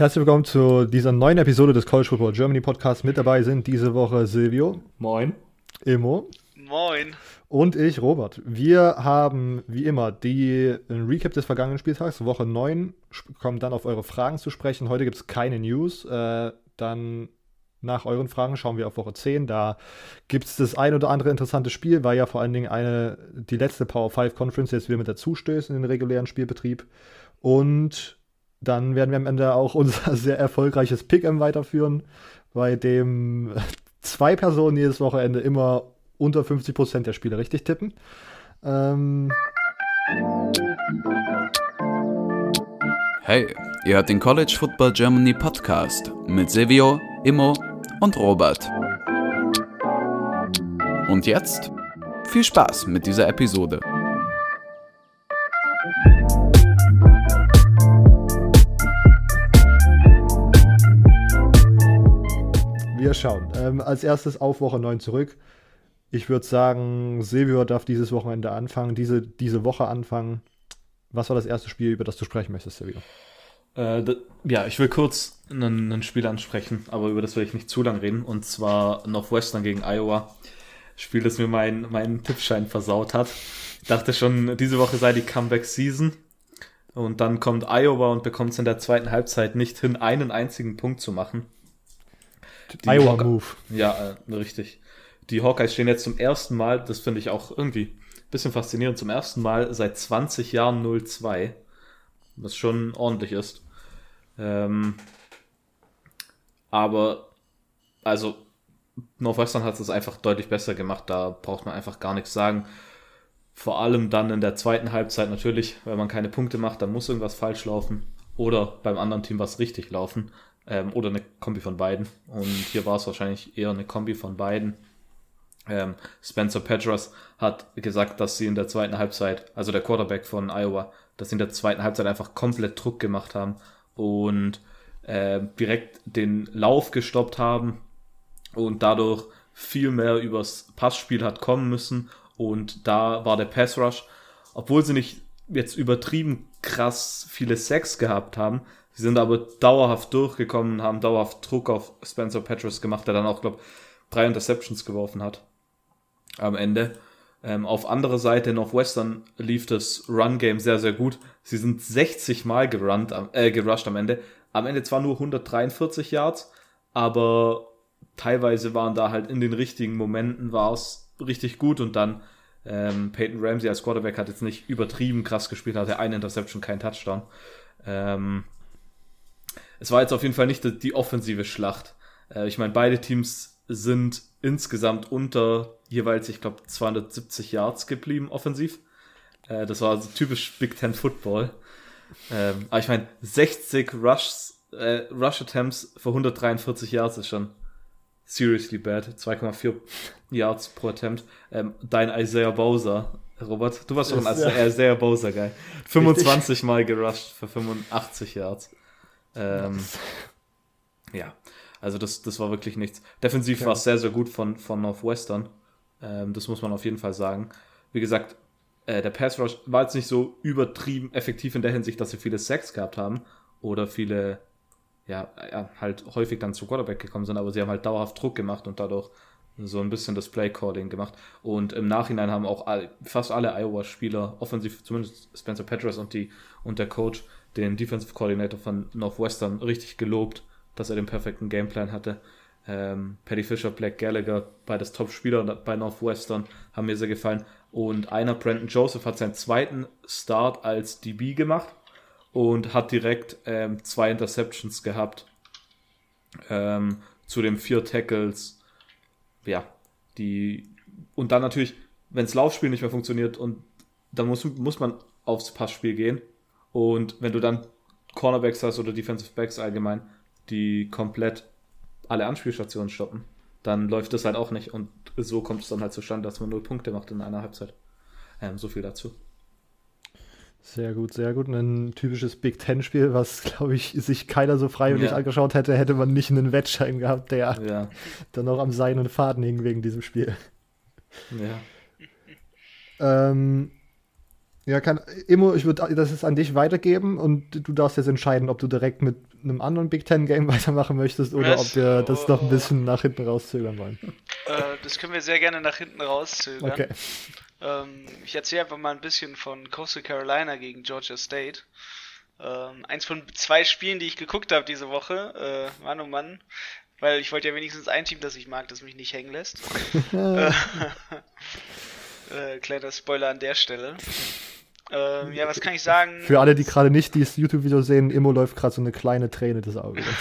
Herzlich willkommen zu dieser neuen Episode des College Football Germany Podcasts. Mit dabei sind diese Woche Silvio. Moin. Immo. Moin. Und ich, Robert. Wir haben wie immer die ein Recap des vergangenen Spieltags, Woche 9, kommen dann auf eure Fragen zu sprechen. Heute gibt es keine News. Äh, dann nach euren Fragen schauen wir auf Woche 10. Da gibt es das ein oder andere interessante Spiel, weil ja vor allen Dingen eine, die letzte Power 5 Conference jetzt wieder mit dazu stößt in den regulären Spielbetrieb. Und dann werden wir am Ende auch unser sehr erfolgreiches Pick'em weiterführen, bei dem zwei Personen jedes Wochenende immer unter 50% der Spiele richtig tippen. Ähm hey, ihr hört den College Football Germany Podcast mit Silvio, Immo und Robert. Und jetzt viel Spaß mit dieser Episode. Wir schauen. Ähm, als erstes auf Woche 9 zurück. Ich würde sagen, Silvio darf dieses Wochenende anfangen, diese, diese Woche anfangen. Was war das erste Spiel, über das du sprechen möchtest, Silvio? Äh, ja, ich will kurz ein Spiel ansprechen, aber über das will ich nicht zu lang reden. Und zwar Northwestern gegen Iowa. Spiel, das mir meinen mein Tippschein versaut hat. Dachte schon, diese Woche sei die Comeback-Season. Und dann kommt Iowa und bekommt es in der zweiten Halbzeit nicht hin, einen einzigen Punkt zu machen. Iowa Move. Ja, äh, richtig. Die Hawkeyes stehen jetzt zum ersten Mal, das finde ich auch irgendwie ein bisschen faszinierend, zum ersten Mal seit 20 Jahren 0-2. Was schon ordentlich ist. Ähm, aber, also, Northwestern hat es einfach deutlich besser gemacht. Da braucht man einfach gar nichts sagen. Vor allem dann in der zweiten Halbzeit natürlich, wenn man keine Punkte macht, dann muss irgendwas falsch laufen. Oder beim anderen Team was richtig laufen. Ähm, oder eine Kombi von beiden. Und hier war es wahrscheinlich eher eine Kombi von beiden. Ähm, Spencer Petras hat gesagt, dass sie in der zweiten Halbzeit, also der Quarterback von Iowa, dass sie in der zweiten Halbzeit einfach komplett Druck gemacht haben und äh, direkt den Lauf gestoppt haben und dadurch viel mehr übers Passspiel hat kommen müssen. Und da war der Pass Rush, obwohl sie nicht jetzt übertrieben krass viele Sacks gehabt haben, Sie sind aber dauerhaft durchgekommen, haben dauerhaft Druck auf Spencer Petras gemacht, der dann auch, glaube drei Interceptions geworfen hat am Ende. Ähm, auf andere Seite Northwestern lief das Run-Game sehr, sehr gut. Sie sind 60 Mal gerunnt, äh, gerusht am Ende. Am Ende zwar nur 143 Yards, aber teilweise waren da halt in den richtigen Momenten war es richtig gut und dann ähm, Peyton Ramsey als Quarterback hat jetzt nicht übertrieben krass gespielt, hatte eine Interception, kein Touchdown. Ähm, es war jetzt auf jeden Fall nicht die offensive Schlacht. Äh, ich meine, beide Teams sind insgesamt unter jeweils, ich glaube, 270 Yards geblieben offensiv. Äh, das war also typisch Big Ten Football. Ähm, aber ich meine, 60 Rushs, äh, Rush Attempts für 143 Yards ist schon seriously bad. 2,4 Yards pro Attempt. Ähm, dein Isaiah Bowser, Robert, du warst schon als ja. Isaiah Bowser geil. 25 Richtig. Mal gerusht für 85 Yards. Ähm, ja, also das, das war wirklich nichts. Defensiv ja. war es sehr, sehr gut von, von Northwestern. Ähm, das muss man auf jeden Fall sagen. Wie gesagt, äh, der Pass Rush war jetzt nicht so übertrieben effektiv in der Hinsicht, dass sie viele Sacks gehabt haben oder viele, ja, ja, halt häufig dann zu Quarterback gekommen sind, aber sie haben halt dauerhaft Druck gemacht und dadurch so ein bisschen das Play-Calling gemacht. Und im Nachhinein haben auch alle, fast alle Iowa-Spieler, offensiv zumindest Spencer Petras und, die, und der Coach, den Defensive Coordinator von Northwestern richtig gelobt, dass er den perfekten Gameplan hatte. Ähm, Paddy Fisher, Black Gallagher, beides Top-Spieler bei Northwestern, haben mir sehr gefallen. Und einer, Brandon Joseph, hat seinen zweiten Start als DB gemacht und hat direkt ähm, zwei Interceptions gehabt. Ähm, zu den vier Tackles. Ja, die. Und dann natürlich, wenn das Laufspiel nicht mehr funktioniert und dann muss, muss man aufs Passspiel gehen. Und wenn du dann Cornerbacks hast oder Defensive Backs allgemein, die komplett alle Anspielstationen stoppen, dann läuft das halt auch nicht. Und so kommt es dann halt zustande, dass man null Punkte macht in einer Halbzeit. Ähm, so viel dazu. Sehr gut, sehr gut. ein typisches Big Ten-Spiel, was, glaube ich, sich keiner so freiwillig ja. angeschaut hätte, hätte man nicht einen Wettschein gehabt, der ja. dann noch am Sein und Faden hing wegen diesem Spiel. Ja. ähm, ja, kann, Immo, ich würde das ist an dich weitergeben und du darfst jetzt entscheiden, ob du direkt mit einem anderen Big Ten Game weitermachen möchtest oder Was? ob wir das noch ein bisschen nach hinten rauszögern wollen. Äh, das können wir sehr gerne nach hinten rauszögern. Okay. Ähm, ich erzähle einfach mal ein bisschen von Coastal Carolina gegen Georgia State. Ähm, eins von zwei Spielen, die ich geguckt habe diese Woche. Äh, Mann oh Mann. Weil ich wollte ja wenigstens ein Team, das ich mag, das mich nicht hängen lässt. äh, äh, kleiner Spoiler an der Stelle. Ähm, ja, was kann ich sagen? Für alle, die gerade nicht dieses YouTube-Video sehen, Immo läuft gerade so eine kleine Träne des Auges.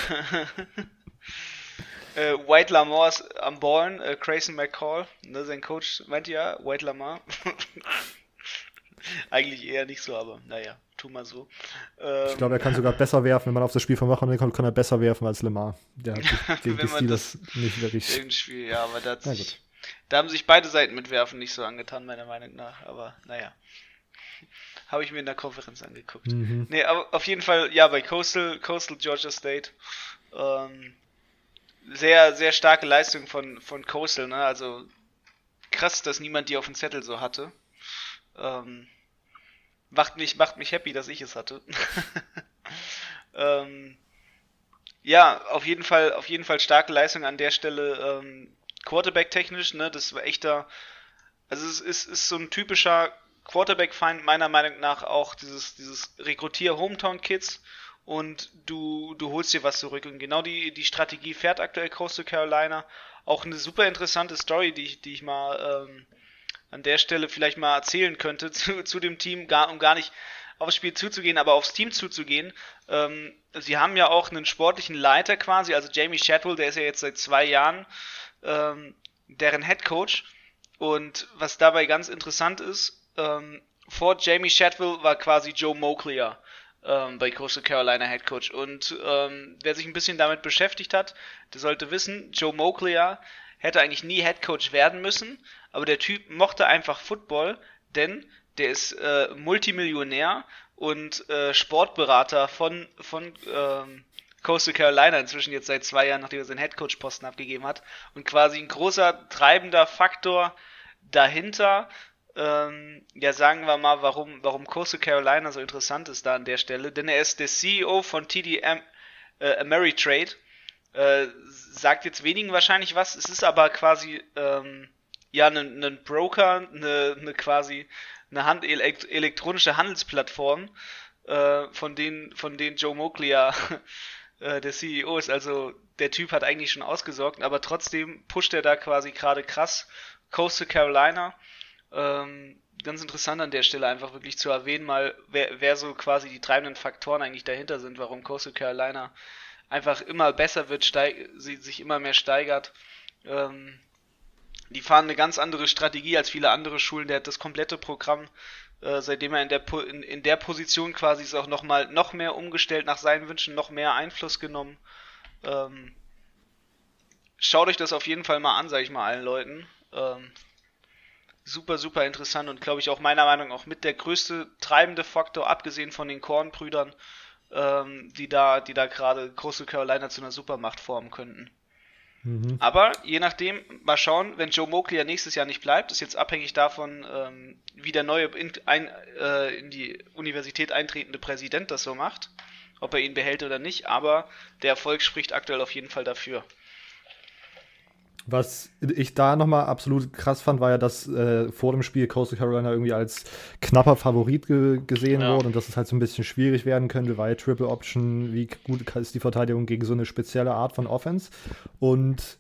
Äh, White Lamar ist am Ballen, äh, Grayson McCall, ne, sein Coach meint ja, White Lamar. Eigentlich eher nicht so, aber naja, tu mal so. Ähm, Ich glaube, er kann sogar besser werfen, wenn man auf das Spiel von Wochenende kommt, kann er besser werfen als Lemar. Der hat gegen die Steelers nicht wirklich. Irgendwie, ja, aber da, sich, da haben sich beide Seiten mit Werfen nicht so angetan, meiner Meinung nach. Aber naja. Habe ich mir in der Konferenz angeguckt. Mhm. Nee, aber auf jeden Fall, ja, bei Coastal, Coastal Georgia State. Ähm, sehr, sehr starke Leistung von, von Coastal, ne? Also krass, dass niemand die auf dem Zettel so hatte. Ähm, macht, mich, macht mich happy, dass ich es hatte. ähm, ja, auf jeden Fall, auf jeden Fall starke Leistung an der Stelle. Ähm, Quarterback-technisch, ne, das war echter. Also es ist, ist so ein typischer Quarterback-Feind meiner Meinung nach auch dieses, dieses Rekrutier Hometown-Kids und du, du holst dir was zurück. Und genau die, die Strategie fährt aktuell Coastal Carolina. Auch eine super interessante Story, die ich, die ich mal ähm, an der Stelle vielleicht mal erzählen könnte zu, zu dem Team, gar, um gar nicht aufs Spiel zuzugehen, aber aufs Team zuzugehen. Ähm, sie haben ja auch einen sportlichen Leiter quasi, also Jamie Shadwell, der ist ja jetzt seit zwei Jahren ähm, deren Head Coach. Und was dabei ganz interessant ist, ähm, vor Jamie Shadwell war quasi Joe Moklia ähm, bei Coastal Carolina Head Coach. Und ähm, wer sich ein bisschen damit beschäftigt hat, der sollte wissen, Joe Moklia hätte eigentlich nie Head Coach werden müssen, aber der Typ mochte einfach Football, denn der ist äh, Multimillionär und äh, Sportberater von, von ähm, Coastal Carolina inzwischen jetzt seit zwei Jahren, nachdem er seinen Headcoach-Posten abgegeben hat. Und quasi ein großer treibender Faktor dahinter, ähm, ja, sagen wir mal, warum, warum Coastal Carolina so interessant ist da an der Stelle. Denn er ist der CEO von TDM äh, Ameritrade. Äh, sagt jetzt wenigen wahrscheinlich was. Es ist aber quasi ähm, ja ein, ein Broker, eine, eine quasi eine Hand, elekt, elektronische Handelsplattform, äh, von denen von denen Joe Moklia äh, der CEO ist. Also der Typ hat eigentlich schon ausgesorgt, aber trotzdem pusht er da quasi gerade krass Coastal Carolina. Ähm, ganz interessant an der Stelle einfach wirklich zu erwähnen, mal wer, wer so quasi die treibenden Faktoren eigentlich dahinter sind, warum Coastal Carolina einfach immer besser wird, steig, sie sich immer mehr steigert. Ähm, die fahren eine ganz andere Strategie als viele andere Schulen. Der hat das komplette Programm, äh, seitdem er in der, in, in der Position quasi ist, auch noch mal noch mehr umgestellt nach seinen Wünschen, noch mehr Einfluss genommen. Ähm, schaut euch das auf jeden Fall mal an, sage ich mal allen Leuten. Ähm, super, super interessant und glaube ich auch meiner Meinung nach auch mit der größte treibende Faktor, abgesehen von den Kornbrüdern, ähm, die da, die da gerade große Carolina zu einer Supermacht formen könnten. Mhm. Aber je nachdem, mal schauen, wenn Joe Moklia nächstes Jahr nicht bleibt, ist jetzt abhängig davon, ähm, wie der neue in, ein, äh, in die Universität eintretende Präsident das so macht, ob er ihn behält oder nicht, aber der Erfolg spricht aktuell auf jeden Fall dafür. Was ich da nochmal absolut krass fand, war ja, dass äh, vor dem Spiel Coastal Carolina irgendwie als knapper Favorit ge gesehen Ja. wurde und dass es halt so ein bisschen schwierig werden könnte, weil Triple Option, wie gut ist die Verteidigung gegen so eine spezielle Art von Offense? Und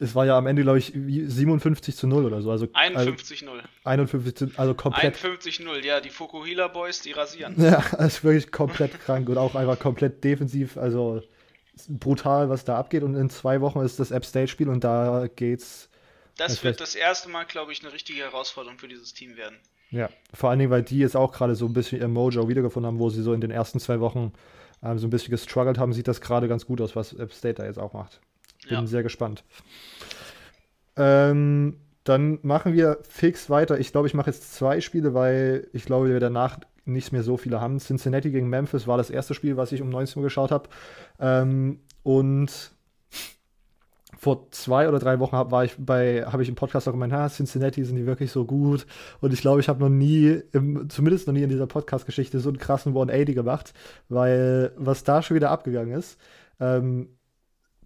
es war ja am Ende, glaube ich, wie 57 zu 0 oder so. Also, 51-0. Also 51 zu, also komplett. 51-0, ja, die Fukuhila Boys, die rasieren. Ja, also wirklich komplett krank und auch einfach komplett defensiv. Also brutal, was da abgeht. Und in zwei Wochen ist das App State Spiel und da geht's. Das Das wird das erste Mal, glaube ich, eine richtige Herausforderung für dieses Team werden. Ja, vor allen Dingen, weil die jetzt auch gerade so ein bisschen ihr Mojo wiedergefunden haben, wo sie so in den ersten zwei Wochen ähm, so ein bisschen gestruggelt haben, sieht das gerade ganz gut aus, was App State da jetzt auch macht. Bin Ja. sehr gespannt. Ähm, dann machen wir fix weiter. Ich glaube, ich mache jetzt zwei Spiele, weil ich glaube, wir danach nicht mehr so viele haben. Cincinnati gegen Memphis war das erste Spiel, was ich um 19 Uhr geschaut habe. Ähm, und vor zwei oder drei Wochen hab, ich bei, habe ich im Podcast auch gemeint, ah, Cincinnati sind die wirklich so gut. Und ich glaube, ich habe noch nie, im, zumindest noch nie in dieser Podcast-Geschichte, so einen krassen 180 gemacht, weil was da schon wieder abgegangen ist. Ähm,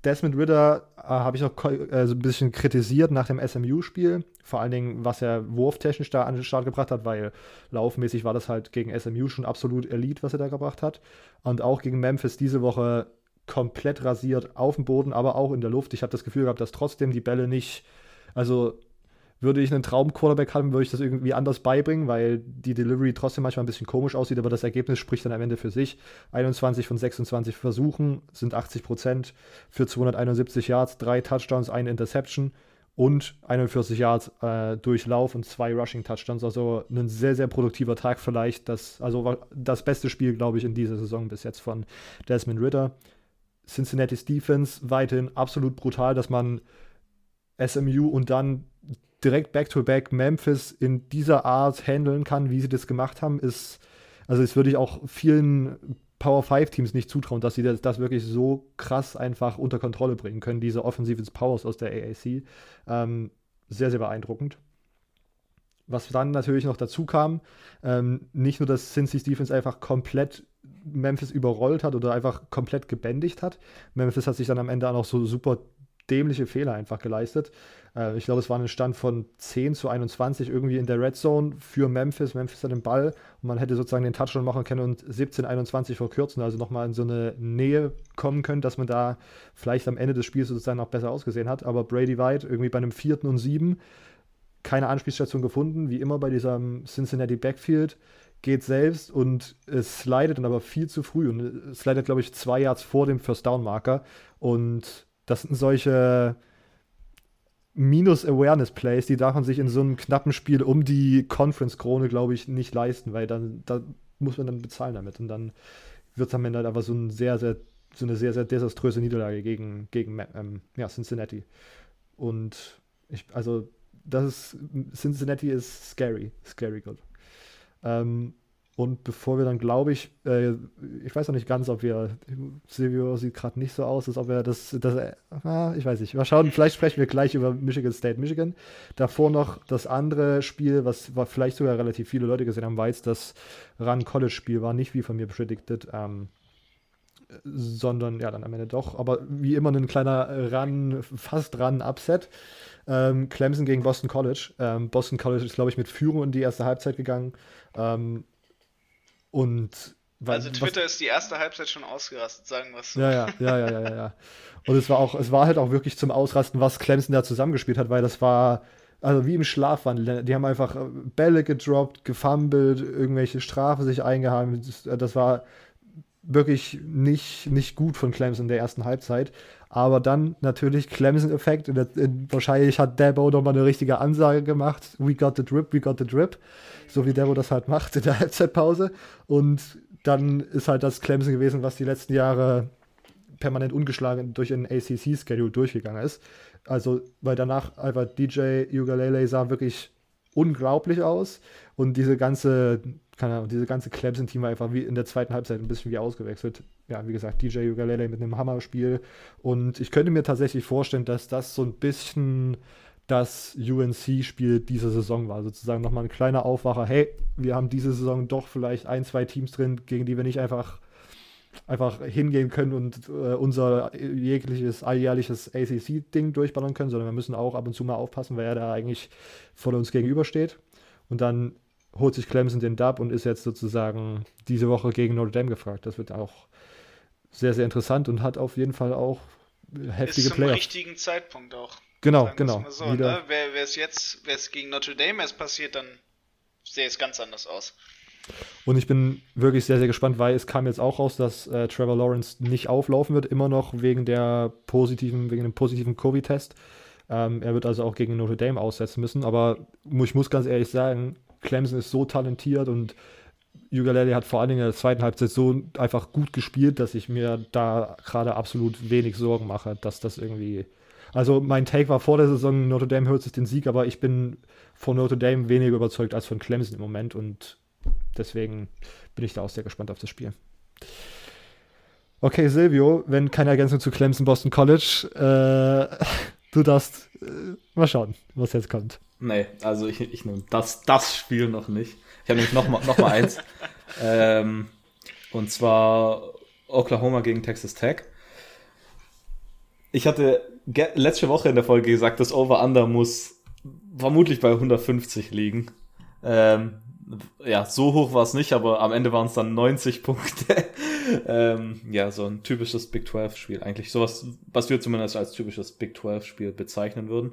Desmond Ritter äh, habe ich noch äh, so ein bisschen kritisiert nach dem SMU-Spiel. Vor allen Dingen, was er wurftechnisch da an den Start gebracht hat, weil laufmäßig war das halt gegen SMU schon absolut Elite, was er da gebracht hat. Und auch gegen Memphis diese Woche komplett rasiert auf dem Boden, aber auch in der Luft. Ich habe das Gefühl gehabt, dass trotzdem die Bälle nicht, also würde ich einen Traum-Quarterback haben, würde ich das irgendwie anders beibringen, weil die Delivery trotzdem manchmal ein bisschen komisch aussieht, aber das Ergebnis spricht dann am Ende für sich. 21 von 26 Versuchen sind 80 Prozent für 271 Yards, drei Touchdowns, eine Interception und 41 Yards äh, durch und zwei Rushing Touchdowns. Also ein sehr, sehr produktiver Tag vielleicht. Das, also das beste Spiel, glaube ich, in dieser Saison bis jetzt von Desmond Ritter. Cincinnati's Defense weiterhin absolut brutal, dass man SMU und dann direkt back-to-back -back Memphis in dieser Art handeln kann, wie sie das gemacht haben, ist, also das würde ich auch vielen Power 5 Teams nicht zutrauen, dass sie das, das, wirklich so krass einfach unter Kontrolle bringen können, diese Offensive Powers aus der AAC. Ähm, sehr, sehr beeindruckend. Was dann natürlich noch dazu kam, ähm, nicht nur, dass Cincy's Defense einfach komplett Memphis überrollt hat oder einfach komplett gebändigt hat. Memphis hat sich dann am Ende auch noch so super dämliche Fehler einfach geleistet. Äh, ich glaube, es war ein Stand von 10 zu 21 irgendwie in der Red Zone für Memphis. Memphis hat den Ball und man hätte sozusagen den Touchdown machen können und 17, 21 verkürzen, also nochmal in so eine Nähe kommen können, dass man da vielleicht am Ende des Spiels sozusagen noch besser ausgesehen hat. Aber Brady White irgendwie bei einem vierten und sieben keine Anspielstation gefunden, wie immer bei diesem Cincinnati Backfield geht selbst und es slidet dann aber viel zu früh und es slidet, glaube ich, zwei Yards vor dem First Down Marker. Und das sind solche Minus-Awareness-Plays, die darf man sich in so einem knappen Spiel um die Conference-Krone, glaube ich, nicht leisten, weil dann da muss man dann bezahlen damit. Und dann wird es am Ende halt aber so, ein sehr, sehr, so eine sehr, sehr desaströse Niederlage gegen, gegen ähm, ja, Cincinnati. Und ich, also, das ist, Cincinnati ist scary, scary good. Ähm, und bevor wir dann, glaube ich, äh, ich weiß noch nicht ganz, ob wir, Silvio sieht gerade nicht so aus, als ob er das, das äh, ich weiß nicht, mal schauen, vielleicht sprechen wir gleich über Michigan State, Michigan. Davor noch das andere Spiel, was war vielleicht sogar relativ viele Leute gesehen haben, war jetzt das Run-College-Spiel, war nicht wie von mir predicted, ähm, sondern ja, dann am Ende doch, aber wie immer ein kleiner Run, fast Run-Upset. Ähm, Clemson gegen Boston College. Ähm, Boston College ist, glaube ich, mit Führung in die erste Halbzeit gegangen. Ähm, und also Twitter was, ist die erste Halbzeit schon ausgerastet, sagen wir es so. Ja, ja, ja, ja, ja, ja. Und es war auch, es war halt auch wirklich zum Ausrasten, was Clemson da zusammengespielt hat, weil das war, also wie im Schlafwandel. Die haben einfach äh, Bälle gedroppt, gefumbled, irgendwelche Strafen sich eingeheim. Das war wirklich nicht, nicht gut von Clemson in der ersten Halbzeit. Aber dann natürlich Clemson-Effekt. Wahrscheinlich hat Dabo nochmal eine richtige Ansage gemacht. We got the drip, we got the drip. So wie Dabo das halt macht in der Halbzeitpause. Und dann ist halt das Clemson gewesen, was die letzten Jahre permanent ungeschlagen durch ein ACC-Schedule durchgegangen ist. Also, weil danach einfach DJ Ugalele sah wirklich unglaublich aus. Und diese ganze keine Ahnung, diese ganze Clemson-Team war einfach wie in der zweiten Halbzeit ein bisschen wie ausgewechselt. Ja, wie gesagt, DJ Ugalele mit einem Hammerspiel. Und ich könnte mir tatsächlich vorstellen, dass das so ein bisschen das UNC-Spiel dieser Saison war. Sozusagen nochmal ein kleiner Aufwacher. Hey, wir haben diese Saison doch vielleicht ein, zwei Teams drin, gegen die wir nicht einfach, einfach hingehen können und äh, unser jegliches alljährliches ACC-Ding durchballern können, sondern wir müssen auch ab und zu mal aufpassen, wer da eigentlich vor uns gegenübersteht. Und dann holt sich Clemson den Dub und ist jetzt sozusagen diese Woche gegen Notre Dame gefragt. Das wird auch sehr, sehr interessant und hat auf jeden Fall auch heftige ist zum richtigen Zeitpunkt auch. Genau, genau. So, ne? Wäre es jetzt, wäre es gegen Notre Dame erst passiert, dann sähe es ganz anders aus. Und ich bin wirklich sehr, sehr gespannt, weil es kam jetzt auch raus, dass äh, Trevor Lawrence nicht auflaufen wird, immer noch wegen der positiven, wegen dem positiven Covid-Test. Ähm, er wird also auch gegen Notre Dame aussetzen müssen. Aber ich muss ganz ehrlich sagen, Clemson ist so talentiert und Ugalele hat vor allen Dingen in der zweiten Halbzeit so einfach gut gespielt, dass ich mir da gerade absolut wenig Sorgen mache, dass das irgendwie. Also mein Take war vor der Saison, Notre Dame holt sich den Sieg, aber ich bin von Notre Dame weniger überzeugt als von Clemson im Moment und deswegen bin ich da auch sehr gespannt auf das Spiel. Okay, Silvio, wenn keine Ergänzung zu Clemson Boston College, äh, du darfst äh, mal schauen, was jetzt kommt. Nee, also ich, ich nehme das, das Spiel noch nicht. Ich habe nämlich noch mal, noch mal eins. ähm, und zwar Oklahoma gegen Texas Tech. Ich hatte letzte Woche in der Folge gesagt, das Over-Under muss vermutlich bei 150 liegen. Ähm, ja, so hoch war es nicht, aber am Ende waren es dann 90 Punkte. ähm, ja, so ein typisches Big 12-Spiel. Eigentlich sowas, was wir zumindest als typisches Big 12-Spiel bezeichnen würden.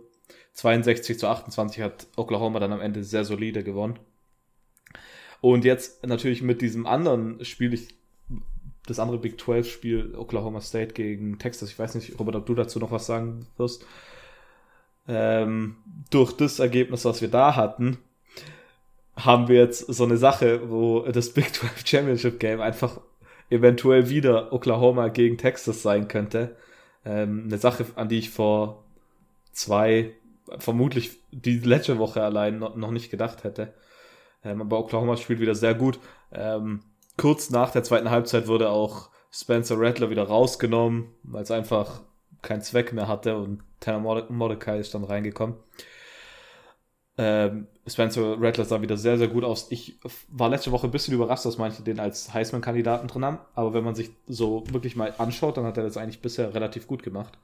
62 zu 28 hat Oklahoma dann am Ende sehr solide gewonnen. Und jetzt natürlich mit diesem anderen Spiel, ich, das andere Big 12-Spiel, Oklahoma State gegen Texas, ich weiß nicht, Robert, ob du dazu noch was sagen wirst. Ähm, durch das Ergebnis, was wir da hatten, haben wir jetzt so eine Sache, wo das Big 12 Championship Game einfach eventuell wieder Oklahoma gegen Texas sein könnte. Ähm, eine Sache, an die ich vor zwei, vermutlich die letzte Woche allein noch, nicht gedacht hätte. Ähm, aber Oklahoma spielt wieder sehr gut. Ähm, kurz nach der zweiten Halbzeit wurde auch Spencer Rattler wieder rausgenommen, weil es einfach keinen Zweck mehr hatte und Tanner Mordecai ist dann reingekommen. Ähm, Spencer Rattler sah wieder sehr, sehr gut aus. Ich war letzte Woche ein bisschen überrascht, dass manche den als Heisman-Kandidaten drin haben, aber wenn man sich so wirklich mal anschaut, dann hat er das eigentlich bisher relativ gut gemacht.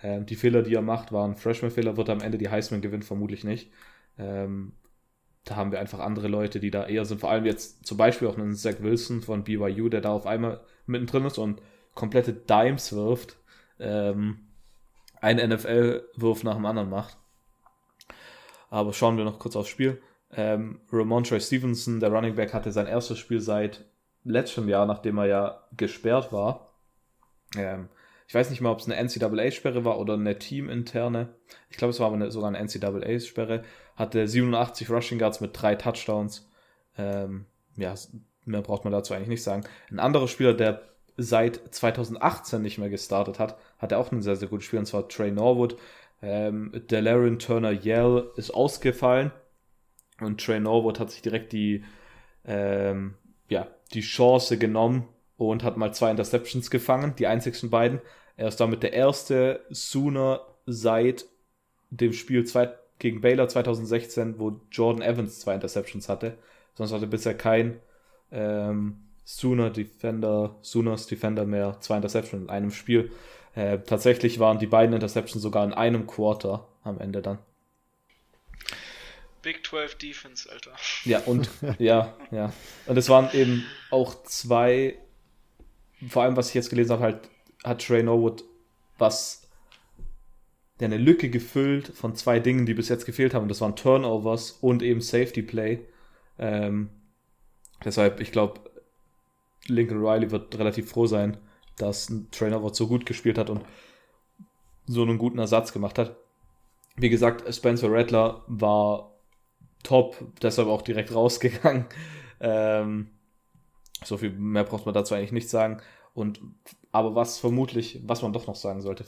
Ähm, die Fehler, die er macht, waren Freshman-Fehler, wird am Ende die Heisman gewinnen, vermutlich nicht. Ähm, da haben wir einfach andere Leute, die da eher sind. Vor allem jetzt zum Beispiel auch einen Zach Wilson von BYU, der da auf einmal mittendrin ist und komplette Dimes wirft. Ähm, ein NFL-Wurf nach dem anderen macht. Aber schauen wir noch kurz aufs Spiel. Ähm, Ramontre Stevenson, der Running Back, hatte sein erstes Spiel seit letztem Jahr, nachdem er ja gesperrt war. Ähm, ich weiß nicht mal, ob es eine NCAA-Sperre war oder eine teaminterne. Ich glaube, es war aber eine, sogar eine NCAA-Sperre. Hatte 87 Rushing Guards mit drei Touchdowns. Ähm, ja, mehr braucht man dazu eigentlich nicht sagen. Ein anderer Spieler, der seit 2018 nicht mehr gestartet hat, hatte auch ein sehr, sehr gutes Spiel, und zwar Trey Norwood. Ähm, Delarian Turner Yell ist ausgefallen und Trey Norwood hat sich direkt die, ähm, ja, die Chance genommen und hat mal zwei Interceptions gefangen, die einzigsten beiden. Er ist damit der erste Sooner seit dem Spiel zwei, gegen Baylor 2016, wo Jordan Evans zwei Interceptions hatte. Sonst hatte bisher kein ähm, Sooner Defender, Sooners Defender mehr zwei Interceptions in einem Spiel. Äh, tatsächlich waren die beiden Interceptions sogar in einem Quarter am Ende dann. Big 12 Defense, Alter. Ja, und ja, ja. Und es waren eben auch zwei, vor allem was ich jetzt gelesen habe, halt hat Trey Norwood was eine Lücke gefüllt von zwei Dingen, die bis jetzt gefehlt haben. Das waren Turnovers und eben Safety Play. Ähm, deshalb, ich glaube, Lincoln Riley wird relativ froh sein, dass ein Trey Norwood so gut gespielt hat und so einen guten Ersatz gemacht hat. Wie gesagt, Spencer Rattler war top, deshalb auch direkt rausgegangen. Ähm, so viel mehr braucht man dazu eigentlich nicht sagen. Und aber was vermutlich, was man doch noch sagen sollte,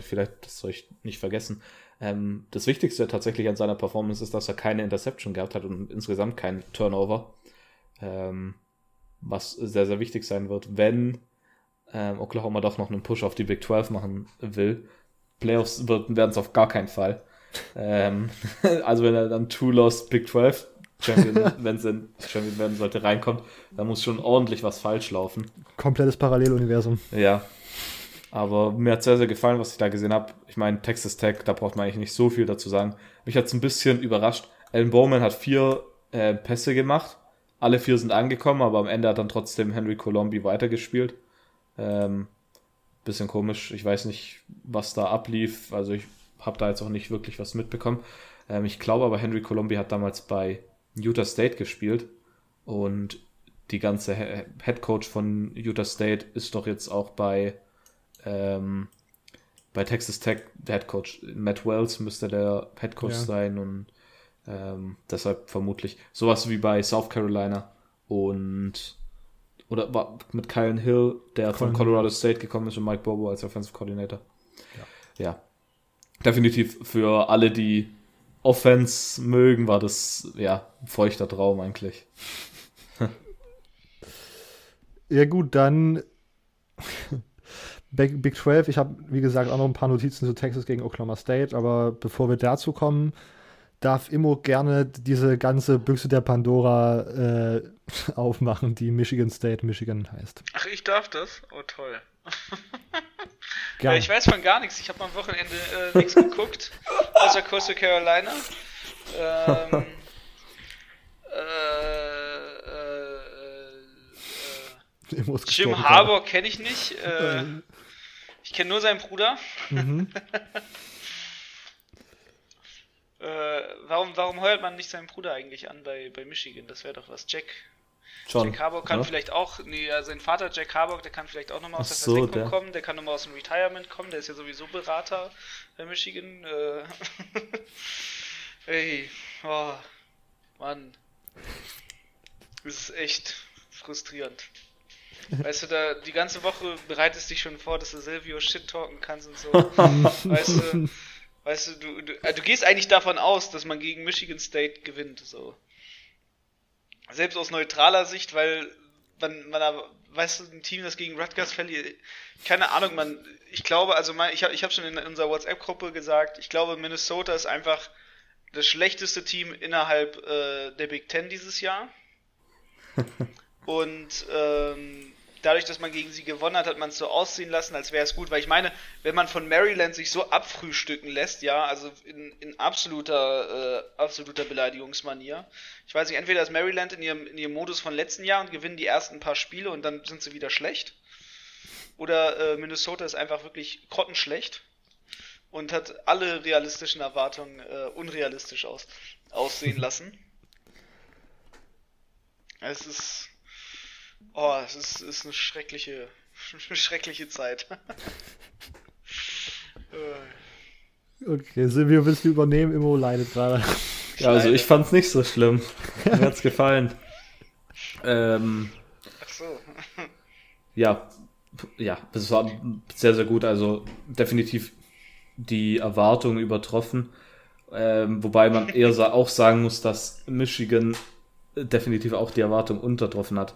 vielleicht, das soll ich nicht vergessen, ähm, das Wichtigste tatsächlich an seiner Performance ist, dass er keine Interception gehabt hat und insgesamt kein Turnover. Ähm, was sehr, sehr wichtig sein wird, wenn ähm, Oklahoma doch noch einen Push auf die Big 12 machen will. Playoffs werden es auf gar keinen Fall. ähm, also wenn er dann Two Lost Big 12 Champion, wenn es Champion werden sollte, reinkommt, dann muss schon ordentlich was falsch laufen. Komplettes Paralleluniversum. Ja. Aber mir hat sehr, sehr gefallen, was ich da gesehen habe. Ich meine, Texas Tech, da braucht man eigentlich nicht so viel dazu sagen. Mich hat es ein bisschen überrascht. Alan Bowman hat vier äh, Pässe gemacht. Alle vier sind angekommen, aber am Ende hat dann trotzdem Henry Colombi weitergespielt. Ähm, bisschen komisch. Ich weiß nicht, was da ablief. Also ich habe da jetzt auch nicht wirklich was mitbekommen. Ähm, ich glaube aber, Henry Colombi hat damals bei Utah State gespielt und die ganze Head Coach von Utah State ist doch jetzt auch bei, ähm, bei Texas Tech der Head Coach. Matt Wells müsste der Head Coach ja. sein und ähm, deshalb vermutlich sowas wie bei South Carolina und oder war mit Kylan Hill, der von Colorado State gekommen ist und Mike Bobo als Offensive Coordinator. Ja. ja. Definitiv für alle, die Offense mögen, war das ja ein feuchter Traum eigentlich. ja, gut, dann Big 12, ich habe, wie gesagt, auch noch ein paar Notizen zu Texas gegen Oklahoma State, aber bevor wir dazu kommen, darf Immo gerne diese ganze Büchse der Pandora äh, aufmachen, die Michigan State Michigan heißt. Ach, ich darf das? Oh, toll. Ja, ich weiß von gar nichts. Ich habe am Wochenende äh, nichts geguckt, außer Coastal Carolina. Ähm, äh, äh, äh Jim Harbour kenne ich nicht. Äh, ich kenne nur seinen Bruder. Mhm. Äh, warum, warum heuert man nicht seinen Bruder eigentlich an bei, bei Michigan? Das wäre doch was. Jack. John, Jack Harbour kann ja? vielleicht auch, nee, ja, sein Vater Jack Harbour, der kann vielleicht auch nochmal aus Ach der so, Versenkung der. kommen, der kann nochmal aus dem Retirement kommen, der ist ja sowieso Berater bei Michigan. Äh, ey, oh, Mann. Das ist echt frustrierend. Weißt du, da die ganze Woche bereitest dich schon vor, dass du Silvio shit talken kannst und so. weißt du, Weißt du, du, du, äh, du gehst eigentlich davon aus, dass man gegen Michigan State gewinnt, so. Selbst aus neutraler Sicht, weil man, man weißt du, ein Team, das gegen Rutgers verliert, keine Ahnung, man, ich glaube, also mein, ich habe ich hab schon in unserer WhatsApp-Gruppe gesagt, ich glaube, Minnesota ist einfach das schlechteste Team innerhalb äh, der Big Ten dieses Jahr. Und ähm, dadurch, dass man gegen sie gewonnen hat, hat man es so aussehen lassen, als wäre es gut. Weil ich meine, wenn man von Maryland sich so abfrühstücken lässt, ja, also in, in absoluter, äh, absoluter Beleidigungsmanier. Ich weiß nicht, entweder ist Maryland in ihrem, in ihrem Modus von letzten Jahr und gewinnen die ersten paar Spiele und dann sind sie wieder schlecht. Oder äh, Minnesota ist einfach wirklich grottenschlecht und hat alle realistischen Erwartungen äh, unrealistisch aus, aussehen lassen. Es ist Oh, es ist, ist eine schreckliche, schreckliche Zeit. okay, Silvio, willst du übernehmen? Immo leidet gerade. Ja, also ich fand's nicht so schlimm. Mir hat's gefallen. ähm, Ach so. ja, ja, das war sehr, sehr gut. Also definitiv die Erwartungen übertroffen. Ähm, wobei man eher auch sagen muss, dass Michigan definitiv auch die Erwartung untertroffen hat.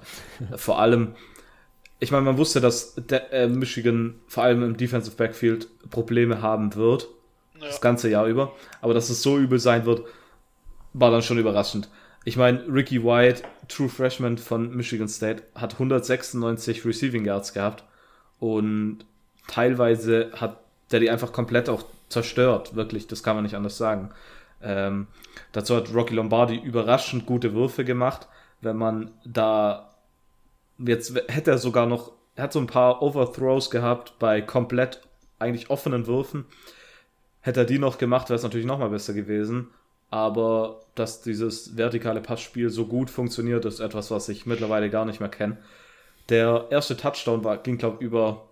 Vor allem, ich meine, man wusste, dass der, äh, Michigan vor allem im Defensive Backfield Probleme haben wird. Ja. Das ganze Jahr über. Aber dass es so übel sein wird, war dann schon überraschend. Ich meine, Ricky White, True Freshman von Michigan State, hat 196 Receiving Yards gehabt und teilweise hat der die einfach komplett auch zerstört, wirklich, das kann man nicht anders sagen. Ähm, dazu hat Rocky Lombardi überraschend gute Würfe gemacht. Wenn man da jetzt hätte er sogar noch, er hat so ein paar Overthrows gehabt bei komplett eigentlich offenen Würfen. Hätte er die noch gemacht, wäre es natürlich noch mal besser gewesen. Aber dass dieses vertikale Passspiel so gut funktioniert, ist etwas, was ich mittlerweile gar nicht mehr kenne. Der erste Touchdown war, ging, glaube ich, über,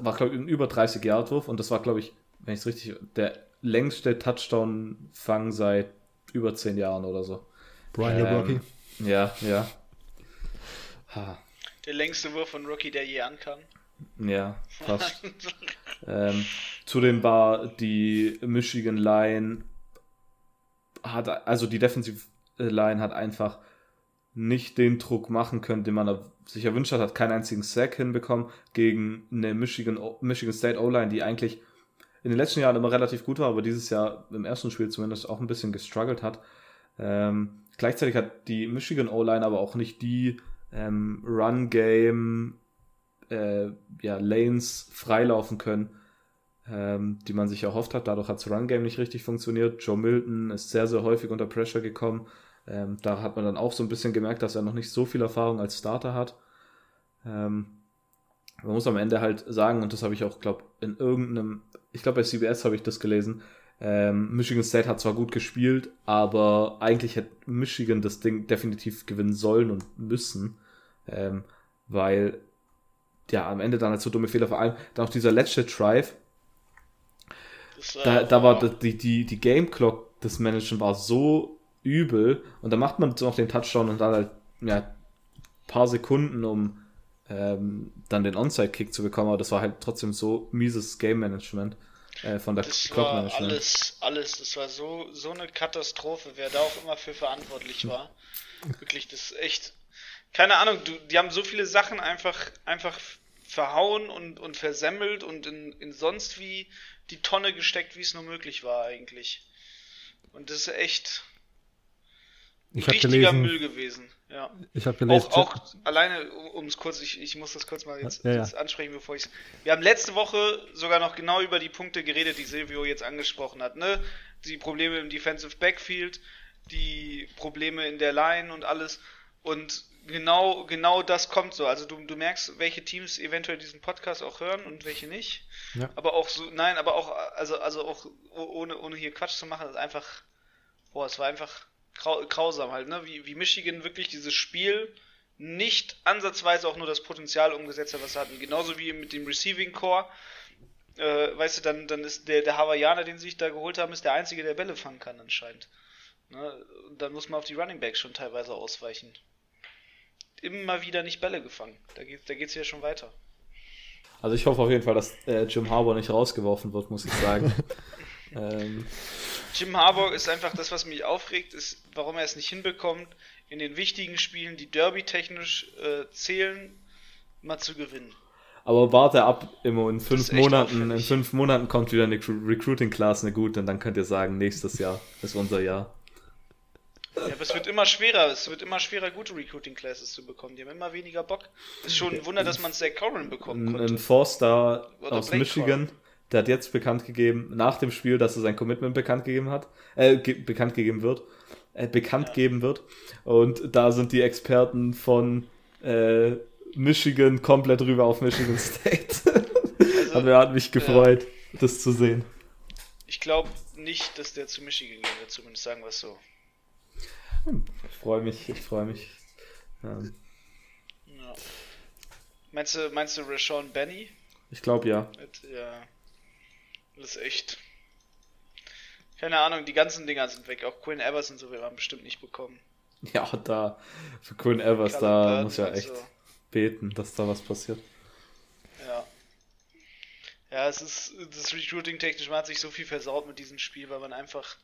war, ein über 30 Yard Wurf und das war, glaube ich, wenn ich es richtig, der längste Touchdown-Fang seit über zehn Jahren oder so. Brian ähm, Rocky. Ja, ja. Ha. Der längste Wurf von Rocky, der je ankam. Ja, fast. ähm, zudem war die Michigan Line hat, also die Defensive Line hat einfach nicht den Druck machen können, den man sich erwünscht hat, hat keinen einzigen Sack hinbekommen gegen eine Michigan, Michigan State O-Line, die eigentlich in den letzten Jahren immer relativ gut war, aber dieses Jahr im ersten Spiel zumindest auch ein bisschen gestruggelt hat. Ähm, gleichzeitig hat die Michigan O-Line aber auch nicht die ähm, Run-Game äh, ja, Lanes freilaufen können, ähm, die man sich erhofft hat. Dadurch hat das Run-Game nicht richtig funktioniert. Joe Milton ist sehr, sehr häufig unter Pressure gekommen. Ähm, da hat man dann auch so ein bisschen gemerkt, dass er noch nicht so viel Erfahrung als Starter hat. Ähm, man muss am Ende halt sagen, und das habe ich auch, glaube in irgendeinem ich glaube bei CBS habe ich das gelesen, ähm, Michigan State hat zwar gut gespielt, aber eigentlich hätte Michigan das Ding definitiv gewinnen sollen und müssen, ähm, weil ja am Ende dann halt so dumme Fehler, vor allem. Dann auch dieser letzte Drive, war da, da war die, die, die Game Clock des Managen war so übel und dann macht man noch den Touchdown und dann halt ja, paar Sekunden, um ähm, dann den Onside-Kick zu bekommen, aber das war halt trotzdem so mieses Game-Management äh, von der das war alles, alles, das war so, so eine Katastrophe, wer da auch immer für verantwortlich war. Wirklich, das ist echt, keine Ahnung, du, die haben so viele Sachen einfach, einfach verhauen und, und versemmelt und in, in sonst wie die Tonne gesteckt, wie es nur möglich war eigentlich. Und das ist echt Ich habe richtiger gelesen, Müll gewesen. Ja. ich habe gelesen, Auch, auch alleine, um es kurz, ich, ich muss das kurz mal jetzt, Ja, ja. jetzt ansprechen, bevor ich Wir haben letzte Woche sogar noch genau über die Punkte geredet, die Silvio jetzt angesprochen hat, ne? Die Probleme im Defensive Backfield, die Probleme in der Line und alles. Und genau, genau das kommt so. Also du, du merkst, welche Teams eventuell diesen Podcast auch hören und welche nicht. Ja. Aber auch so, nein, aber auch, also, also auch ohne, ohne hier Quatsch zu machen, ist einfach, boah, es war einfach grausam halt, ne? Wie, wie Michigan wirklich dieses Spiel nicht ansatzweise auch nur das Potenzial umgesetzt hat, was sie hatten. Genauso wie mit dem Receiving Core. Äh, weißt du, dann, dann ist der, der Hawaiianer, den sie sich da geholt haben, ist der Einzige, der Bälle fangen kann anscheinend. Ne? Und dann muss man auf die Running Backs schon teilweise ausweichen. Immer wieder nicht Bälle gefangen. Da geht da geht's ja schon weiter. Also ich hoffe auf jeden Fall, dass äh, Jim Harbour nicht rausgeworfen wird, muss ich sagen. ähm, Jim Harbaugh ist einfach das, was mich aufregt, ist, warum er es nicht hinbekommt, in den wichtigen Spielen, die Derby-technisch äh, zählen, mal zu gewinnen. aber warte ab, immer in fünf Monaten, in fünf Monaten kommt wieder eine Recru- Recruiting Class, eine gute, und dann könnt ihr sagen, nächstes Jahr ist unser Jahr. Ja, aber es wird immer schwerer, es wird immer schwerer, gute Recruiting Classes zu bekommen. Die haben immer weniger Bock. Ist schon ein Wunder, dass man Zach Corin bekommen Ein, ein konnte. Forster Oder aus Michigan, der hat jetzt bekannt gegeben, nach dem Spiel, dass er sein Commitment bekannt gegeben hat, äh, ge bekannt gegeben wird, äh, bekannt geben wird. Und da sind die Experten von äh, Michigan komplett rüber auf Michigan State. Also, Aber er hat mich gefreut, das zu sehen. ich glaube nicht, dass der zu Michigan gehen wird, zumindest sagen wir es so. Ich freue mich, ich freue mich. Ähm, Ja. Meinst du, meinst du Rashawn Benny? ich glaube ja. Mit, ja. Das ist echt. Keine Ahnung, die ganzen Dinger sind weg. Auch Quinn Evers und so wir haben bestimmt nicht bekommen. Ja, da für Quinn Evers, da Burton muss ja echt so. beten, dass da was passiert. Ja. Ja, es ist das Recruiting technisch, man hat sich so viel versaut mit diesem Spiel, weil man einfach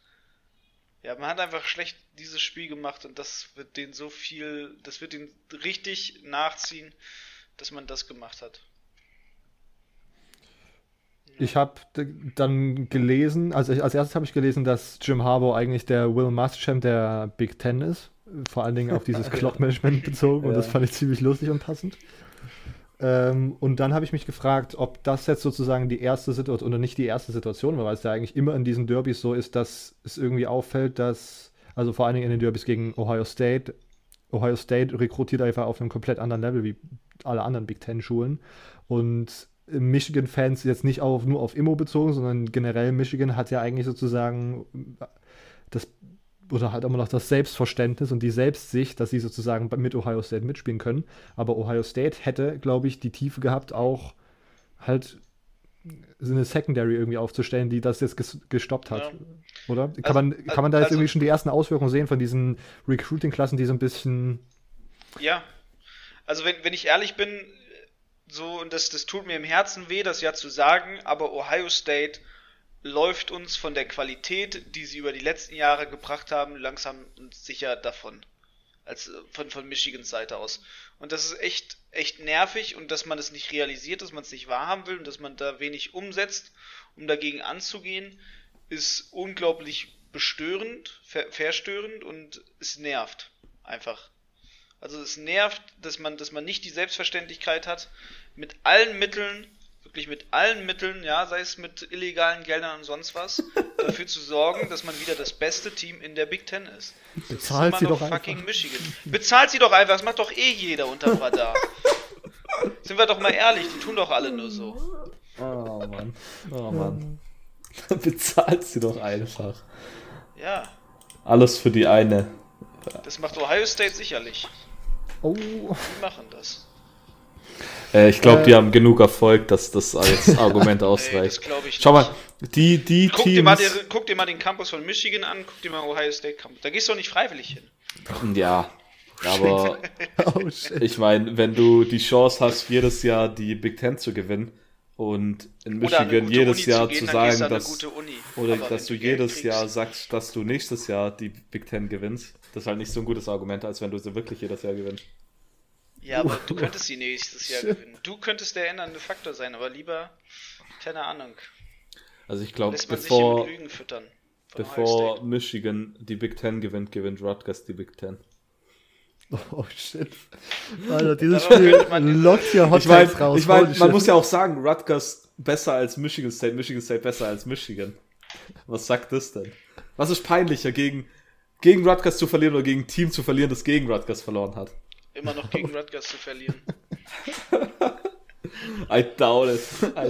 ja, man hat einfach schlecht dieses Spiel gemacht und das wird den so viel, das wird den richtig nachziehen, dass man das gemacht hat. Ich habe dann gelesen, also ich, als erstes habe ich gelesen, dass Jim Harbaugh eigentlich der Will Muschamp der Big Ten ist. Vor allen Dingen auf dieses Clock-Management bezogen und Ja. das fand ich ziemlich lustig und passend. Ähm, und dann habe ich mich gefragt, ob das jetzt sozusagen die erste Situation oder nicht die erste Situation war, weil es ja eigentlich immer in diesen Derbys so ist, dass es irgendwie auffällt, dass, also vor allen Dingen in den Derbys gegen Ohio State, Ohio State rekrutiert einfach auf einem komplett anderen Level wie alle anderen Big Ten-Schulen. Und Michigan-Fans jetzt nicht auf, nur auf Immo bezogen, sondern generell Michigan hat ja eigentlich sozusagen das oder halt immer noch das Selbstverständnis und die Selbstsicht, dass sie sozusagen mit Ohio State mitspielen können. Aber Ohio State hätte, glaube ich, die Tiefe gehabt, auch halt so eine Secondary irgendwie aufzustellen, die das jetzt ges gestoppt hat. Ja. Oder? Kann, Also- man, kann man da jetzt also- irgendwie schon die ersten Auswirkungen sehen von diesen Recruiting-Klassen, die so ein bisschen. Ja. Also wenn, wenn ich ehrlich bin, so, und das, das tut mir im Herzen weh, das ja zu sagen, aber Ohio State läuft uns von der Qualität, die sie über die letzten Jahre gebracht haben, langsam und sicher davon. Als von, von Michigans Seite aus. Und das ist echt, echt nervig und dass man es nicht realisiert, dass man es nicht wahrhaben will und dass man da wenig umsetzt, um dagegen anzugehen, ist unglaublich bestörend, ver verstörend und es nervt. Einfach. Also es nervt, dass man, dass man nicht die Selbstverständlichkeit hat, mit allen Mitteln, wirklich mit allen Mitteln, ja, sei es mit illegalen Geldern und sonst was, dafür zu sorgen, dass man wieder das beste Team in der Big Ten ist. Das Bezahlt ist sie doch fucking einfach. Michigan. Bezahlt sie doch einfach, das macht doch eh jeder unter Radar. Sind wir doch mal ehrlich, die tun doch alle nur so. Oh Mann. Oh Mann. Bezahlt sie doch einfach. Ja, Alles für die eine. das macht Ohio State sicherlich. Oh, Die machen das. Äh, ich glaube, Äh, die haben genug Erfolg, dass das als Argument Nee, das ausreicht. ich Schau nicht. mal, die, die Guck dir, mal, Teams. den- guck dir mal den Campus von Michigan an, guck dir mal Ohio State Campus. Da gehst du doch nicht freiwillig hin. Ja, aber oh ich meine, wenn du die Chance hast, jedes Jahr die Big Ten zu gewinnen und in Michigan jedes Uni Jahr gehen, zu dann gehst sagen, eine dass. gute Uni. Oder Aber dass du jedes kriegst- Jahr sagst, dass du nächstes Jahr die Big Ten gewinnst. Das ist halt nicht so ein gutes Argument, als wenn du sie wirklich jedes Jahr gewinnst. Ja, aber du könntest sie nächstes Jahr gewinnen. Du könntest der ändernde Faktor sein, aber lieber, keine Ahnung. Also ich glaube, bevor, bevor. Michigan die Big Ten gewinnt, gewinnt Rutgers die Big Ten. Oh shit. Alter, dieses Spiel lockt hier Hot Ich meine, Takes raus. ich mein, Holy man shit. muss ja auch sagen, Rutgers besser als Michigan State, Michigan State besser als Michigan. Was sagt das denn? Was ist peinlicher, gegen, gegen Rutgers zu verlieren oder gegen ein Team zu verlieren, das gegen Rutgers verloren hat? Immer noch gegen Rutgers zu verlieren. I doubt it. I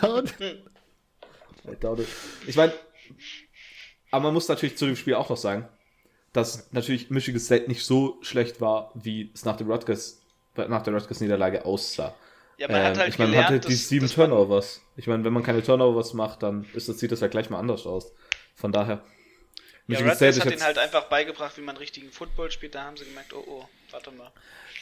doubt it. I doubt it. Ich meine, aber man muss natürlich zu dem Spiel auch noch sagen, dass natürlich Michigan State nicht so schlecht war, wie es nach, dem Rutgers, nach der Rutgers-Niederlage aussah. Ja, man hat Ähm, halt ich meine, man hatte die sieben Turnovers. Ich meine, wenn man keine Turnovers macht, dann ist das, sieht das ja gleich mal anders aus. Von daher. Ja, Michigan Rutgers ist hat ihnen halt einfach beigebracht, wie man richtigen Football spielt. Da haben sie gemerkt, oh oh, warte mal.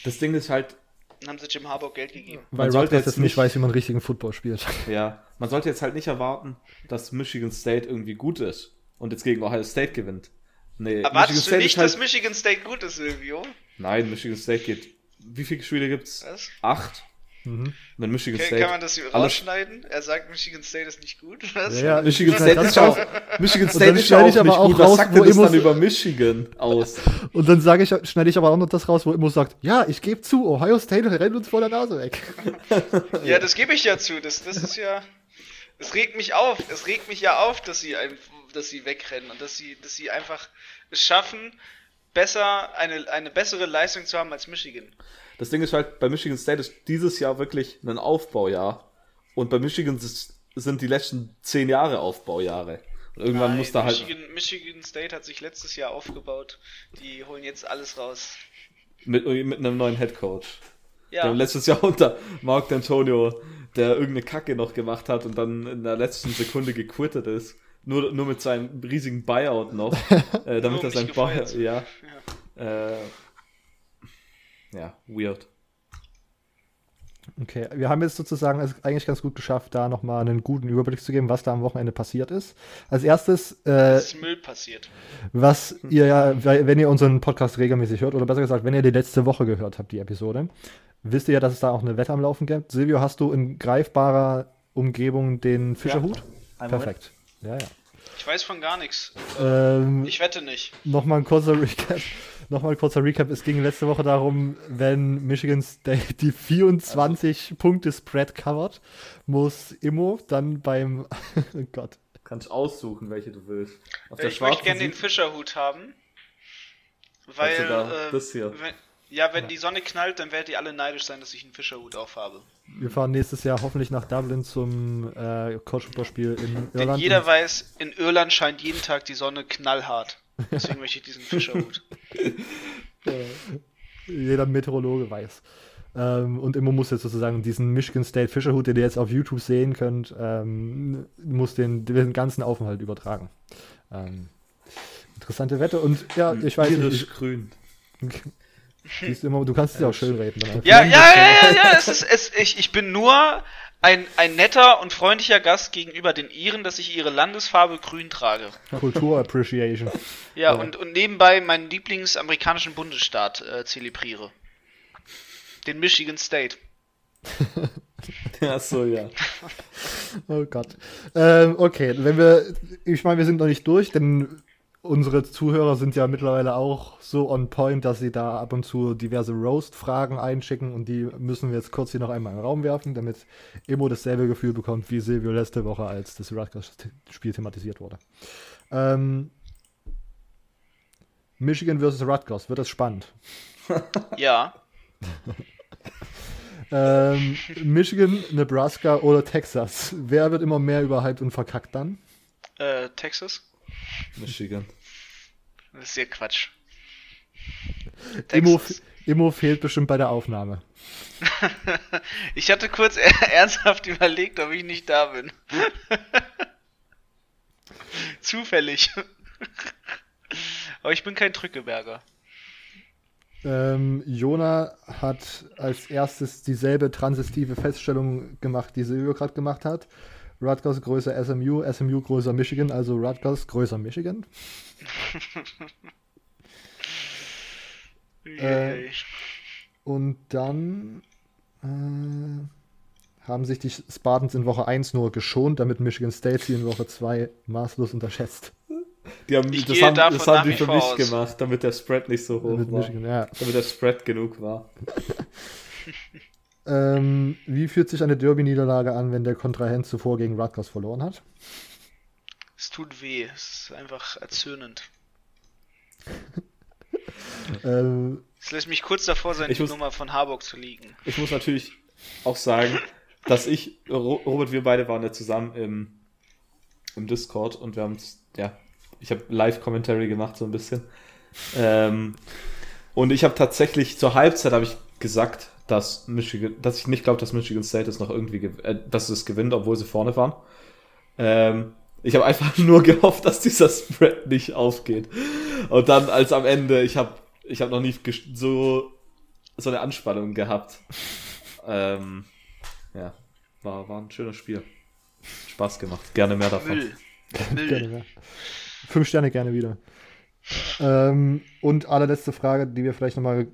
das Ding ist halt, Dann haben sie Jim Harbaugh Geld gegeben. Weil Man sollte Rutgers jetzt nicht- weiß, wie man richtigen Football spielt. ja, man sollte jetzt halt nicht erwarten, dass Michigan State irgendwie gut ist und jetzt gegen Ohio State gewinnt. Nee, Erwartest du nicht, halt, dass Michigan State gut ist, Silvio? Nein, Michigan State geht. Wie viele Spiele gibt's? Was? Acht. Mhm. Wenn Michigan Kann, State. kann man das hier alles- rausschneiden? Er sagt, Michigan State ist nicht gut. Was? Ja, ja, Michigan State ist ist auch. Michigan State ist auch ich aber nicht auch gut. Was raus, sagt wo das immer dann über Michigan aus? Und dann sage ich, schneide ich aber auch noch das raus, wo Immo sagt, ja, ich gebe zu, Ohio State rennt uns vor der Nase weg. Ja, das gebe ich ja zu. Das, das ist ja. Es regt mich auf. Es regt mich ja auf, dass sie, ein, dass sie wegrennen und dass sie, dass sie einfach es schaffen, besser eine, eine bessere Leistung zu haben als Michigan. Das Ding ist halt, bei Michigan State ist dieses Jahr wirklich ein Aufbaujahr. Und bei Michigan sind die letzten zehn Jahre Aufbaujahre. Und irgendwann Nein, muss da halt Michigan, Michigan State hat sich letztes Jahr aufgebaut. Die holen jetzt alles raus. mit, mit einem neuen Headcoach. Ja, Der letztes Jahr unter Mark D'Antonio, der irgendeine Kacke noch gemacht hat und dann in der letzten Sekunde gequittet ist. Nur, nur mit seinem riesigen Buyout noch. äh, damit er sein Buyout. zu Ja. Äh, ja, weird. Okay, wir haben jetzt sozusagen es eigentlich ganz gut geschafft, da nochmal einen guten Überblick zu geben, was da am Wochenende passiert ist. Als erstes, äh, es ist Müll passiert. was ihr ja, wenn ihr unseren Podcast regelmäßig hört, oder besser gesagt, wenn ihr die letzte Woche gehört habt, die Episode, wisst ihr ja, dass es da auch eine Wette am Laufen gibt. Silvio, hast du in greifbarer Umgebung den Fischerhut? Perfekt. Ja, ja. Ich weiß von gar nichts. Ähm, Ich wette nicht. Nochmal ein kurzer Recap. Nochmal ein kurzer Recap. Es ging letzte Woche darum, wenn Michigan State die 24 Punkte Spread covert, muss Immo dann beim, oh Gott, Kannst aussuchen, welche du willst. Auf der Ich möchte gerne den Fischerhut haben. Weil, äh, das hier. Wenn, ja, wenn die Sonne knallt, dann werdet ihr alle neidisch sein, dass ich einen Fischerhut aufhabe. wir fahren nächstes Jahr hoffentlich nach Dublin zum äh, College Football Spiel in Denn Irland. jeder Und- weiß, in Irland scheint jeden Tag die Sonne knallhart. Deswegen möchte ich diesen Fischerhut. jeder Meteorologe weiß. Ähm, und Immo muss jetzt sozusagen diesen Michigan State Fischerhut, den ihr jetzt auf YouTube sehen könnt, ähm, muss den, den ganzen Aufenthalt übertragen. Ähm, interessante Wette und ja, ich weiß nicht, Irisch grün. ich, siehst du, immer, du kannst es ja auch schön reden. Ja, ja, ja, ja, ja, es ist, es, ich, ich bin nur ein, ein netter und freundlicher Gast gegenüber den Iren, dass ich ihre Landesfarbe grün trage. Kultur Appreciation. Ja, Ja. Und, und nebenbei meinen Lieblingsamerikanischen Bundesstaat äh, zelebriere. Den Michigan State. Ach so, ja. Oh Gott. Ähm, okay, wenn wir, ich meine, wir sind noch nicht durch, denn unsere Zuhörer sind ja mittlerweile auch so on point, dass sie da ab und zu diverse Roast-Fragen einschicken und die müssen wir jetzt kurz hier noch einmal in den Raum werfen, damit Emo dasselbe Gefühl bekommt wie Silvio letzte Woche, als das Rutgers-Spiel thematisiert wurde. Ähm, Michigan versus Rutgers, wird das spannend. Ja. Ähm, Michigan, Nebraska oder Texas? Wer wird immer mehr überhyped und verkackt dann? Äh, Texas? Michigan. Das ist ja Quatsch. Immo. Immo fehlt bestimmt bei der Aufnahme. Ich hatte kurz ernsthaft überlegt, ob ich nicht da bin. Zufällig. Aber ich bin kein Drückeberger. Ähm, Jona hat als erstes dieselbe transistive Feststellung gemacht, die Silvio gerade gemacht hat. Rutgers größer SMU, SMU größer Michigan, also Rutgers größer Michigan. Äh, Und dann äh, haben sich die Spartans in Woche 1 nur geschont, damit Michigan State sie in Woche 2 maßlos unterschätzt. Die haben, Ich das gehe haben, davon das haben nach die für mich aus. gemacht, damit der Spread nicht so hoch Damit war. Michigan, ja. Damit der Spread genug war. Ähm, wie fühlt sich eine Derby-Niederlage an, wenn der Kontrahent zuvor gegen Rutgers verloren hat? Es tut weh. Es ist einfach erzürnend. Ähm, Es lässt mich kurz davor sein, Ich die muss- Nummer von Harburg zu liegen. Ich muss natürlich auch sagen, dass ich, Ro- Robert, wir beide waren ja zusammen im, im Discord und wir haben ja, ich habe Live-Commentary gemacht so ein bisschen. Ähm, und ich habe tatsächlich zur Halbzeit habe ich gesagt, dass Michigan, dass ich nicht glaube, dass Michigan State es noch irgendwie, äh, dass es gewinnt, obwohl sie vorne waren. Ähm, ich habe einfach nur gehofft, dass dieser Spread nicht aufgeht. Und dann als am Ende, ich habe ich habe noch nie so so eine Anspannung gehabt. Ähm, ja, war, war ein schönes Spiel. Spaß gemacht. Gerne mehr davon. Müll. gerne mehr. Fünf Sterne gerne wieder. Ähm, und allerletzte Frage, die wir vielleicht nochmal,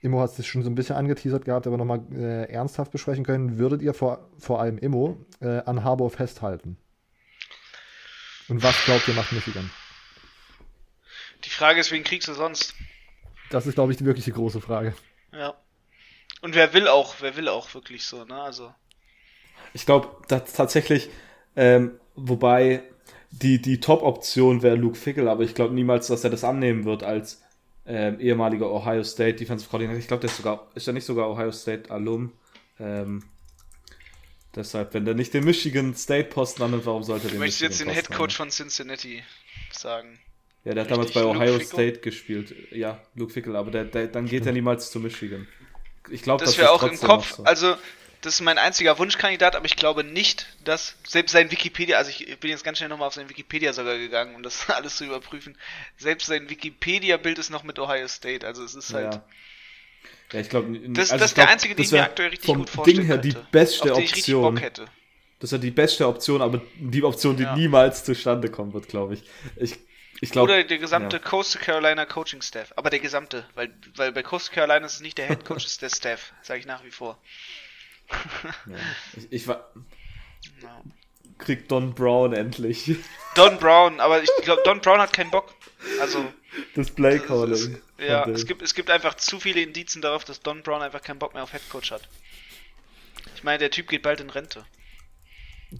Immo hat es schon so ein bisschen angeteasert gehabt, aber nochmal äh, ernsthaft besprechen können. Würdet ihr vor, vor allem Immo äh, an Harbour festhalten? Und was glaubt ihr macht Michigan? Die Frage ist, wen kriegst du sonst? Das ist, glaube ich, die wirklich die große Frage. Ja. Und wer will auch, wer will auch wirklich so, ne? Also. Ich glaube tatsächlich, ähm, wobei die, die Top-Option wäre Luke Fickle, aber ich glaube niemals, dass er das annehmen wird als ähm, ehemaliger Ohio State Defensive Coordinator. Ich glaube, der ist sogar, ist er nicht sogar Ohio State Alum? Ähm, deshalb, wenn der nicht den Michigan State Posten annimmt, warum sollte er den möchtest jetzt den Head Coach von Cincinnati sagen. Ja, der hat damals bei Luke Ohio Fickle? State gespielt. Ja, Luke Fickle, aber der, der, dann geht er niemals zu Michigan. Ich glaube, Das dass wäre auch im Kopf, so. also das ist mein einziger Wunschkandidat, aber ich glaube nicht, dass selbst sein Wikipedia, also ich bin jetzt ganz schnell nochmal auf sein Wikipedia sogar gegangen, um das alles zu überprüfen. Selbst sein Wikipedia-Bild ist noch mit Ohio State, also es ist halt. Ja. Ja, ich glaube, Das, das ist der einzige, den ich mir aktuell richtig gut vorstellen Ding her die könnte. beste auf den ich richtig Option. Bock hätte. Das ist ja die beste Option, aber die Option, die Ja. niemals zustande kommen wird, glaube ich. Ich, glaube. Oder der gesamte ja. Coastal Carolina Coaching Staff. Aber der gesamte, weil, weil bei Coastal Carolina ist es nicht der Head Coach, es ist der Staff, sage ich nach wie vor. Ja. Ich, ich war, Ja. krieg Don Brown endlich. Don Brown, aber ich glaube, Don Brown hat keinen Bock. Also, Das Play es, Calling. ja, es gibt, es gibt einfach zu viele Indizien darauf, dass Don Brown einfach keinen Bock mehr auf Head Coach hat. Ich meine, der Typ geht bald in Rente.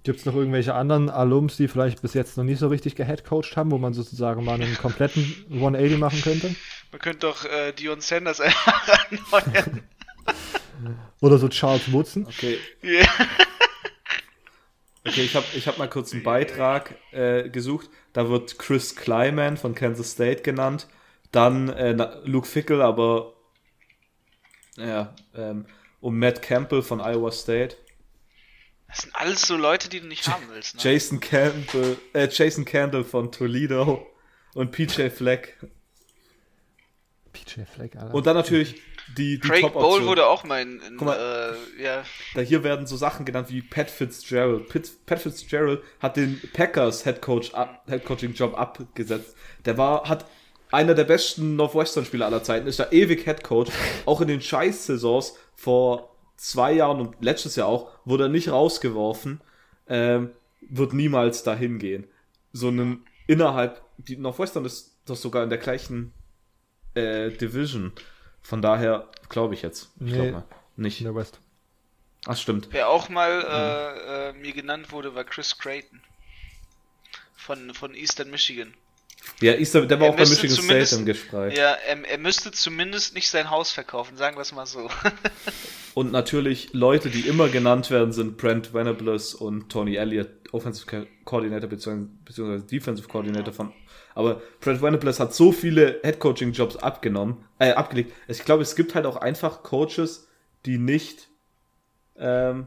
Gibt es noch irgendwelche anderen Alums, die vielleicht bis jetzt noch nicht so richtig geheadcoacht haben, wo man sozusagen mal einen kompletten 180 machen könnte? Man könnte doch äh, Dion Sanders einfach erneuern. Oder so Charles Woodson? Okay, Ja. okay ich habe ich hab mal kurz einen Beitrag äh, gesucht. Da wird Chris Kleiman von Kansas State genannt. Dann äh, Luke Fickle, aber. Ja, ähm, und Matt Campbell von Iowa State. Das sind alles so Leute, die du nicht haben willst. Ne? Jason Campbell, äh, Jason Candle von Toledo und PJ Fleck. PJ Fleck, Alter. Und dann natürlich die, die Craig Bowl wurde auch mal in, mal. äh, ja, Da hier werden so Sachen genannt wie Pat Fitzgerald. Pat, Pat Fitzgerald hat den Packers Head Coach Head Coaching Job abgesetzt. Der war hat einer der besten Northwestern Spieler aller Zeiten, ist da ewig Head Coach. Auch in den Scheiß Saisons vor zwei Jahren und letztes Jahr auch wurde er nicht rausgeworfen. Ähm, wird niemals dahin gehen. So einen innerhalb die Northwestern ist doch sogar in der gleichen äh, Division. Von daher glaube ich jetzt. Ich Nee. glaube mal. Nicht. in der West. Ach, stimmt. Wer auch mal äh, äh, mir genannt wurde, war Chris Creighton. Von, von Eastern Michigan. Ja, Easter, der war Er auch bei müsste Michigan zumindest- State im Gespräch. Ja, er, er müsste zumindest nicht sein Haus verkaufen, sagen wir es mal so. Und natürlich Leute, die immer genannt werden, sind Brent Venables und Tony Elliott, Offensive Co- Coordinator bzw. beziehungsweise Defensive Coordinator von. Aber Brent Venables hat so viele Head-Coaching-Jobs abgenommen, äh, abgelegt. Ich glaube, es gibt halt auch einfach Coaches, die nicht, ähm,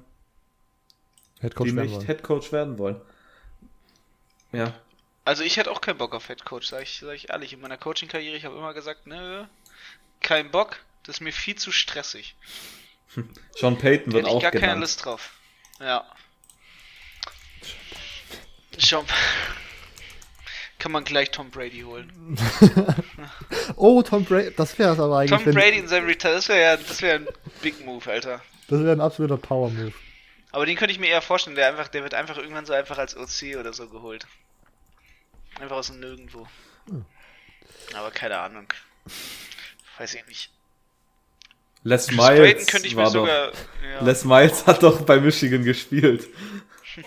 Headcoach die werden nicht wollen. Head-Coach werden wollen. Ja, Also ich hätte auch keinen Bock auf Head Coach, sag ich, sag ich ehrlich. In meiner Coaching-Karriere, ich habe immer gesagt, nö, kein Bock, das ist mir viel zu stressig. Sean Payton wird Hätte ich auch gar keine. Lust drauf. Ja. Schon. Kann man gleich Tom Brady holen. Oh, Tom Brady, das wäre es aber eigentlich. Tom Brady in seinem Retire, das wäre ja, das wäre ein Big Move, Alter. Das wäre ein absoluter Power-Move. Aber den könnte ich mir eher vorstellen, der einfach, der wird einfach irgendwann so einfach als OC oder so geholt. Einfach aus dem Nirgendwo. Hm. Aber keine Ahnung. Weiß ich nicht. Les Miles könnte ich war mir doch, sogar. Ja. Les Miles hat doch bei Michigan gespielt.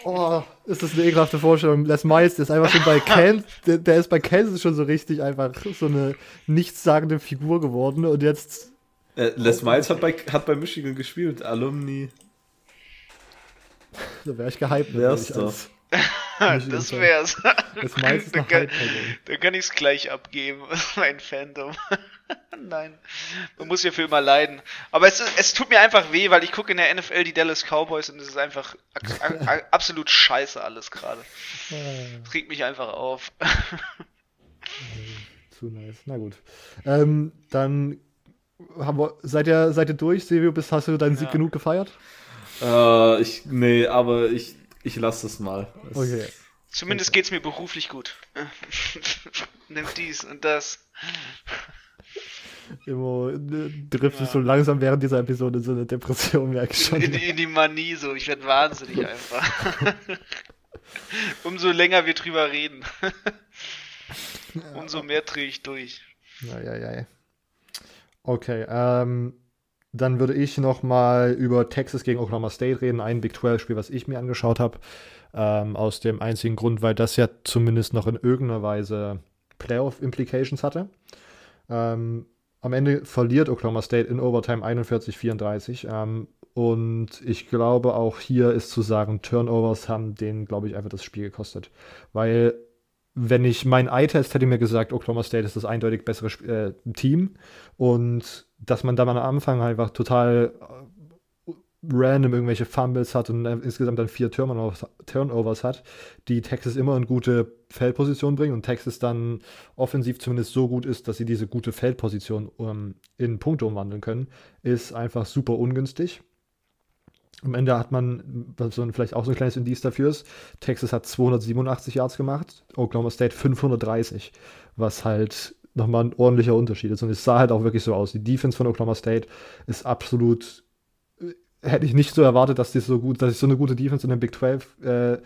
Oh, ist das eine ekelhafte Vorstellung. Les Miles, der ist einfach schon bei Kansas, der, der ist bei Kansas schon so richtig einfach so eine nichtssagende Figur geworden und jetzt, Äh, Les Miles hat bei, hat bei Michigan gespielt, Alumni. da wäre ich gehypt. Wär's als das wär's. Les Miles ist da eine kann, Hype-Person. da kann ich's gleich abgeben, mein Fandom. Nein, man muss ja für immer leiden. Aber es, es tut mir einfach weh, weil ich gucke in der NFL die Dallas Cowboys und es ist einfach a- a- a- absolut scheiße alles gerade. Das regt mich einfach auf. Zu nice. Na gut. Ähm, dann haben wir, seid ihr, seid ihr durch, Silvio? Bist, hast du deinen Sieg Ja. genug gefeiert? Äh, ich, nee, aber ich, ich lasse es mal. Es- Okay. Zumindest geht's mir beruflich gut. Nimm dies und das. Immer äh, driftest so langsam während dieser Episode in so eine Depression, merke ich schon. In, die- in die Manie so. Ich werde wahnsinnig einfach. Umso länger wir drüber reden, umso mehr drehe ich durch. Eieiei. Okay, ähm, dann würde ich noch mal über Texas gegen Oklahoma State reden, ein Big 12 Spiel, was ich mir angeschaut habe, ähm, aus dem einzigen Grund, weil das ja zumindest noch in irgendeiner Weise Playoff Implications hatte. Ähm, am Ende verliert Oklahoma State in Overtime 41-34. Ähm, und ich glaube, auch hier ist zu sagen, Turnovers haben denen, glaube ich, einfach das Spiel gekostet. Weil wenn ich mein Eye-Test hätte mir gesagt, Oklahoma State ist das eindeutig bessere Sp- äh, Team und dass man dann am Anfang einfach total äh, random irgendwelche Fumbles hat und äh, insgesamt dann vier Turnovers, Turnovers hat, die Texas immer in gute Feldposition bringen und Texas dann offensiv zumindest so gut ist, dass sie diese gute Feldposition ähm, in Punkte umwandeln können, ist einfach super ungünstig. Am Ende hat man, was vielleicht auch so ein kleines Indiz dafür ist, Texas hat 287 Yards gemacht, Oklahoma State 530, was halt nochmal ein ordentlicher Unterschied ist. Und es sah halt auch wirklich so aus. Die Defense von Oklahoma State ist absolut, äh, hätte ich nicht so erwartet, dass die so gut, dass ich so eine gute Defense in einem Big 12 äh,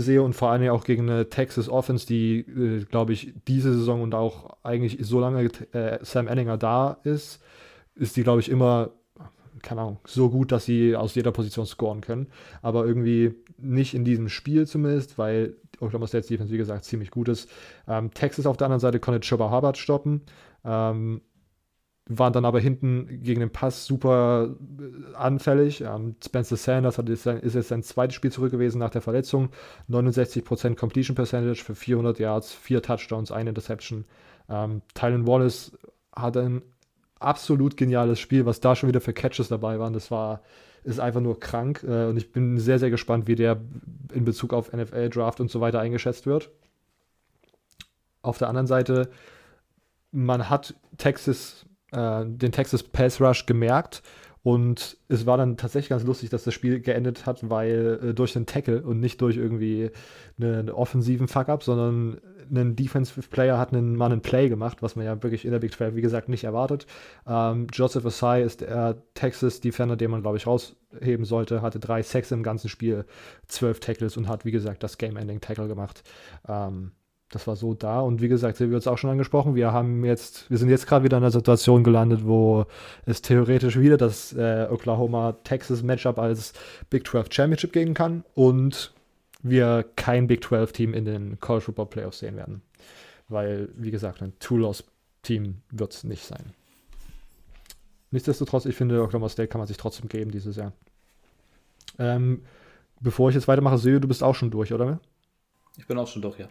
sehe und vor allem auch gegen eine Texas Offense, die, äh, glaube ich, diese Saison und auch eigentlich so lange äh, Sam Ellinger da ist, ist die, glaube ich, immer keine Ahnung, so gut, dass sie aus jeder Position scoren können. Aber irgendwie nicht in diesem Spiel zumindest, weil Oklahoma State Defense, wie gesagt, ziemlich gut ist. Ähm, Texas auf der anderen Seite konnte Chubba Hubbard stoppen. Ähm, waren dann aber hinten gegen den Pass super äh, anfällig. Ähm, Spencer Sanders hat ist jetzt sein zweites Spiel zurück gewesen nach der Verletzung. 69% Completion Percentage für 400 Yards, vier Touchdowns, eine Interception. Ähm, Tylen Wallace hat ein absolut geniales Spiel, was da schon wieder für Catches dabei waren. Das war, ist einfach nur krank. Äh, und ich bin sehr, sehr gespannt, wie der in Bezug auf NFL Draft und so weiter eingeschätzt wird. Auf der anderen Seite, man hat Texas, äh, den Texas Pass Rush gemerkt. Und es war dann tatsächlich ganz lustig, dass das Spiel geendet hat, weil äh, durch einen Tackle und nicht durch irgendwie einen, einen offensiven Fuck-up, sondern ein Defensive Player hat einen Mann in Play gemacht, was man ja wirklich in der Big 12, wie gesagt, nicht erwartet. Ähm, Joseph Asai ist der Texas Defender, den man, glaube ich, rausheben sollte, hatte drei Sacks im ganzen Spiel, zwölf Tackles und hat, wie gesagt, das Game-Ending-Tackle gemacht. Ähm, das war so da. Und wie gesagt, Silvio hat es auch schon angesprochen, wir haben jetzt, wir sind jetzt gerade wieder in einer Situation gelandet, wo es theoretisch wieder das äh, Oklahoma-Texas-Matchup als Big 12 Championship geben kann und wir kein Big 12 Team in den College Football Playoffs sehen werden. Weil, wie gesagt, ein Two-Loss-Team wird es nicht sein. Nichtsdestotrotz, ich finde, Oklahoma State kann man sich trotzdem geben dieses Jahr. Ähm, bevor ich jetzt weitermache, Silvio, du bist auch schon durch, oder? Ich bin auch schon durch, ja.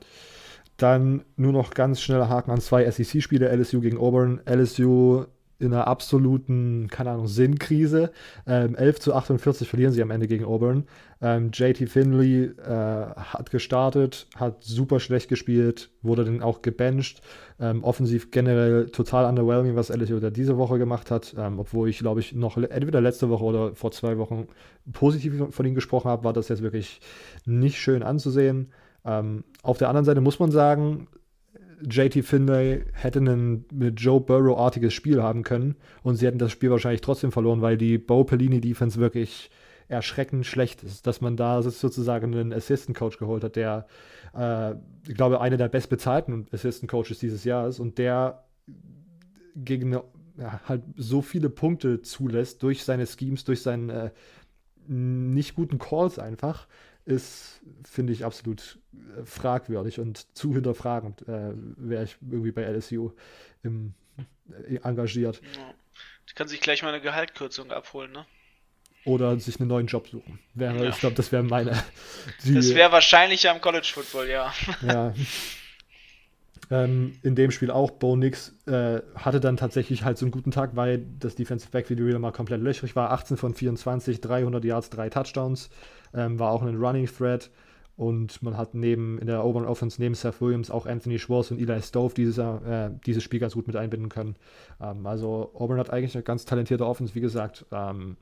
Dann nur noch ganz schneller Haken an zwei SEC-Spiele, LSU gegen Auburn. LSU in einer absoluten, keine Ahnung, Sinnkrise. Ähm, 11 zu 48 verlieren sie am Ende gegen Auburn. Ähm, JT Finley äh, hat gestartet, hat super schlecht gespielt, wurde dann auch gebencht. Ähm, offensiv generell total underwhelming, was LSU da diese Woche gemacht hat. Ähm, obwohl ich, glaube ich, noch entweder letzte Woche oder vor zwei Wochen positiv von ihnen gesprochen habe, war das jetzt wirklich nicht schön anzusehen. Ähm, auf der anderen Seite muss man sagen, JT Finlay hätte ein mit Joe Burrow-artiges Spiel haben können und sie hätten das Spiel wahrscheinlich trotzdem verloren, weil die Bo Pelini-Defense wirklich erschreckend schlecht ist, dass man da sozusagen einen Assistant Coach geholt hat, der, äh, ich glaube, einer der bestbezahlten Assistant Coaches dieses Jahres und der gegen eine, ja, halt so viele Punkte zulässt durch seine Schemes, durch seine äh, nicht guten Calls einfach, ist, finde ich, absolut äh, fragwürdig und zu hinterfragend, äh, wäre ich irgendwie bei LSU im, äh, engagiert. Ja. Die kann sich gleich mal eine Gehaltkürzung abholen, ne? oder sich einen neuen Job suchen. Wäre, ja. Ich glaube, das wäre meine. Die, das wäre wahrscheinlich am College Football, ja. Ja. Ähm, in dem Spiel auch, Bo Nix äh, hatte dann tatsächlich halt so einen guten Tag, weil das Defensive Backfield wieder mal komplett löchrig war. 18 von 24, 300 Yards, 3 Touchdowns. Ähm, war auch ein Running Thread. Und man hat neben in der Auburn Offense neben Seth Williams auch Anthony Schwartz und Eli Stove dieses, äh, dieses Spiel ganz gut mit einbinden können. Ähm, also Auburn hat eigentlich eine ganz talentierte Offense, wie gesagt. Ähm,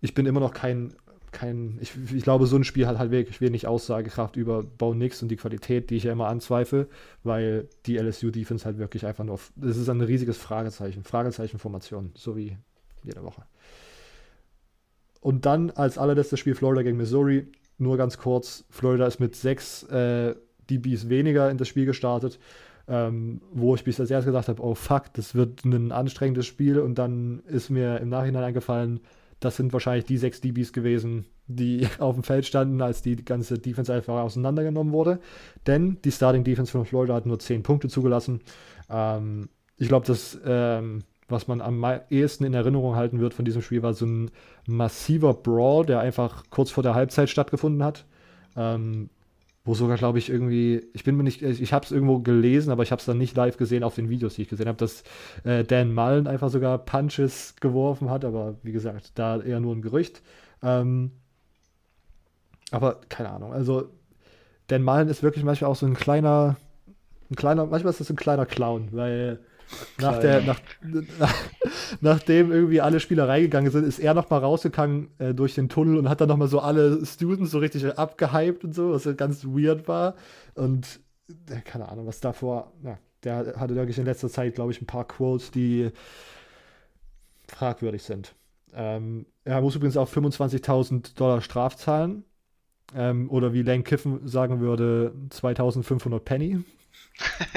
ich bin immer noch kein, kein ich, ich glaube, so ein Spiel hat halt wirklich wenig Aussagekraft über Bo Nix und die Qualität, die ich ja immer anzweifle, weil die LSU-Defense halt wirklich einfach nur, das ist ein riesiges Fragezeichen, Fragezeichen-Formation, so wie jede Woche. Und dann als allerletztes Spiel Florida gegen Missouri, nur ganz kurz, Florida ist mit sechs äh, DBs weniger in das Spiel gestartet. Ähm, wo ich bis als erstes gesagt habe, oh fuck, das wird ein anstrengendes Spiel und dann ist mir im Nachhinein eingefallen, das sind wahrscheinlich die sechs DBs gewesen, die auf dem Feld standen, als die ganze Defense einfach auseinandergenommen wurde. Denn die Starting Defense von Florida hat nur zehn Punkte zugelassen. Ähm, ich glaube, das, ähm, was man am ehesten in Erinnerung halten wird von diesem Spiel, war so ein massiver Brawl, der einfach kurz vor der Halbzeit stattgefunden hat. Ähm, wo sogar, glaube ich, irgendwie, ich bin mir nicht, ich habe es irgendwo gelesen, aber ich habe es dann nicht live gesehen auf den Videos, die ich gesehen habe, dass äh, Dan Mullen einfach sogar Punches geworfen hat, aber wie gesagt, da eher nur ein Gerücht. Ähm, aber keine Ahnung, also Dan Mullen ist wirklich manchmal auch so ein kleiner, ein kleiner, manchmal ist das ein kleiner Clown, weil nach der, nach, nach, nachdem irgendwie alle Spieler reingegangen sind, ist er nochmal rausgegangen äh, durch den Tunnel und hat dann nochmal so alle Students so richtig abgehypt und so, was ja ganz weird war. Und äh, keine Ahnung, was davor, ja, der hatte wirklich in letzter Zeit, glaube ich, ein paar Quotes, die fragwürdig sind. Ähm, er muss übrigens auch 25.000 Dollar Straf zahlen. Ähm, oder wie Lane Kiffen sagen würde, 2500 Penny.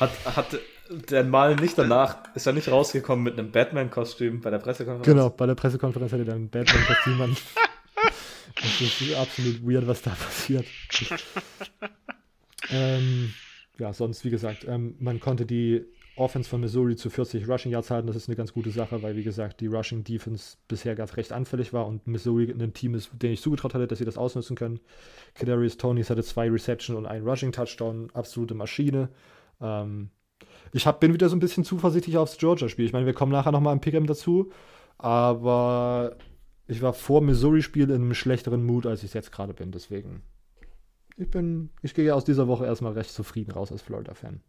hat, hat der Mal nicht danach, ist er nicht rausgekommen mit einem Batman-Kostüm bei der Pressekonferenz? Genau, bei der Pressekonferenz hatte er dann ein Batman-Kostüm an. Das ist absolut weird, was da passiert. ähm, ja, sonst, wie gesagt, ähm, man konnte die Offense von Missouri zu 40 Rushing Yards halten. Das ist eine ganz gute Sache, weil, wie gesagt, die Rushing Defense bisher ganz recht anfällig war und Missouri ein Team ist, dem ich zugetraut hatte, dass sie das ausnutzen können. Kadarius Tonys hatte zwei Reception und einen Rushing Touchdown. Absolute Maschine. Ähm, ich hab, bin wieder so ein bisschen zuversichtlich aufs Georgia-Spiel. Ich meine, wir kommen nachher nochmal im Pick'em dazu, aber ich war vor Missouri-Spiel in einem schlechteren Mut, als ich es jetzt gerade bin. Deswegen, ich bin, ich gehe aus dieser Woche erstmal recht zufrieden raus als Florida-Fan.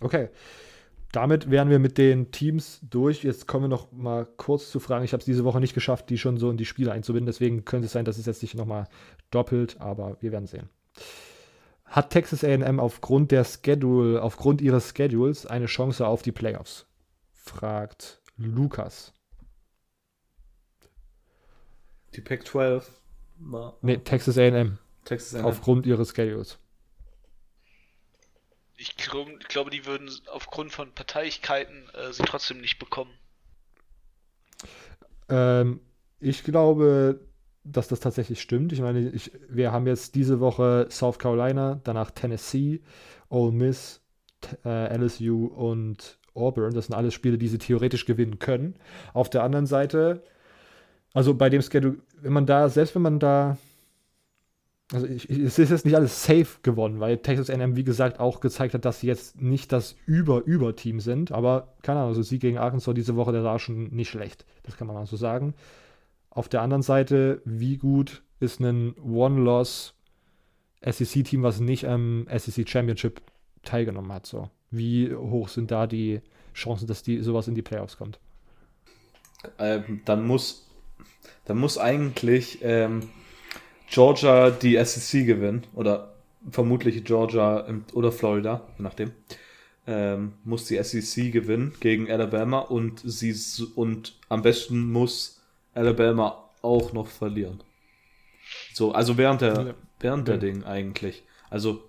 Okay. Damit wären wir mit den Teams durch. Jetzt kommen wir noch mal kurz zu Fragen. Ich habe es diese Woche nicht geschafft, die schon so in die Spiele einzubinden. Deswegen könnte es sein, dass es jetzt nicht noch mal doppelt, aber wir werden sehen. Hat Texas AM aufgrund der Schedule, aufgrund ihres Schedules eine Chance auf die Playoffs? Fragt Lukas. Die Pac 12. Nee, Texas AM. Texas AM. Aufgrund ihres Schedules. Ich, ich glaube, die würden aufgrund von Parteiigkeiten äh, sie trotzdem nicht bekommen. Ähm, ich glaube, dass das tatsächlich stimmt. Ich meine, ich, wir haben jetzt diese Woche South Carolina, danach Tennessee, Ole Miss, äh, LSU und Auburn. Das sind alles Spiele, die sie theoretisch gewinnen können. Auf der anderen Seite, also bei dem Schedule, wenn man da, selbst wenn man da, also ich, es ist jetzt nicht alles safe gewonnen, weil Texas A&M, wie gesagt, auch gezeigt hat, dass sie jetzt nicht das Über-Über-Team sind. Aber keine Ahnung, also sie gegen Arkansas diese Woche, der war schon nicht schlecht. Das kann man mal so sagen. Auf der anderen Seite, wie gut ist ein One-Loss SEC-Team, was nicht am SEC Championship teilgenommen hat? So, wie hoch sind da die Chancen, dass die sowas in die Playoffs kommt? Ähm, dann muss, dann muss eigentlich ähm, Georgia die SEC gewinnen oder vermutlich Georgia oder Florida, je nachdem, ähm, muss die SEC gewinnen gegen Alabama und sie und am besten muss Alabama auch noch verlieren. So, also während der, ja. während der ja. Ding eigentlich. Also,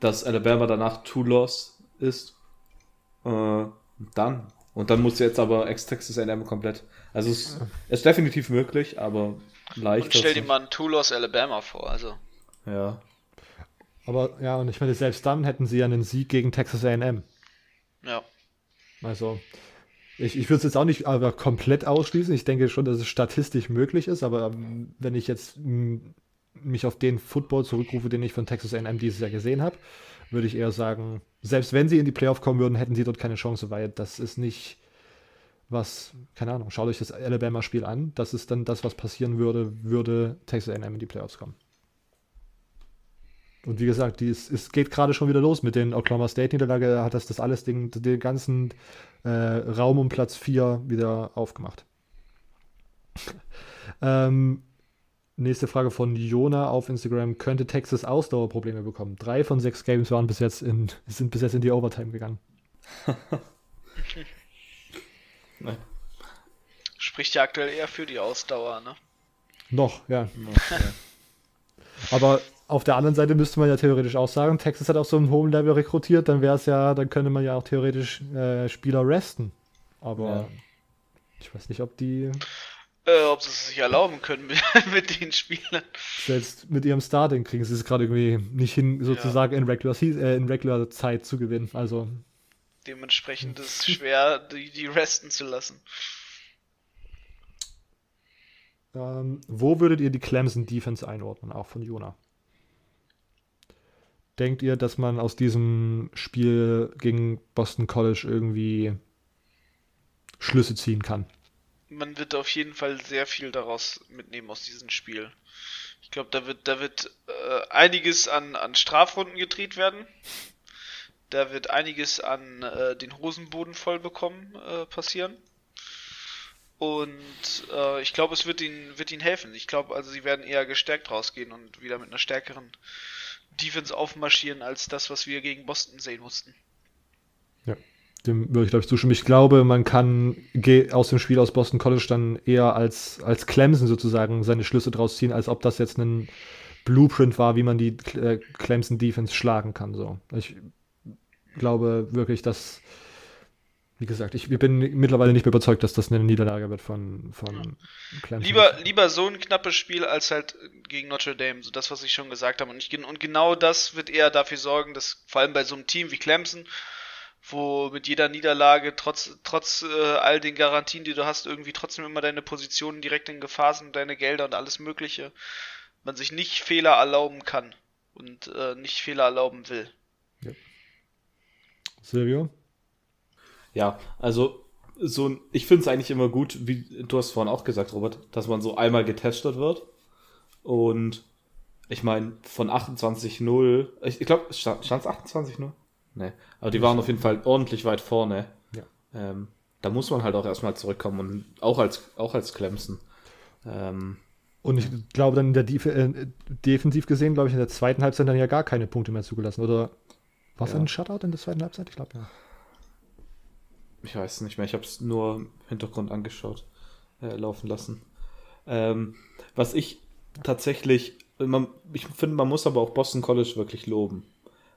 dass Alabama danach two loss ist, äh, dann. Und dann muss jetzt aber ex-Texas A&M komplett. Also es ja. ist definitiv möglich, aber leicht. Und stell dir mal ein two loss Alabama vor, also. Ja. Aber ja, und ich meine, selbst dann hätten sie ja einen Sieg gegen Texas AM. Ja. Also, ich, ich würde es jetzt auch nicht aber komplett ausschließen. Ich denke schon, dass es statistisch möglich ist, aber ähm, wenn ich jetzt mich auf den Football zurückrufe, den ich von Texas AM dieses Jahr gesehen habe, würde ich eher sagen, selbst wenn sie in die Playoff kommen würden, hätten sie dort keine Chance, weil das ist nicht was, keine Ahnung, schaut euch das Alabama-Spiel an. Das ist dann das, was passieren würde, würde Texas AM in die Playoffs kommen. Und wie gesagt, die ist, es geht gerade schon wieder los mit den Oklahoma State-Niederlage. Hat das das alles, den, den ganzen äh, Raum um Platz 4 wieder aufgemacht. ähm, nächste Frage von Jona auf Instagram. Könnte Texas Ausdauerprobleme bekommen? Drei von sechs Games waren bis jetzt in, sind bis jetzt in die Overtime gegangen. Nein. Spricht ja aktuell eher für die Ausdauer, ne? Noch, ja. Noch, ja. Aber auf der anderen Seite müsste man ja theoretisch auch sagen, Texas hat auf so einem hohen Level rekrutiert, dann wäre es ja, dann könnte man ja auch theoretisch äh, Spieler resten. Aber ja. ich weiß nicht, ob die. Äh, ob sie es sich erlauben können mit, mit, den Spielern. Selbst mit ihrem Starting kriegen sie es gerade irgendwie nicht hin, sozusagen ja. in, Regular, äh, in Regular Zeit zu gewinnen. Also. Dementsprechend ist es schwer, die, die resten zu lassen. Ähm, wo würdet ihr die Clemson Defense einordnen, auch von Jona? Denkt ihr, dass man aus diesem Spiel gegen Boston College irgendwie Schlüsse ziehen kann? Man wird auf jeden Fall sehr viel daraus mitnehmen aus diesem Spiel. Ich glaube, da wird, da wird äh, einiges an, an Strafrunden gedreht werden. Da wird einiges an äh, den Hosenboden voll bekommen äh, passieren. Und äh, ich glaube, es wird ihnen, wird ihnen helfen. Ich glaube, also sie werden eher gestärkt rausgehen und wieder mit einer stärkeren Defense aufmarschieren als das, was wir gegen Boston sehen mussten. Ja, dem würde ich glaube ich zustimmen. Ich glaube, man kann aus dem Spiel aus Boston College dann eher als, als Clemson sozusagen seine Schlüsse draus ziehen, als ob das jetzt ein Blueprint war, wie man die äh, Clemson Defense schlagen kann. So. Ich glaube wirklich, dass wie gesagt, ich bin mittlerweile nicht mehr überzeugt, dass das eine Niederlage wird von, von Clemson. Lieber, lieber so ein knappes Spiel als halt gegen Notre Dame, so das, was ich schon gesagt habe. Und, ich, und genau das wird eher dafür sorgen, dass vor allem bei so einem Team wie Clemson, wo mit jeder Niederlage, trotz, trotz äh, all den Garantien, die du hast, irgendwie trotzdem immer deine Positionen direkt in Gefahr sind, deine Gelder und alles Mögliche, man sich nicht Fehler erlauben kann und äh, nicht Fehler erlauben will. Ja. Silvio? Ja, also so ich finde es eigentlich immer gut, wie du hast vorhin auch gesagt, Robert, dass man so einmal getestet wird. Und ich meine, von 28-0, ich, ich glaube, stand es 28-0? Nee. Aber die waren auf jeden Fall ordentlich weit vorne. Ja. Ähm, da muss man halt auch erstmal zurückkommen und auch als, auch als Clemson. Ähm, und ich glaube dann in der Def äh, defensiv gesehen, glaube ich, in der zweiten Halbzeit dann ja gar keine Punkte mehr zugelassen. Oder war es ja. ein Shutout in der zweiten Halbzeit? Ich glaube ja ich weiß nicht mehr, ich habe es nur im Hintergrund angeschaut, äh, laufen lassen. Ähm, was ich tatsächlich, man, ich finde, man muss aber auch Boston College wirklich loben.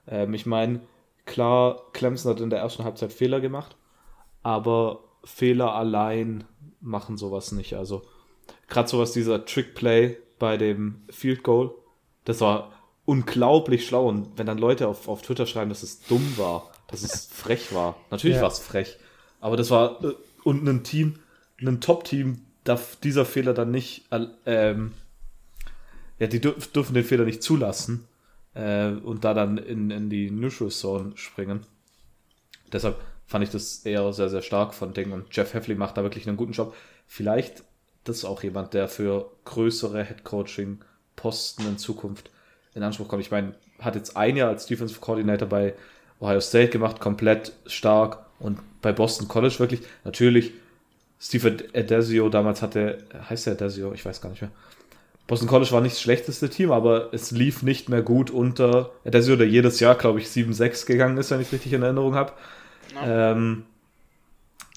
Ähm, ich meine, klar, Clemson hat in der ersten Halbzeit Fehler gemacht, aber Fehler allein machen sowas nicht. Also gerade sowas dieser Trick-Play bei dem Field Goal, das war unglaublich schlau. Und wenn dann Leute auf, auf Twitter schreiben, dass es dumm war, dass es frech war, natürlich ja. war es frech. Aber das war äh, und ein Team, ein Top-Team darf dieser Fehler dann nicht, ähm, ja, die dürf, dürfen den Fehler nicht zulassen äh, und da dann in, in die Neutral Zone springen. Deshalb fand ich das eher sehr, sehr stark von Ding und Jeff Heffley macht da wirklich einen guten Job. Vielleicht das ist auch jemand, der für größere Headcoaching-Posten in Zukunft in Anspruch kommt. Ich meine, hat jetzt ein Jahr als Defensive Coordinator bei Ohio State gemacht, komplett stark und bei Boston College wirklich, natürlich, Steve Adesio damals hatte, heißt der Adesio, ich weiß gar nicht mehr, Boston College war nicht das schlechteste Team, aber es lief nicht mehr gut unter Saison, der jedes Jahr, glaube ich, 7-6 gegangen ist, wenn ich es richtig in Erinnerung habe. Ja. Ähm,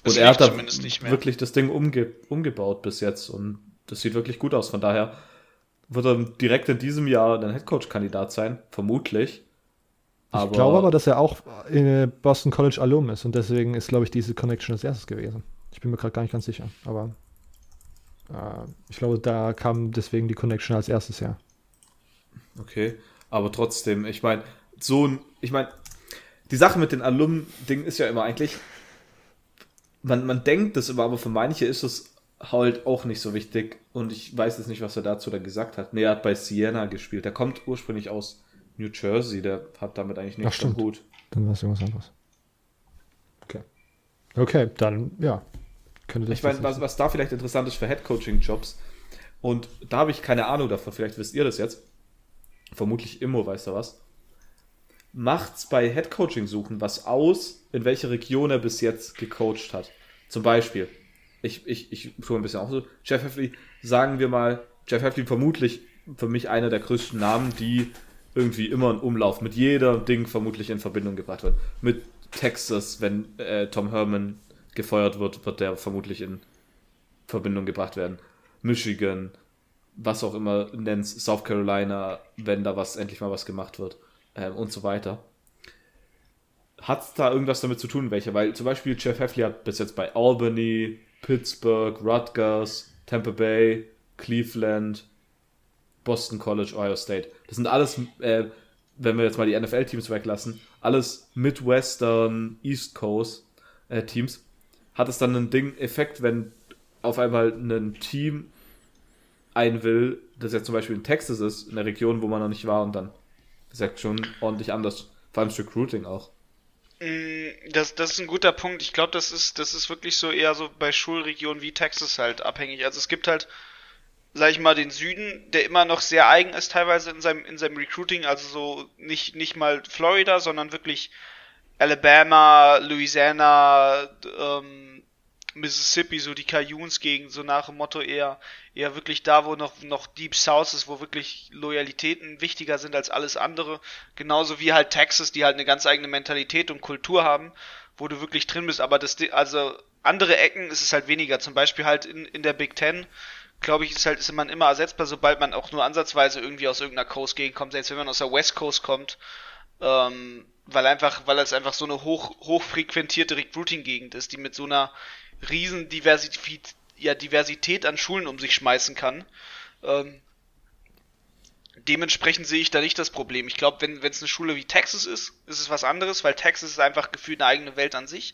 und er hat da zumindest nicht mehr. wirklich das Ding umge umgebaut bis jetzt und das sieht wirklich gut aus. Von daher wird er direkt in diesem Jahr ein Headcoach-Kandidat sein, vermutlich. Ich glaube aber, dass er auch in Boston College Alum ist und deswegen ist, glaube ich, diese Connection als erstes gewesen. Ich bin mir gerade gar nicht ganz sicher, aber äh, ich glaube, da kam deswegen die Connection als erstes her. Okay, aber trotzdem, ich meine, so ein, ich meine, die Sache mit den Alumn-Ding ist ja immer eigentlich, man, man denkt das immer, aber für manche ist es halt auch nicht so wichtig und ich weiß jetzt nicht, was er dazu dann gesagt hat. Nee, er hat bei Siena gespielt. Der kommt ursprünglich aus New Jersey, der hat damit eigentlich nichts am Hut. Dann war es irgendwas anderes. Okay. Okay, dann, ja. Könnte das Ich meine, was, was da vielleicht interessant ist für Headcoaching-Jobs, und da habe ich keine Ahnung davon, vielleicht wisst ihr das jetzt, vermutlich Immo weiß da was, macht's bei Headcoaching-Suchen was aus, in welche Region er bis jetzt gecoacht hat. Zum Beispiel, ich, ich, ich tue ein bisschen auch so, Jeff Heffley, sagen wir mal, Jeff Heffley vermutlich für mich einer der größten Namen, die irgendwie immer in Umlauf mit jeder Ding vermutlich in Verbindung gebracht wird. Mit Texas, wenn äh, Tom Herman gefeuert wird, wird der vermutlich in Verbindung gebracht werden. Michigan, was auch immer nennst, South Carolina, wenn da was endlich mal was gemacht wird ähm, und so weiter. Hat es da irgendwas damit zu tun, welche? Weil zum Beispiel Jeff Heffley hat bis jetzt bei Albany, Pittsburgh, Rutgers, Tampa Bay, Cleveland, Boston College, Ohio State. Das sind alles, äh, wenn wir jetzt mal die NFL-Teams weglassen, alles Midwestern, East Coast äh, Teams. Hat es dann einen Ding Effekt, wenn auf einmal ein Team ein will, das jetzt zum Beispiel in Texas ist, in der Region, wo man noch nicht war, und dann ist ja schon ordentlich anders. Vor allem das Recruiting auch. Mm, Das, das ist ein guter Punkt. Ich glaube, das ist, das ist wirklich so eher so bei Schulregionen wie Texas halt abhängig. Also es gibt halt, sag ich mal, den Süden, der immer noch sehr eigen ist teilweise in seinem, in seinem Recruiting. Also so nicht, nicht mal Florida, sondern wirklich Alabama, Louisiana, ähm, Mississippi, so die Cajuns-Gegend, so nach dem Motto eher, eher wirklich da, wo noch, noch Deep South ist, wo wirklich Loyalitäten wichtiger sind als alles andere. Genauso wie halt Texas, die halt eine ganz eigene Mentalität und Kultur haben, wo du wirklich drin bist. Aber das, also andere Ecken ist es halt weniger. Zum Beispiel halt in, in der Big Ten, glaube ich, ist halt, ist man immer ersetzbar, sobald man auch nur ansatzweise irgendwie aus irgendeiner Coast-Gegend kommt. Selbst wenn man aus der West Coast kommt, ähm, weil einfach, weil es einfach so eine hoch, hochfrequentierte Recruiting-Gegend ist, die mit so einer riesen Diversität, ja, Diversität an Schulen um sich schmeißen kann. Ähm, dementsprechend sehe ich da nicht das Problem. Ich glaube, wenn es eine Schule wie Texas ist, ist es was anderes, weil Texas ist einfach gefühlt eine eigene Welt an sich.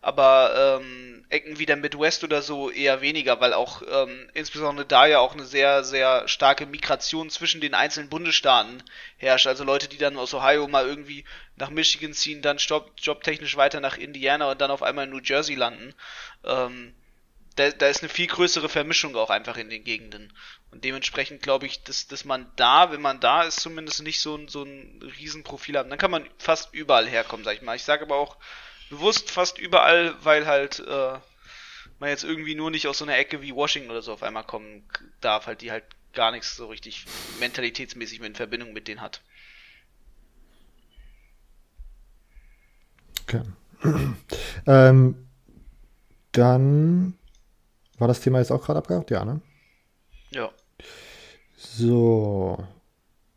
Aber ähm, Ecken wie der Midwest oder so eher weniger, weil auch ähm, insbesondere da ja auch eine sehr, sehr starke Migration zwischen den einzelnen Bundesstaaten herrscht. Also Leute, die dann aus Ohio mal irgendwie nach Michigan ziehen, dann job, jobtechnisch weiter nach Indiana und dann auf einmal in New Jersey landen. Ähm, da, da ist eine viel größere Vermischung auch einfach in den Gegenden. Und dementsprechend glaube ich, dass, dass man da, wenn man da ist, zumindest nicht so ein, so ein Riesenprofil hat. Dann kann man fast überall herkommen, sag ich mal. Ich sage aber auch bewusst fast überall, weil halt äh, man jetzt irgendwie nur nicht aus so einer Ecke wie Washington oder so auf einmal kommen darf, halt die halt gar nichts so richtig mentalitätsmäßig in Verbindung mit denen hat. Okay. ähm, dann war das Thema jetzt auch gerade abgehakt? Ja, ne? Ja. So.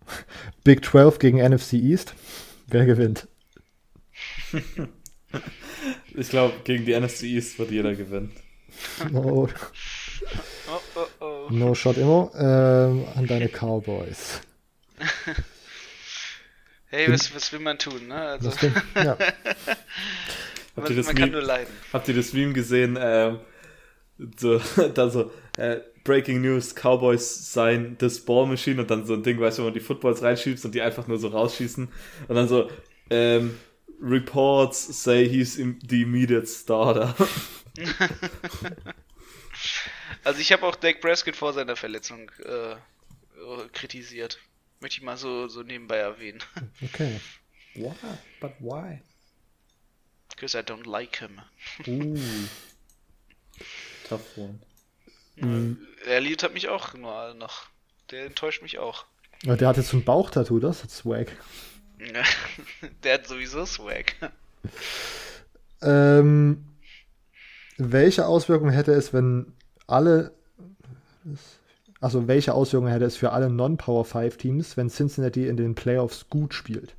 Big 12 gegen NFC East. Wer gewinnt? Ich glaube, gegen die NFC East wird jeder gewinnen. No, Oh, oh, oh. no shot immer. Ähm, an deine Cowboys. Hey, was, was will man tun, ne? Also, Das Ding, ja. Habt ihr das man kann Meme- nur leiden. Habt ihr das Meme gesehen? Ähm, so, da so, äh, Breaking News, Cowboys sein das Ball Machine und dann so ein Ding, weißt du, wo man die Footballs reinschiebt und die einfach nur so rausschießen. Und dann so, ähm, Reports say he's im, the immediate starter. Also ich habe auch Dak Prescott vor seiner Verletzung äh, kritisiert. Möchte ich mal so, so nebenbei erwähnen. Okay. Why? But why? Because I don't like him. Uh. Tough one. Mhm. Er liebt hat mich auch nur noch der enttäuscht mich auch. Ja, Der hat jetzt so ein Bauchtattoo, das ist Swag. der hat sowieso Swag. Ähm, welche Auswirkungen hätte es, wenn alle. Also, welche Auswirkungen hätte es für alle Non-Power 5 Teams, wenn Cincinnati in den Playoffs gut spielt?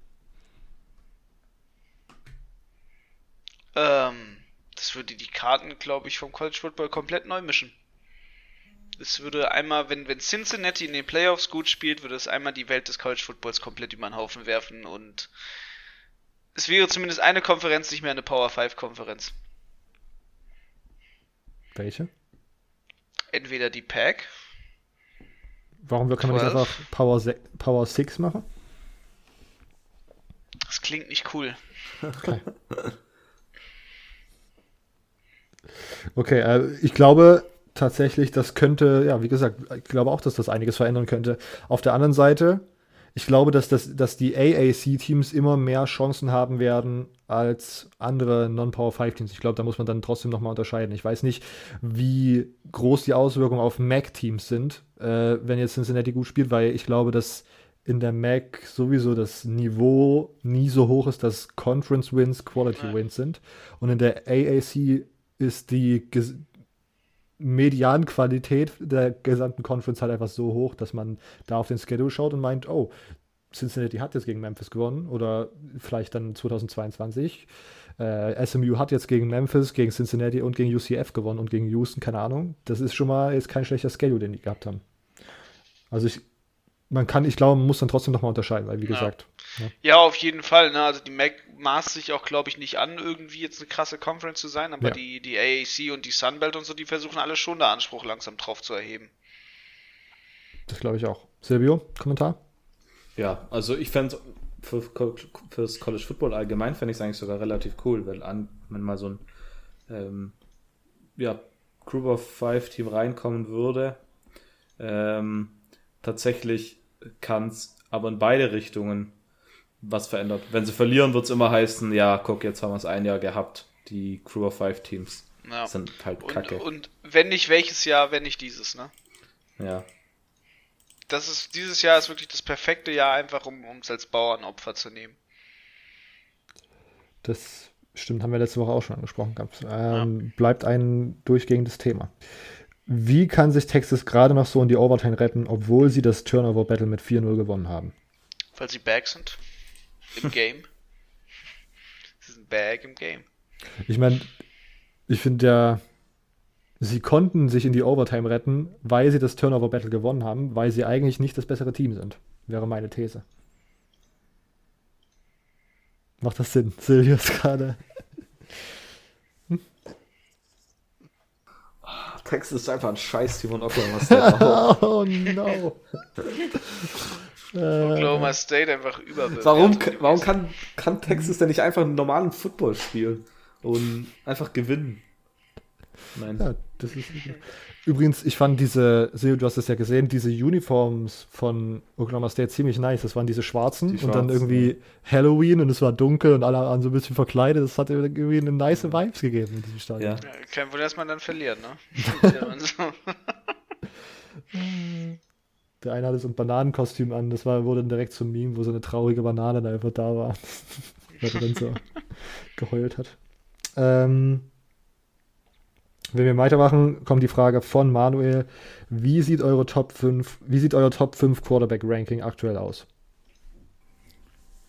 Ähm, das würde die Karten, glaube ich, vom College Football komplett neu mischen. Es würde einmal, wenn, wenn Cincinnati in den Playoffs gut spielt, würde es einmal die Welt des College Footballs komplett über den Haufen werfen und es wäre zumindest eine Konferenz nicht mehr eine Power 5 Konferenz. Welche? Entweder die Pack. Warum kann man nicht 12? einfach Power, Power 6 machen? Das klingt nicht cool. Okay, äh, ich glaube tatsächlich, das könnte, ja, wie gesagt, ich glaube auch, dass das einiges verändern könnte. Auf der anderen Seite, ich glaube, dass, das, dass die AAC-Teams immer mehr Chancen haben werden als andere Non-Power-5-Teams. Ich glaube, da muss man dann trotzdem nochmal unterscheiden. Ich weiß nicht, wie groß die Auswirkungen auf MAC-Teams sind, äh, wenn jetzt Cincinnati gut spielt, weil ich glaube, dass in der MAC sowieso das Niveau nie so hoch ist, dass Conference Wins Quality Nein. Wins sind. Und in der AAC ist die Medianqualität der gesamten Conference halt einfach so hoch, dass man da auf den Schedule schaut und meint, oh, Cincinnati hat jetzt gegen Memphis gewonnen oder vielleicht dann 2022. Äh, SMU hat jetzt gegen Memphis, gegen Cincinnati und gegen UCF gewonnen und gegen Houston, keine Ahnung. Das ist schon mal jetzt kein schlechter Schedule, den die gehabt haben. Also ich, man kann, ich glaube, man muss dann trotzdem nochmal unterscheiden, weil wie Ja. gesagt, Ja, auf jeden Fall. Ne? Also die Mac maßt sich auch, glaube ich, nicht an, irgendwie jetzt eine krasse Conference zu sein, aber Ja. die, die AAC und die Sunbelt und so, die versuchen alle schon da Anspruch langsam drauf zu erheben. das glaube ich auch. Silvio, Kommentar? Ja, also ich fände für, fürs College Football allgemein fände ich es eigentlich sogar relativ cool, weil an, wenn mal so ein ähm, ja, Group of Five Team reinkommen würde. Ähm, tatsächlich kann es aber in beide Richtungen was verändert. Wenn sie verlieren, wird es immer heißen, ja, guck, jetzt haben wir es ein Jahr gehabt. Die Crew of Five Teams Ja. sind halt Und, kacke. und wenn nicht welches Jahr, wenn nicht dieses, ne? ja. Das ist, dieses Jahr ist wirklich das perfekte Jahr, einfach um es als Bauernopfer zu nehmen. Das stimmt, haben wir letzte Woche auch schon angesprochen gehabt. Ähm, Bleibt ein durchgehendes Thema. Wie kann sich Texas gerade noch so in die Overtime retten, obwohl sie das Turnover-Battle mit 4-0 gewonnen haben? Weil sie back sind. Im Game. sie sind back im Game. Ich meine, ich finde ja, sie konnten sich in die Overtime retten, weil sie das Turnover-Battle gewonnen haben, weil sie eigentlich nicht das bessere Team sind. Wäre meine These. Macht das Sinn? Silvius gerade. Texas ist einfach ein Scheiß-Team und Oklahoma State. Oh no. Äh, Oklahoma State einfach überbewertet. Warum, warum kann, kann Texas denn nicht einfach einen normalen Football spielen und einfach gewinnen? Nein. Ja, das ist. Übrigens, ich fand diese, Silvio, du hast es ja gesehen, diese Uniforms von Oklahoma State ziemlich nice. Das waren diese schwarzen Die und dann schwarzen, irgendwie Halloween und es war dunkel und alle waren so ein bisschen verkleidet. Das hat irgendwie eine nice Vibes gegeben in diesem Stadion. Ja. Ja, kein Wunder, dass man dann verliert, ne? Der eine hatte so ein Bananenkostüm an, das war, wurde dann direkt zum Meme, wo so eine traurige Banane da einfach da war. Weil er dann so geheult hat. Ähm, wenn wir weitermachen, kommt die Frage von Manuel. Wie sieht eure Top 5, wie sieht euer Top 5 Quarterback Ranking aktuell aus?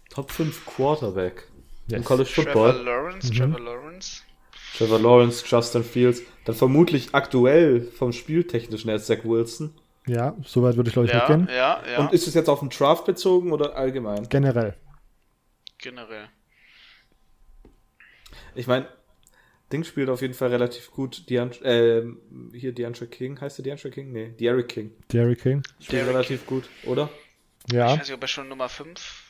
Top 5 Quarterback im Yes. College Trevor Football. Lawrence, Mhm. Trevor Lawrence. Trevor Lawrence, Justin Fields. Dann vermutlich aktuell vom Spieltechnischen her Zach Wilson. Ja, soweit würde ich glaube ich Ja, mitgehen. ja, ja, Und ist es jetzt auf den Draft bezogen oder allgemein? Generell. generell. Ich meine, Ding spielt auf jeden Fall relativ gut. Dean, ähm, hier DeAndre King, heißt der DeAndre King? Nee, Derrick King. Derrick King. Spielt Derrick relativ gut, oder? Ja. Ich weiß nicht, ob er schon Nummer 5.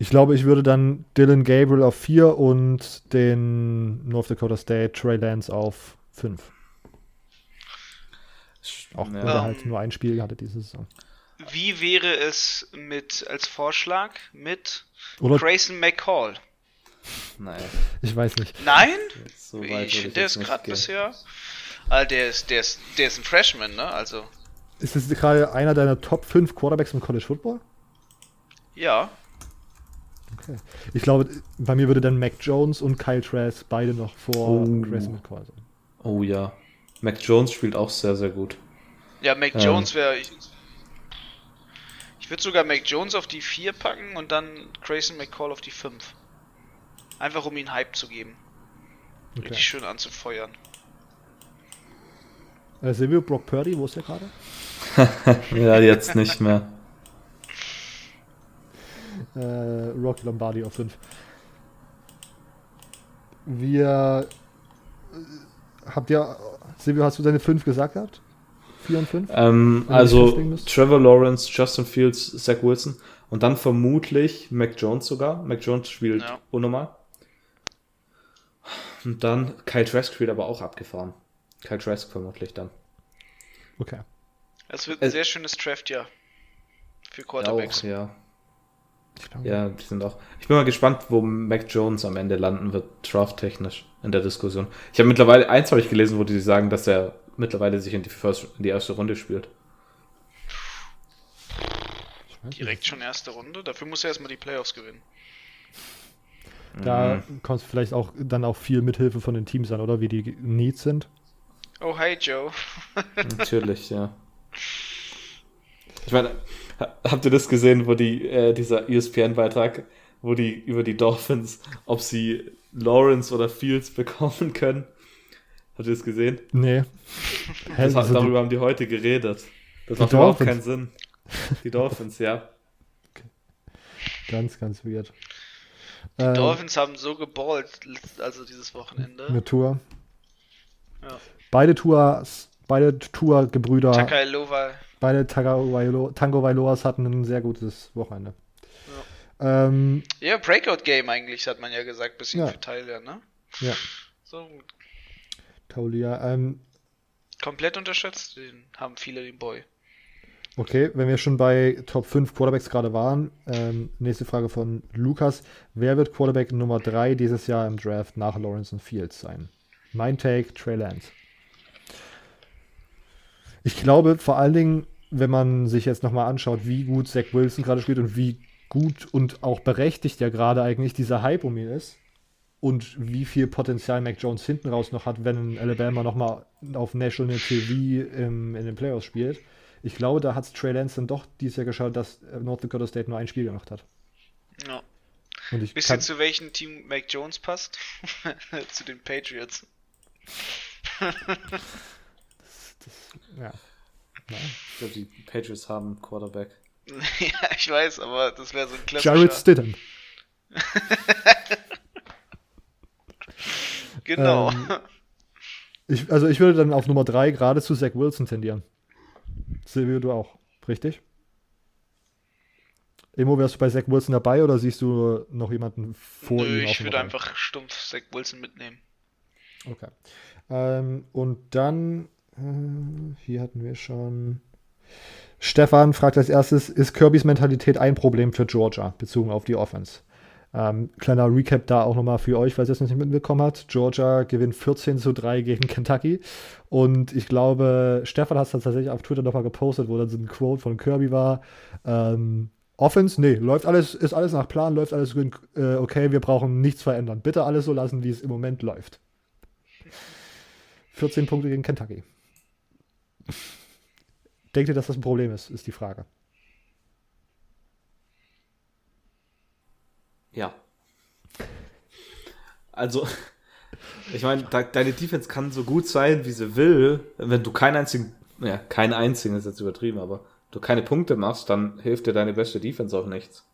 Ich glaube, ich würde dann Dylan Gabriel auf 4 und den North Dakota State Trey Lance auf 5. Auch Ja. wenn er halt nur ein Spiel hatte diese Saison. Wie wäre es mit als Vorschlag mit Oder Grayson McCall? Nein, ich weiß nicht. Nein? so weit ich der ist gerade bisher. Ah, der ist, der ist, der ist ein Freshman, ne? Also Ist das gerade einer deiner Top 5 Quarterbacks im College Football? Ja. Okay. Ich glaube, bei mir würde dann Mac Jones und Kyle Trask beide noch vor Oh. Grayson McCall sein. Oh ja. Mac Jones spielt auch sehr, sehr gut. Ja, Mac Ähm. Jones wäre. Ich, ich würde sogar Mac Jones auf die 4 packen und dann Grayson McCall auf die 5. Einfach um ihn Hype zu geben. Okay. Richtig schön anzufeuern. Äh, Silvio Brock Purdy, wo ist der gerade? Ja, jetzt nicht mehr. Äh, Rocky Lombardi auf 5. Wir. Äh, habt ihr. Silvio, hast du deine 5 gesagt gehabt? 4 und 5? Ähm, also? Trevor Lawrence, Justin Fields, Zach Wilson und dann vermutlich Mac Jones sogar. Mac Jones spielt Ja. unnormal. Und dann Kyle Trask spielt aber auch abgefahren. Kyle Trask vermutlich dann. Okay. Das wird ein Es- sehr schönes Draftjahr. Für Auch, Quarterbacks. ja. Ich glaube, Ja, die sind auch. Ich bin mal gespannt, wo Mac Jones am Ende landen wird, drafttechnisch in der Diskussion. Ich habe mittlerweile, eins habe ich gelesen, wo die sagen, dass er mittlerweile sich in die, First, in die erste Runde spielt. Direkt schon erste Runde. Dafür muss er erstmal die Playoffs gewinnen. Da Mhm. kommt vielleicht auch dann auch viel Mithilfe von den Teams an, oder? Wie die Needs sind. Oh, hi Joe. Natürlich, ja. Ich meine, habt ihr das gesehen, wo die, äh, dieser ESPN-Beitrag, wo die über die Dolphins, ob sie Lawrence oder Fields bekommen können? Habt ihr das gesehen? Nee. Das, hat- also die- darüber haben die heute geredet. Das Die macht überhaupt Dolphins? keinen Sinn. Die Dolphins, ja. Ganz, ganz weird. Die Äh, Dolphins haben so geballt, also dieses Wochenende. Eine Tour. Ja. Beide Tours, beide Tour-Gebrüder, Takalova. Beide Tango Tango Vailoas hatten ein sehr gutes Wochenende. Ähm, Ja, Breakout Game eigentlich, hat man ja gesagt, bisschen Ja. für Tyler, ne? ja, So Taulia. Ähm, komplett unterschätzt, den haben viele den Boy. okay, wenn wir schon bei Top 5 Quarterbacks gerade waren, ähm, nächste Frage von Lukas. Wer wird Quarterback Nummer 3 dieses Jahr im Draft nach Lawrence und Fields sein? Mein Take, Trey Lance. Ich glaube vor allen Dingen, wenn man sich jetzt nochmal anschaut, wie gut Zach Wilson gerade spielt und wie gut und auch berechtigt ja gerade eigentlich dieser Hype um ihn ist und wie viel Potenzial Mac Jones hinten raus noch hat, wenn Alabama nochmal auf National TV im, in den Playoffs spielt. Ich glaube, da hat es Trey Lance dann doch dieses Jahr geschaut, dass North Dakota State nur ein Spiel gemacht hat. Ja. Und ich Wisst ihr, zu welchem Team Mac Jones passt? zu den Patriots. ja. Ich glaube, die Patriots haben Quarterback. ja, ich weiß, aber das wäre so ein klassischer. Jared Stidham. genau. Ähm, Ich, also ich würde dann auf Nummer 3 gerade zu Zach Wilson tendieren. Silvio, du auch. Richtig? Emo, wärst du bei Zach Wilson dabei oder siehst du noch jemanden vor Nö, ihm? auf ich würde einfach stumpf Zach Wilson mitnehmen. Okay. Ähm, und dann, äh, hier hatten wir schon. Stefan fragt als erstes: Ist Kirbys Mentalität ein Problem für Georgia, bezogen auf die Offense? Ähm, kleiner Recap da auch nochmal für euch, falls ihr es nicht mitbekommen habt. Georgia gewinnt 14 zu 3 gegen Kentucky. Und ich glaube, Stefan hat es tatsächlich auf Twitter nochmal gepostet, wo dann so ein Quote von Kirby war. Ähm, Offense, nee, läuft alles, ist alles nach Plan, läuft alles äh, okay, wir brauchen nichts verändern. Bitte alles so lassen, wie es im Moment läuft. 14 Punkte gegen Kentucky. Denkt ihr, dass das ein Problem ist, ist die Frage. Ja. Also, ich meine, de deine Defense kann so gut sein, wie sie will. Wenn du keinen einzigen, ja, keinen einzigen ist jetzt übertrieben, aber du keine Punkte machst, dann hilft dir deine beste Defense auch nichts.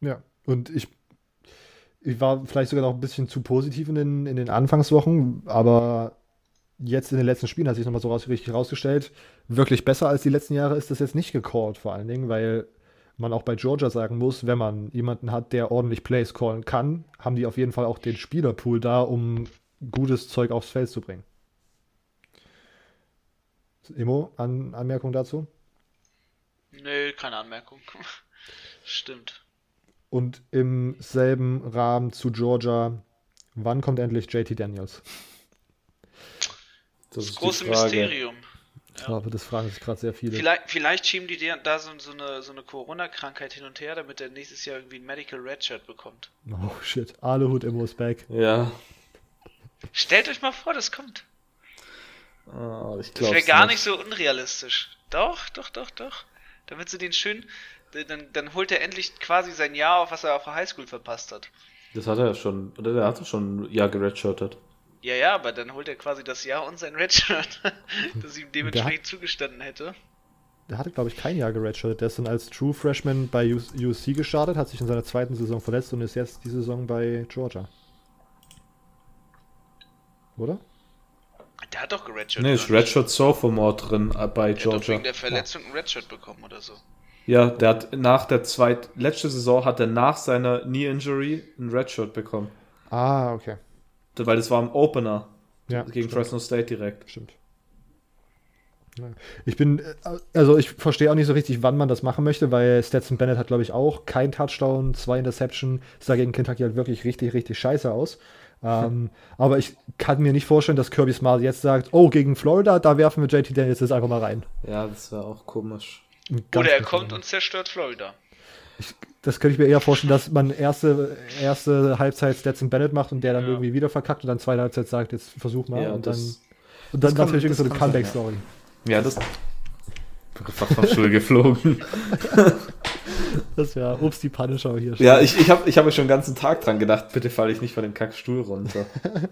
Ja, und ich, ich war vielleicht sogar noch ein bisschen zu positiv in den, in den Anfangswochen, aber jetzt in den letzten Spielen hat sich nochmal so raus, richtig rausgestellt, wirklich besser als die letzten Jahre ist das jetzt nicht gecallt, vor allen Dingen, weil man auch bei Georgia sagen muss, wenn man jemanden hat, der ordentlich Plays callen kann, haben die auf jeden Fall auch den Spielerpool da, um gutes Zeug aufs Feld zu bringen. Emo, An Anmerkung dazu? Nö, keine Anmerkung. Stimmt. Und im selben Rahmen zu Georgia, wann kommt endlich JT Daniels? Das, Das große Mysterium. Ich glaube, das fragen sich gerade sehr viele. Vielleicht, vielleicht schieben die da so, so eine, so eine Corona-Krankheit hin und her, damit er nächstes Jahr irgendwie ein Medical Redshirt bekommt. Oh shit, Aluhut ist back. Ja. Stellt euch mal vor, das kommt. Ah, ich Das wäre gar nicht so unrealistisch. Doch, doch, doch, doch. Damit sie den schön. Dann, dann holt er endlich quasi sein Jahr auf, was er auf der Highschool verpasst hat. Das hat er ja schon, oder der hat schon ein Jahr geredshirtet. Ja, ja, aber dann holt er quasi das Jahr und sein Redshirt, das ihm dementsprechend zugestanden hätte. Der hatte, glaube ich, kein Jahr geredshirtet. Der ist dann als True Freshman bei USC gestartet, hat sich in seiner zweiten Saison verletzt und ist jetzt die Saison bei Georgia. Oder? Der hat doch geredshirtet. Nee, ist? Redshirt Sophomore drin äh, bei Der hat doch Georgia. wegen der Verletzung ein Redshirt bekommen oder so. Ja, der hat nach der zweit letzte Saison hat er nach seiner Knee Injury ein Redshirt bekommen. Ah, okay. Weil das war im Opener Ja, gegen stimmt. Fresno State direkt. Stimmt. Ich bin, äh, also ich verstehe auch nicht so richtig, wann man das machen möchte, weil Stetson Bennett hat, glaube ich, auch kein Touchdown, zwei Interception. Sah gegen Kentucky halt wirklich richtig, richtig scheiße aus. Ähm, aber ich kann mir nicht vorstellen, dass Kirby Smart jetzt sagt, oh, gegen Florida, da werfen wir JT Daniels jetzt einfach mal rein. Ja, das wäre auch komisch. Oder er kommt und zerstört Florida. Das könnte ich mir eher vorstellen, dass man erste, erste Halbzeit Stetson Bennett macht und der dann Ja. irgendwie wieder verkackt und dann zweite Halbzeit sagt, jetzt versuch mal. Ja, und das- dann, und dann das kann- natürlich kann sein, Comeback-Story. Ja, das. Einfach vom Stuhl geflogen. Das wäre Ups, die Punisher hier. Ja, ich, ich habe ich hab mir schon den ganzen Tag dran gedacht, bitte falle ich nicht von dem Kackstuhl runter.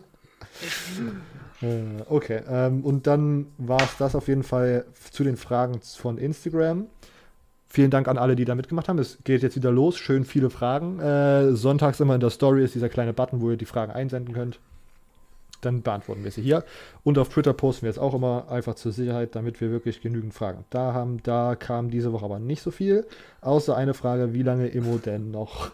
Äh, Okay, ähm, und dann war es das auf jeden Fall zu den Fragen von Instagram. Vielen Dank an alle, die da mitgemacht haben. Es geht jetzt wieder los. Schön viele Fragen. Äh, sonntags immer in der Story ist dieser kleine Button, wo ihr die Fragen einsenden könnt. Dann beantworten wir sie hier. Und auf Twitter posten wir es auch immer einfach zur Sicherheit, damit wir wirklich genügend Fragen da haben. Da kam diese Woche aber nicht so viel. Außer eine Frage, wie lange Immo denn noch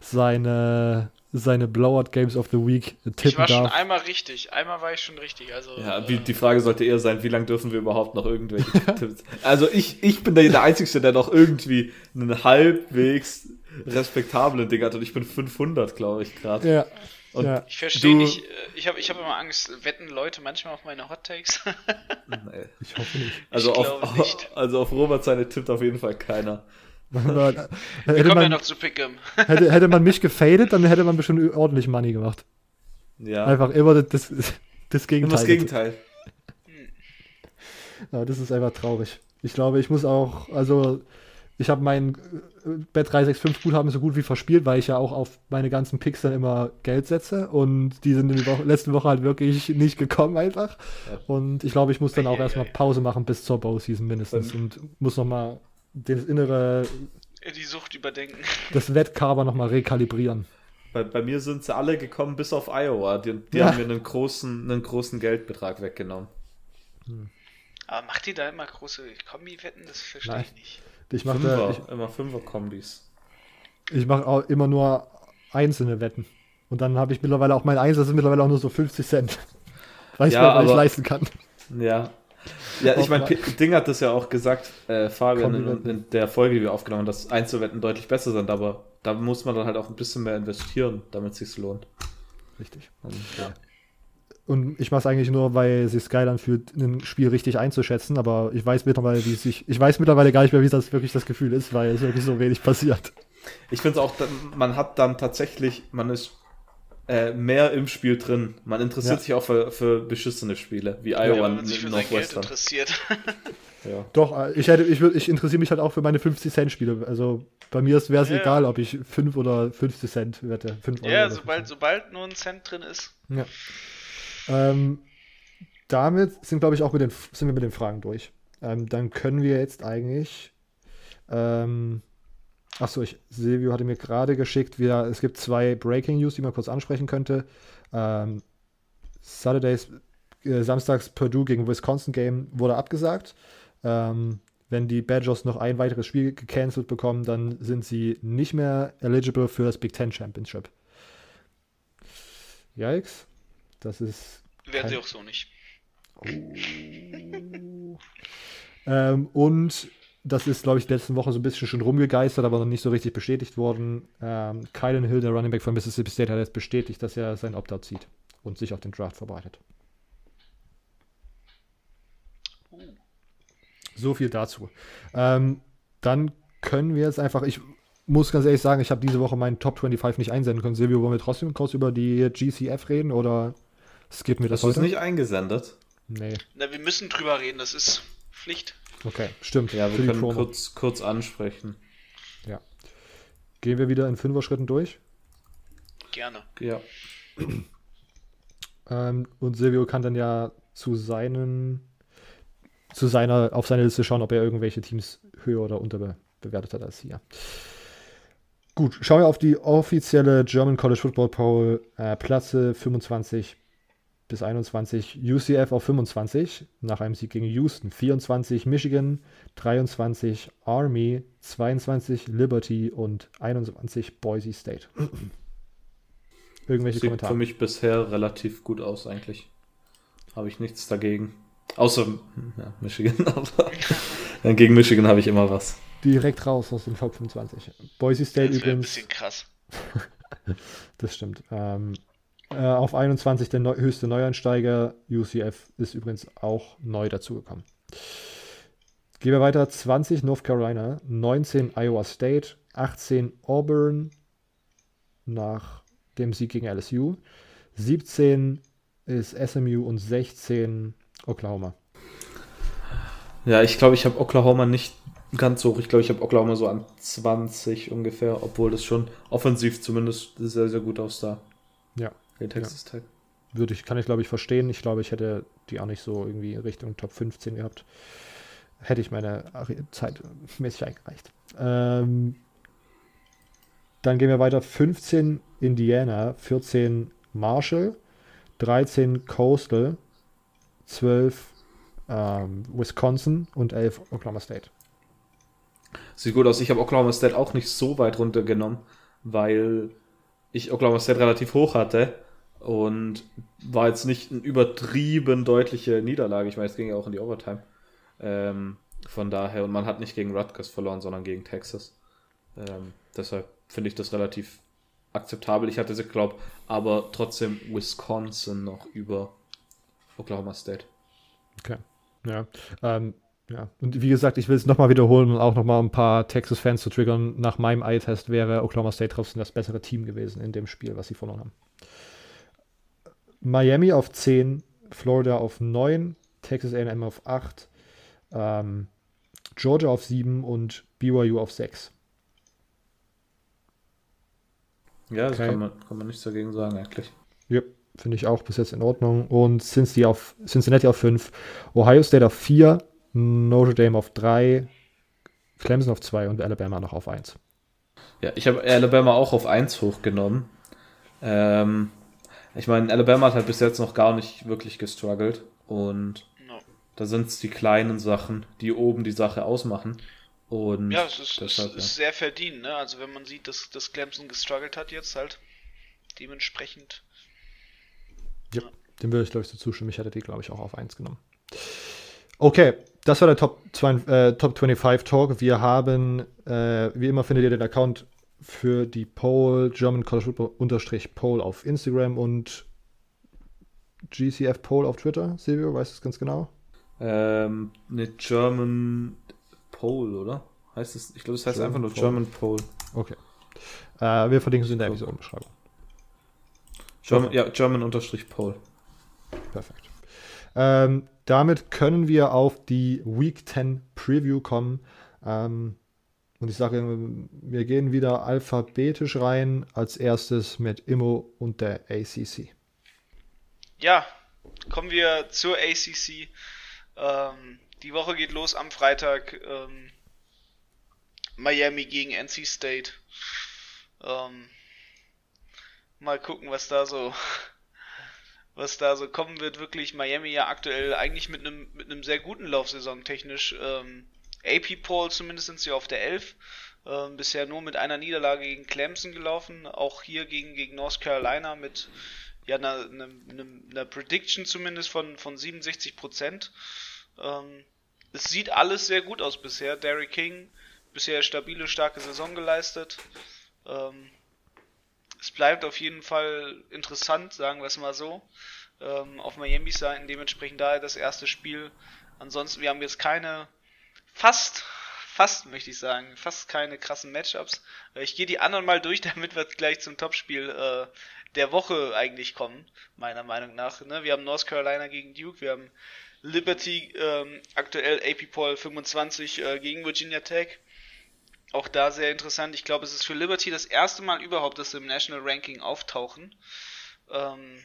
seine, seine Blowout Games of the Week tippen Ich war schon einmal richtig. Einmal war ich schon richtig. Also, Ja, wie, äh, die Frage sollte eher sein, wie lange dürfen wir überhaupt noch irgendwelche Tipps? Also ich, ich bin der, der Einzige, der noch irgendwie einen halbwegs respektablen Ding hat und ich bin 500, glaube ich, gerade. Ja. Und ja. ich verstehe nicht. äh, Ich habe ich hab immer Angst, wetten Leute manchmal auf meine Hot Takes. Nee. Ich hoffe nicht. Also, Ich auf, nicht. also auf Robert seine tippt auf jeden Fall keiner. Aber, Wir hätte, kommen ja man, noch zu Pick'em. hätte, hätte man mich gefadet, dann hätte man bestimmt ordentlich Money gemacht. Ja, Einfach immer das, das, das Gegenteil. immer das Gegenteil. Ja, das ist einfach traurig. Ich glaube, ich muss auch, also ich habe mein äh, Bet 365 Guthaben so gut wie verspielt, weil ich ja auch auf meine ganzen Picks dann immer Geld setze und die sind in der Woche, letzten Woche halt wirklich nicht gekommen einfach. Ja. Und ich glaube, ich muss dann auch erstmal Pause machen bis zur Bow-Season mindestens und muss nochmal das innere, Die Sucht überdenken. das Wettcover nochmal rekalibrieren. Bei, bei mir sind sie alle gekommen, bis auf Iowa. Die, die Ja. haben mir einen großen, einen großen Geldbetrag weggenommen. Aber macht ihr da immer große Kombi-Wetten? Das verstehe Nein. ich nicht. Ich mache da, Fünfer, ich, immer Fünfer-Kombis. ich mach auch immer nur einzelne Wetten. Und dann habe ich mittlerweile auch mein Einsatz ist mittlerweile auch nur so 50 Cent. Weil ich Ja, mir aber- leisten kann. Ja. Ja, ich meine, Ding hat das ja auch gesagt, äh, Fabian, in, in der Folge, die wir aufgenommen haben, dass Einzelwetten deutlich besser sind, aber da muss man dann halt auch ein bisschen mehr investieren, damit es sich lohnt. Richtig. Und, ja. Und ich mache es eigentlich nur, weil es sich geil anfühlt, ein Spiel richtig einzuschätzen. Aber ich weiß mittlerweile, wie sich. Ich weiß mittlerweile gar nicht mehr, wie das wirklich das Gefühl ist, weil es wirklich so wenig passiert. Ich finde es auch, man hat dann tatsächlich, man ist äh, mehr im Spiel drin. Man interessiert Ja. sich auch für, für beschissene Spiele, wie Ja, Iowa wenn man sich für in sein Geld Northwestern. interessiert. Ja. Doch, äh, ich, hätte, ich, würd- ich interessiere mich halt auch für meine 50 Cent Spiele. Also bei mir wäre es Ja. egal, ob ich 5 oder 50 Cent wette. 5 Euro ja, sobald, 50 sobald nur ein Cent drin ist. Ja. Ähm, damit sind, glaube ich, auch mit den, sind wir mit den Fragen durch. Ähm, dann können wir jetzt eigentlich. Ähm, achso, ich, Silvio hatte mir gerade geschickt, wir, es gibt zwei Breaking News, die man kurz ansprechen könnte. Ähm, Saturdays, äh, Samstags Purdue gegen Wisconsin Game wurde abgesagt. Ähm, wenn die Badgers noch ein weiteres Spiel gecancelt bekommen, dann sind sie nicht mehr eligible für das Big Ten Championship. Yikes. Das ist. Werden sie auch so nicht. Ähm, und das ist, glaube ich, letzten Woche so ein bisschen schon rumgegeistert, aber noch nicht so richtig bestätigt worden. Ähm, Kylan Hill, der Running Back von Mississippi State, hat jetzt bestätigt, dass er sein Opt-out zieht und sich auf den Draft vorbereitet. Uh. so viel dazu. Ähm, dann können wir jetzt einfach, ich muss ganz ehrlich sagen, ich habe diese Woche meinen Top 25 nicht einsenden können. Silvio, wollen wir trotzdem kurz über die GCF reden oder skippen wir das Hast du es heute? nicht eingesendet? Nee. Na, wir müssen drüber reden, das ist Pflicht. Okay, stimmt. Ja, wir können kurz, kurz ansprechen. Ja. Gehen wir wieder in Fünfer-Schritten durch. Gerne. Ja. Ähm, und Silvio kann dann ja zu seinen, zu seiner, auf seine Liste schauen, ob er irgendwelche Teams höher oder unter bewertet hat als hier. Gut, schauen wir auf die offizielle German College Football Poll. Äh, Plätze 25 bis 21. UCF auf 25 nach einem Sieg gegen Houston. 24 Michigan, 23 Army, 22 Liberty und 21 Boise State. Irgendwelche Sieht Kommentare? für mich bisher relativ gut aus, eigentlich. Habe ich nichts dagegen. Außer ja, Michigan, aber gegen Michigan habe ich immer was. direkt raus aus dem Top 25. Boise State Das wäre ein übrigens, bisschen krass. das stimmt. Ähm, äh, auf 21 der neu, höchste Neueinsteiger. UCF ist übrigens auch neu dazugekommen. Gehen wir weiter. 20 North Carolina, 19 Iowa State, 18 Auburn nach dem Sieg gegen LSU, 17 ist SMU und 16 Oklahoma. Ja, ich glaube, ich habe Oklahoma nicht ganz hoch. Ich glaube, ich habe Oklahoma so an 20 ungefähr, obwohl das schon offensiv zumindest sehr, sehr gut aussah. Ja. Der Texas Tech. Würde ich, kann ich glaube ich verstehen. Ich glaube, ich hätte die auch nicht so irgendwie Richtung Top 15 gehabt. Hätte ich meine Zeit mäßig eingereicht. Ähm, dann gehen wir weiter. 15 Indiana, 14 Marshall, 13 Coastal, 12 ähm, Wisconsin und 11 Oklahoma State. Sieht gut aus. Ich habe Oklahoma State auch nicht so weit runtergenommen, weil ich Oklahoma State relativ hoch hatte und war jetzt nicht eine übertrieben deutliche Niederlage. Ich meine, es ging ja auch in die Overtime. Ähm, von daher, und man hat nicht gegen Rutgers verloren, sondern gegen Texas. Ähm, deshalb finde ich das relativ akzeptabel. Ich hatte sie, glaube aber trotzdem Wisconsin noch über Oklahoma State. Okay. Ja. Ähm, ja. Und wie gesagt, ich will es nochmal wiederholen und auch nochmal ein paar Texas-Fans zu triggern. Nach meinem Eye-Test wäre Oklahoma State trotzdem das bessere Team gewesen in dem Spiel, was sie verloren haben. Miami auf 10, Florida auf 9, Texas AM auf 8, ähm, Georgia auf 7 und BYU auf 6. Ja, das Okay. kann, man, kann man nichts dagegen sagen, eigentlich. Ja, finde ich auch bis jetzt in Ordnung. Und Cincinnati auf, Cincinnati auf 5, Ohio State auf 4, Notre Dame auf 3, Clemson auf 2 und Alabama noch auf 1. Ja, ich habe Alabama auch auf 1 hochgenommen. Ähm, ich meine, Alabama hat halt bis jetzt noch gar nicht wirklich gestruggelt. Und No. da sind es die kleinen Sachen, die oben die Sache ausmachen. Und Ja, es ist, es deshalb, ist sehr verdient, ne? Also wenn man sieht, dass, dass Clemson gestruggelt hat jetzt halt, dementsprechend. Ja, dem würde ich, glaube ich, so zustimmen. Ich hätte die, glaube ich, auch auf 1 genommen. Okay, das war der Top, 20, äh, Top 25 Talk. Wir haben, äh, wie immer findet ihr den Account für die Poll, German College Football unterstrich Poll auf Instagram und GCF Poll auf Twitter. Silvio, weißt du es ganz genau? ähm, eine German Pole, oder? Heißt es? Ich glaube, es heißt German einfach nur Pole. German Pole. Okay. Äh, wir verlinken es in der Episodenbeschreibung. German, ja, German unterstrich Pole. Perfekt. Ähm, damit können wir auf die Week 10 Preview kommen. Ähm, und ich sage, wir gehen wieder alphabetisch rein. Als erstes mit Immo und der ACC. Ja, kommen wir zur ACC. Ähm, die Woche geht los am Freitag. Ähm, Miami gegen NC State. Ähm, mal gucken, was da so, was da so kommen wird. Wirklich Miami ja aktuell eigentlich mit einem mit einem sehr guten Laufsaison technisch. Ähm, AP Poll zumindest sind sie auf der 11. Ähm, bisher nur mit einer Niederlage gegen Clemson gelaufen. Auch hier gegen gegen North Carolina mit ja, einer, einer, einer Prediction zumindest von, von 67 Prozent. Ähm, es sieht alles sehr gut aus bisher. Derrick King, bisher stabile, starke Saison geleistet. Ähm, es bleibt auf jeden Fall interessant, sagen wir es mal so. Ähm, auf Miamis Seiten dementsprechend daher das erste Spiel. Ansonsten, wir haben jetzt keine, fast, fast möchte ich sagen, fast keine krassen Matchups. Äh, ich gehe die anderen mal durch, damit wir gleich zum Topspiel äh, der Woche eigentlich kommen, meiner Meinung nach. Ne? Wir haben North Carolina gegen Duke, wir haben Liberty ähm, aktuell AP Poll 25 äh, gegen Virginia Tech. Auch da sehr interessant. Ich glaube, es ist für Liberty das erste Mal überhaupt, dass sie im National Ranking auftauchen. Ähm,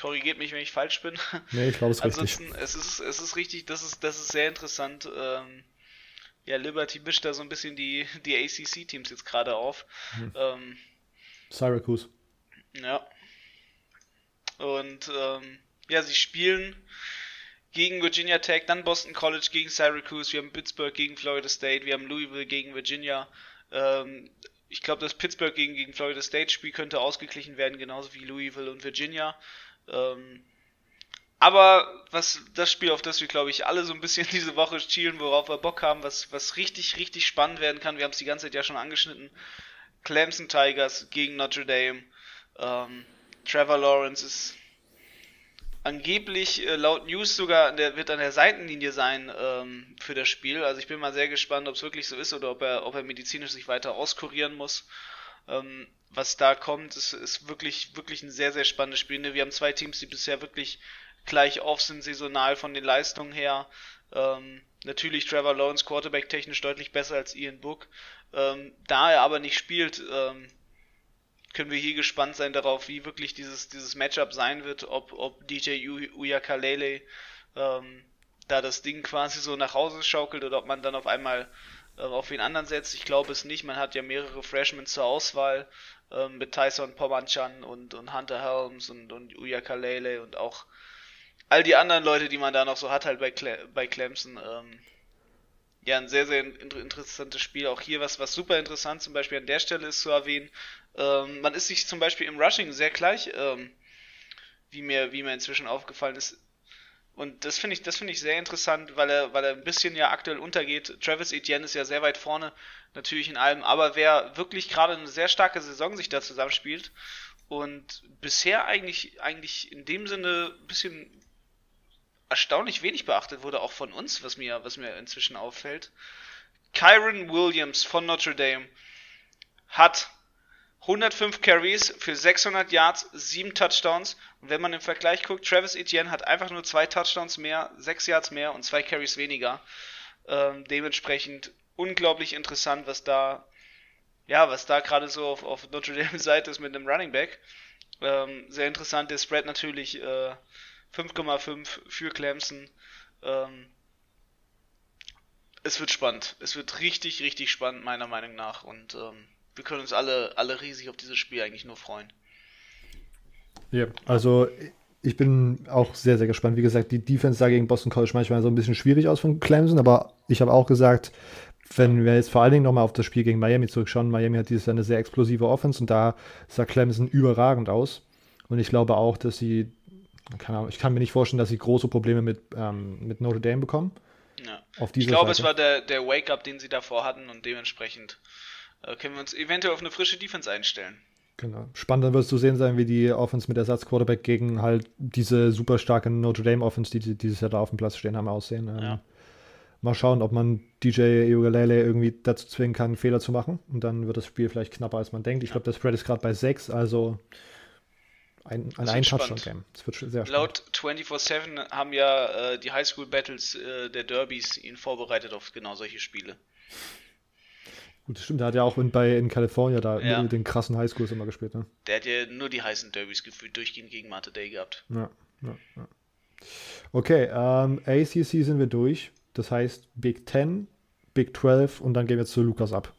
korrigiert mich, wenn ich falsch bin. Nee, ich glaube, es ist Ansonsten, richtig. es ist, es ist richtig, das ist, das ist sehr interessant. Ähm, ja, Liberty mischt da so ein bisschen die, die ACC-Teams jetzt gerade auf. Hm. Ähm, Syracuse. ja. Und ähm, ja, sie spielen gegen Virginia Tech, dann Boston College gegen Syracuse, wir haben Pittsburgh gegen Florida State, wir haben Louisville gegen Virginia. Ähm, ich glaube, das Pittsburgh gegen, gegen Florida State Spiel könnte ausgeglichen werden, genauso wie Louisville und Virginia. Ähm, aber was das Spiel, auf das wir, glaube ich, alle so ein bisschen diese Woche schielen, worauf wir Bock haben, was, was richtig, richtig spannend werden kann, wir haben es die ganze Zeit ja schon angeschnitten. Clemson Tigers gegen Notre Dame. Ähm, Trevor Lawrence ist angeblich äh, laut News sogar, der wird an der Seitenlinie sein ähm, für das Spiel. Also ich bin mal sehr gespannt, ob es wirklich so ist oder ob er, ob er medizinisch sich weiter auskurieren muss. Ähm, was da kommt, ist, ist wirklich, wirklich ein sehr, sehr spannendes Spiel. Ne? Wir haben zwei Teams, die bisher wirklich gleich auf sind, saisonal von den Leistungen her. Ähm, natürlich Trevor Lawrence Quarterback technisch deutlich besser als Ian Book. Ähm, da er aber nicht spielt, ähm, können wir hier gespannt sein darauf, wie wirklich dieses, dieses Matchup sein wird, ob, ob DJ Uyakalele ähm, da das Ding quasi so nach Hause schaukelt oder ob man dann auf einmal äh, auf wen anderen setzt. Ich glaube es nicht. Man hat ja mehrere Freshmen zur Auswahl ähm, mit Tyson Pomanchan und, und Hunter Helms und, und Uyakalele und auch all die anderen Leute, die man da noch so hat, halt bei, Cle bei Clemson. Ähm, ja, ein sehr, sehr inter interessantes Spiel. Auch hier was, was super interessant zum Beispiel an der Stelle ist zu erwähnen. Ähm, man ist sich zum Beispiel im Rushing sehr gleich, ähm, wie mir, wie mir inzwischen aufgefallen ist. Und das finde ich, das finde ich sehr interessant, weil er, weil er ein bisschen ja aktuell untergeht. Travis Etienne ist ja sehr weit vorne, natürlich in allem, aber wer wirklich gerade eine sehr starke Saison sich da zusammenspielt und bisher eigentlich, eigentlich in dem Sinne ein bisschen erstaunlich wenig beachtet wurde, auch von uns, was mir, was mir inzwischen auffällt. Kyron Williams von Notre Dame hat 105 Carries für 600 Yards, 7 Touchdowns. Und wenn man im Vergleich guckt, Travis Etienne hat einfach nur 2 Touchdowns mehr, 6 Yards mehr und 2 Carries weniger. Ähm, dementsprechend unglaublich interessant, was da, ja, was da gerade so auf, auf Notre Dame Seite ist mit einem Running Back. Ähm, sehr interessant, der Spread natürlich äh, 5,5 für Clemson. Ähm, es wird spannend. Es wird richtig, richtig spannend, meiner Meinung nach. Und ähm, wir können uns alle, alle riesig auf dieses Spiel eigentlich nur freuen. Ja, also ich bin auch sehr, sehr gespannt. Wie gesagt, die Defense da gegen Boston College manchmal so ein bisschen schwierig aus von Clemson, aber ich habe auch gesagt, wenn wir jetzt vor allen Dingen nochmal auf das Spiel gegen Miami zurückschauen, Miami hat dieses Jahr eine sehr explosive Offense und da sah Clemson überragend aus. Und ich glaube auch, dass sie, keine ich kann mir nicht vorstellen, dass sie große Probleme mit, ähm, mit Notre Dame bekommen. Ja. Ich glaube, es war der, der Wake-up, den sie davor hatten und dementsprechend äh, können wir uns eventuell auf eine frische Defense einstellen. Genau. Spannend dann wird es zu sehen sein, wie die Offense mit Ersatzquarterback gegen halt diese super starke Notre Dame Offense, die dieses Jahr da auf dem Platz stehen haben, aussehen. Ähm, Ja. Mal schauen, ob man DJ Ugalele irgendwie dazu zwingen kann, Fehler zu machen. Und dann wird das Spiel vielleicht knapper, als man denkt. Ich glaube, der Spread ist gerade bei 6, also ein, ein, wird ein spannend. Touchdown-Game. Das wird sehr spannend. Laut 24-7 haben ja äh, die Highschool Battles äh, der Derbys ihn vorbereitet auf genau solche Spiele. Gut, das stimmt. Der hat ja auch in, bei, in Kalifornien da Ja. mit den krassen Highschools immer gespielt. Ne? Der hat ja nur die heißen Derbys gefühlt durchgehend gegen Mate Day gehabt. Ja, ja, ja. Okay, ähm, ACC sind wir durch. Das heißt Big 10, Big 12 und dann gehen wir zu Lukas ab.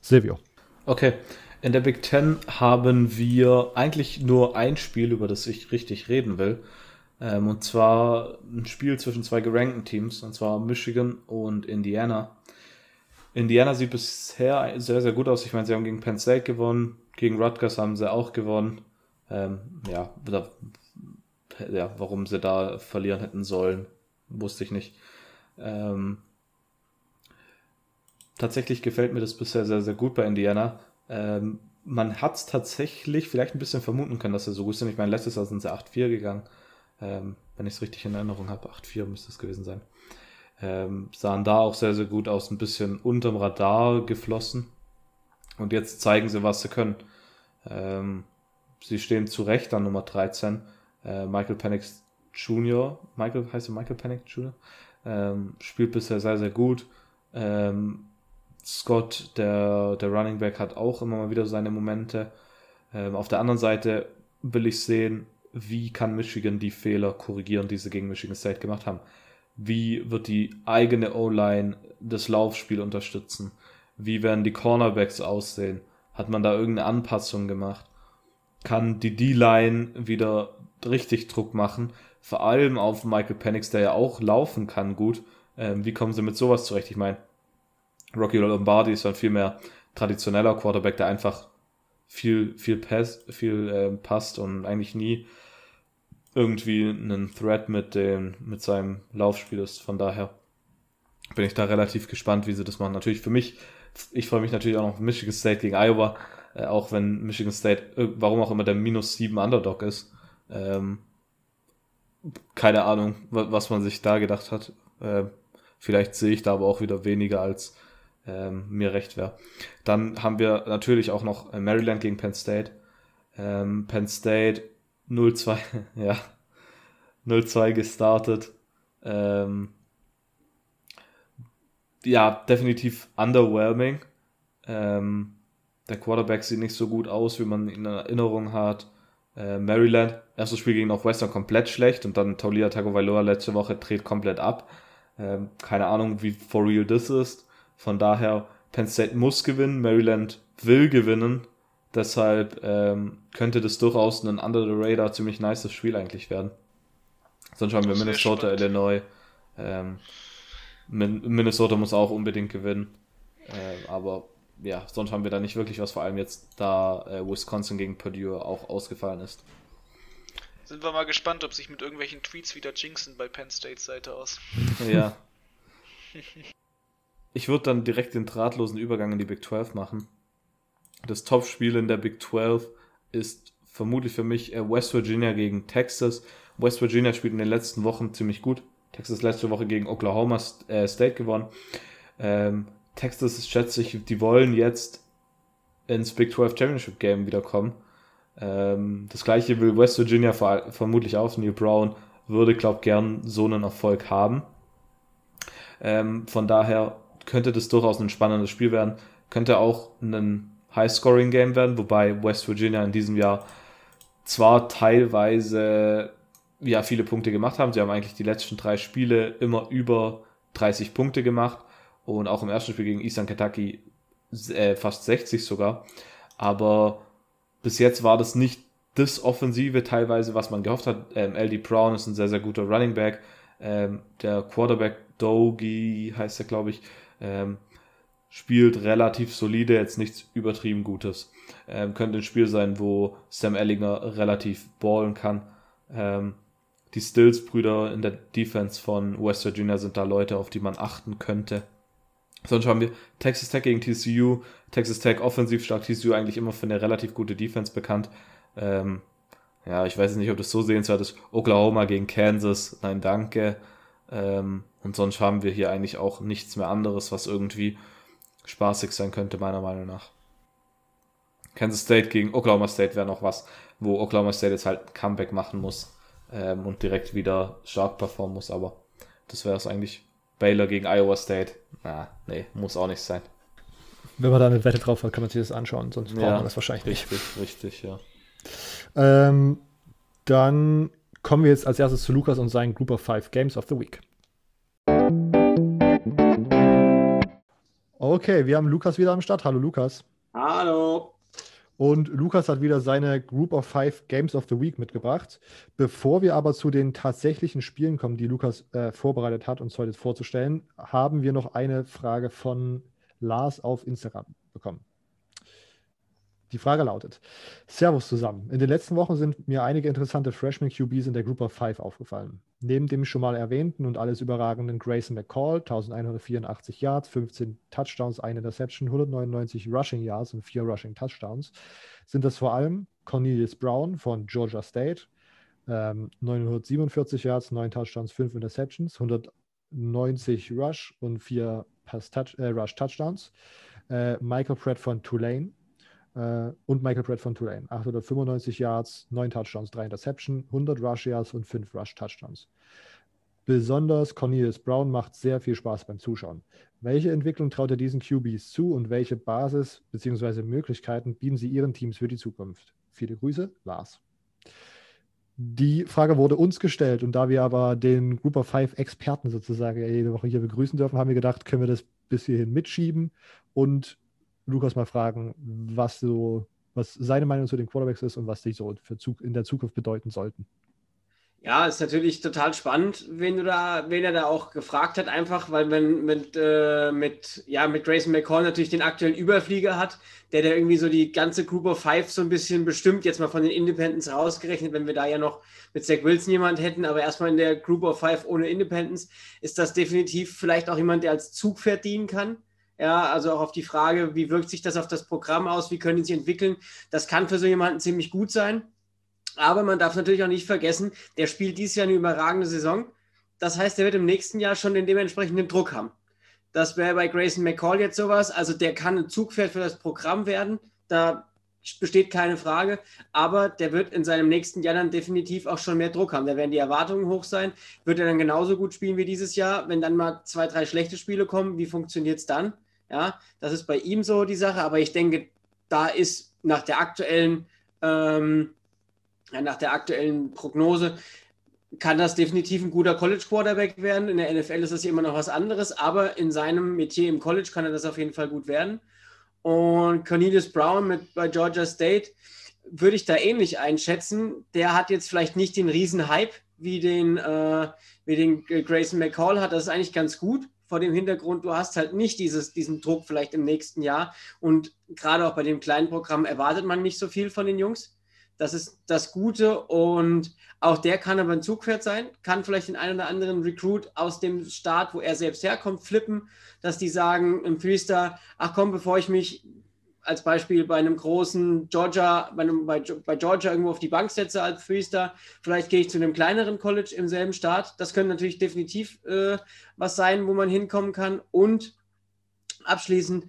Silvio. Okay, in der Big Ten haben wir eigentlich nur ein Spiel, über das ich richtig reden will. Ähm, und zwar ein Spiel zwischen zwei gerankten Teams, und zwar Michigan und Indiana. Indiana sieht bisher sehr, sehr gut aus. Ich meine, sie haben gegen Penn State gewonnen, gegen Rutgers haben sie auch gewonnen. Ähm, ja, da, ja, warum sie da verlieren hätten sollen, wusste ich nicht. Ähm, tatsächlich gefällt mir das bisher sehr, sehr gut bei Indiana. Ähm, man hat es tatsächlich vielleicht ein bisschen vermuten können, dass sie so gut sind. Ich meine, letztes Jahr sind sie 8-4 gegangen. Ähm, wenn ich es richtig in Erinnerung habe, 8-4 müsste es gewesen sein. Ähm, sahen da auch sehr, sehr gut aus, ein bisschen unterm Radar geflossen. Und jetzt zeigen sie, was sie können. Ähm, sie stehen zu Recht an Nummer 13. Äh, Michael Penix Jr., Michael, heißt er Michael Penix Jr., ähm, spielt bisher sehr, sehr gut. Ähm, Scott, der, der Running Back, hat auch immer mal wieder seine Momente. Ähm, auf der anderen Seite will ich sehen, wie kann Michigan die Fehler korrigieren, die sie gegen Michigan State gemacht haben. Wie wird die eigene O-Line das Laufspiel unterstützen? Wie werden die Cornerbacks aussehen? Hat man da irgendeine Anpassung gemacht? Kann die D-Line wieder richtig Druck machen? Vor allem auf Michael Penix, der ja auch laufen kann gut. Ähm, wie kommen sie mit sowas zurecht? Ich meine, Rocky Lombardi ist ein viel mehr traditioneller Quarterback, der einfach viel, viel, pass, viel äh, passt und eigentlich nie irgendwie einen Threat mit dem, mit seinem Laufspiel ist. Von daher bin ich da relativ gespannt, wie sie das machen. Natürlich für mich, ich freue mich natürlich auch noch auf Michigan State gegen Iowa, äh, auch wenn Michigan State, äh, warum auch immer der minus 7 Underdog ist. Ähm, keine Ahnung, was man sich da gedacht hat. Äh, vielleicht sehe ich da aber auch wieder weniger als ähm, mir recht wäre. Dann haben wir natürlich auch noch äh, Maryland gegen Penn State. Ähm, Penn State 0-2, ja, 0-2 gestartet. Ähm, ja, definitiv underwhelming. Ähm, der Quarterback sieht nicht so gut aus, wie man ihn in Erinnerung hat. Äh, Maryland, erstes Spiel gegen Northwestern komplett schlecht und dann Taulia Tagovailoa letzte Woche dreht komplett ab. Ähm, keine Ahnung, wie for real das ist. Von daher, Penn State muss gewinnen, Maryland will gewinnen. Deshalb ähm, könnte das durchaus ein Under the Radar ziemlich nices Spiel eigentlich werden. Sonst haben wir Minnesota, Illinois. Ähm, Minnesota muss auch unbedingt gewinnen. Äh, aber ja, sonst haben wir da nicht wirklich was, vor allem jetzt, da äh, Wisconsin gegen Purdue auch ausgefallen ist. Sind wir mal gespannt, ob sich mit irgendwelchen Tweets wieder jinxen bei Penn State Seite aus. Ja. Ich würde dann direkt den drahtlosen Übergang in die Big 12 machen. Das Topspiel in der Big 12 ist vermutlich für mich äh, West Virginia gegen Texas. West Virginia spielt in den letzten Wochen ziemlich gut. Texas letzte Woche gegen Oklahoma äh, State gewonnen. Ähm, Texas schätze ich, die wollen jetzt ins Big 12 Championship Game wiederkommen. Ähm, das gleiche will West Virginia vermutlich auch. Neil Brown würde, glaub gern so einen Erfolg haben. Ähm, von daher könnte das durchaus ein spannendes Spiel werden. Könnte auch ein High-Scoring-Game werden, wobei West Virginia in diesem Jahr zwar teilweise ja viele Punkte gemacht haben. Sie haben eigentlich die letzten drei Spiele immer über 30 Punkte gemacht und auch im ersten Spiel gegen Eastern Kentucky äh, fast 60 sogar. Aber bis jetzt war das nicht das Offensive teilweise, was man gehofft hat. Ähm, LD Brown ist ein sehr, sehr guter Running Back. Ähm, der Quarterback Dogi heißt er, glaube ich, ähm, spielt relativ solide, jetzt nichts übertrieben Gutes. Ähm, könnte ein Spiel sein, wo Sam Ellinger relativ ballen kann. Ähm, die Stills-Brüder in der Defense von West Virginia sind da Leute, auf die man achten könnte. Sonst haben wir Texas Tech gegen TCU. Texas Tech offensiv stark, TCU eigentlich immer für eine relativ gute Defense bekannt. Ähm, ja, ich weiß nicht, ob das so sehenswert ist. Oklahoma gegen Kansas, nein, danke. Ähm, und sonst haben wir hier eigentlich auch nichts mehr anderes, was irgendwie spaßig sein könnte, meiner Meinung nach. Kansas State gegen Oklahoma State wäre noch was, wo Oklahoma State jetzt halt ein Comeback machen muss ähm, und direkt wieder stark performen muss, aber das wäre es eigentlich. Baylor gegen Iowa State, na, nee, muss auch nicht sein. Wenn man da eine Wette drauf hat, kann man sich das anschauen, sonst braucht ja, man das wahrscheinlich richtig, nicht. Richtig, richtig, ja. Ähm, dann kommen wir jetzt als erstes zu Lukas und seinen Group of Five Games of the Week. Okay, wir haben Lukas wieder am Start. Hallo Lukas. Hallo. Und Lukas hat wieder seine Group of Five Games of the Week mitgebracht. Bevor wir aber zu den tatsächlichen Spielen kommen, die Lukas äh, vorbereitet hat, uns heute vorzustellen, haben wir noch eine Frage von Lars auf Instagram bekommen. Die Frage lautet: Servus zusammen. In den letzten Wochen sind mir einige interessante Freshman QBs in der Group of Five aufgefallen. Neben dem schon mal erwähnten und alles überragenden Grayson McCall, 1184 Yards, 15 Touchdowns, eine Interception, 199 Rushing Yards und vier Rushing Touchdowns, sind das vor allem Cornelius Brown von Georgia State, ähm, 947 Yards, 9 Touchdowns, 5 Interceptions, 100 90 Rush und 4 -Touch äh, Rush-Touchdowns. Äh, Michael Pratt von Tulane und Michael Pratt von Tulane. 895 Yards, 9 Touchdowns, 3 Interception, 100 Rush Yards und 5 Rush Touchdowns. Besonders Cornelius Brown macht sehr viel Spaß beim Zuschauen. Welche Entwicklung traut er diesen QBs zu und welche Basis bzw. Möglichkeiten bieten sie ihren Teams für die Zukunft? Viele Grüße, Lars. Die Frage wurde uns gestellt und da wir aber den Group of Five Experten sozusagen jede Woche hier begrüßen dürfen, haben wir gedacht, können wir das bis hierhin mitschieben und Lukas mal fragen, was so, was seine Meinung zu den Quarterbacks ist und was die so für Zug, in der Zukunft bedeuten sollten. Ja, ist natürlich total spannend, wen du da, wen er da auch gefragt hat, einfach, weil man mit, äh, mit, ja, mit Grayson McCall natürlich den aktuellen Überflieger hat, der da irgendwie so die ganze Group of Five so ein bisschen bestimmt, jetzt mal von den Independents rausgerechnet, wenn wir da ja noch mit Zach Wilson jemand hätten, aber erstmal in der Group of Five ohne Independents ist das definitiv vielleicht auch jemand, der als Zugpferd dienen kann. Ja, also auch auf die Frage, wie wirkt sich das auf das Programm aus, wie können die sich entwickeln, das kann für so jemanden ziemlich gut sein. Aber man darf natürlich auch nicht vergessen, der spielt dieses Jahr eine überragende Saison. Das heißt, er wird im nächsten Jahr schon den dementsprechenden Druck haben. Das wäre bei Grayson McCall jetzt sowas. Also der kann ein Zugpferd für das Programm werden. Da besteht keine Frage. Aber der wird in seinem nächsten Jahr dann definitiv auch schon mehr Druck haben. Da werden die Erwartungen hoch sein. Wird er dann genauso gut spielen wie dieses Jahr? Wenn dann mal zwei, drei schlechte Spiele kommen, wie funktioniert es dann? Ja, das ist bei ihm so die Sache. Aber ich denke, da ist nach der aktuellen ähm, nach der aktuellen Prognose kann das definitiv ein guter College Quarterback werden. In der NFL ist das immer noch was anderes, aber in seinem Metier im College kann er das auf jeden Fall gut werden. Und Cornelius Brown mit bei Georgia State würde ich da ähnlich einschätzen. Der hat jetzt vielleicht nicht den riesen Hype, wie den, äh, wie den Grayson McCall hat. Das ist eigentlich ganz gut vor dem Hintergrund, du hast halt nicht dieses, diesen Druck vielleicht im nächsten Jahr. Und gerade auch bei dem kleinen Programm erwartet man nicht so viel von den Jungs. Das ist das Gute und auch der kann aber ein Zugpferd sein, kann vielleicht den einen oder anderen Recruit aus dem Staat, wo er selbst herkommt, flippen, dass die sagen im Freestar, ach komm, bevor ich mich als Beispiel bei einem großen Georgia, bei, einem, bei, bei Georgia irgendwo auf die Bank setze als Freestar, vielleicht gehe ich zu einem kleineren College im selben Staat. Das könnte natürlich definitiv äh, was sein, wo man hinkommen kann. Und abschließend,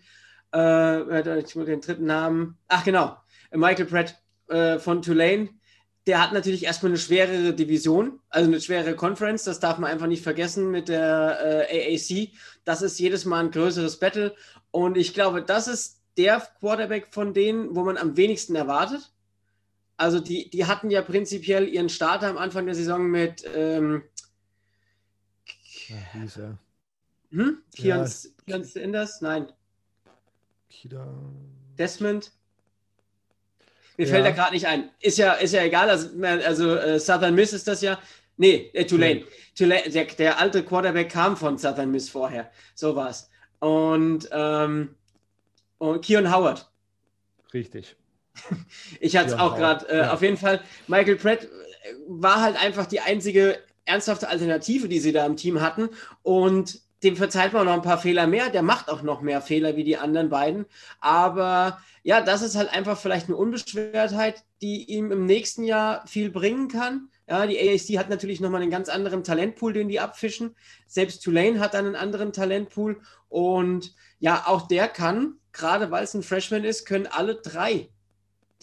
äh, ich den dritten Namen, ach genau, Michael Pratt äh, von Tulane, der hat natürlich erstmal eine schwerere Division, also eine schwere Conference, das darf man einfach nicht vergessen mit der äh, AAC. Das ist jedes Mal ein größeres Battle und ich glaube, das ist der Quarterback von denen, wo man am wenigsten erwartet. Also die, die hatten ja prinzipiell ihren Starter am Anfang der Saison mit ähm, ja, hieß er. Hm? Kian, ja. Sanders? Nein. Kida. Desmond? Mir ja. fällt er gerade nicht ein. Ist ja, ist ja egal. Also, also äh, Southern Miss ist das ja. Nee, äh, Tulane. Mhm. Tulane der, der, alte Quarterback kam von Southern Miss vorher. So war es. Und, ähm, und Keon Howard. Richtig. ich hatte es auch gerade. Äh, ja. Auf jeden Fall, Michael Pratt äh, war halt einfach die einzige ernsthafte Alternative, die sie da im Team hatten. Und dem verzeiht man noch ein paar Fehler mehr. Der macht auch noch mehr Fehler wie die anderen beiden. Aber ja, das ist halt einfach vielleicht eine Unbeschwertheit, die ihm im nächsten Jahr viel bringen kann. Ja, die AAC hat natürlich nochmal einen ganz anderen Talentpool, den die abfischen. Selbst Tulane hat einen anderen Talentpool. Und ja, auch der kann, gerade weil es ein Freshman ist, können alle drei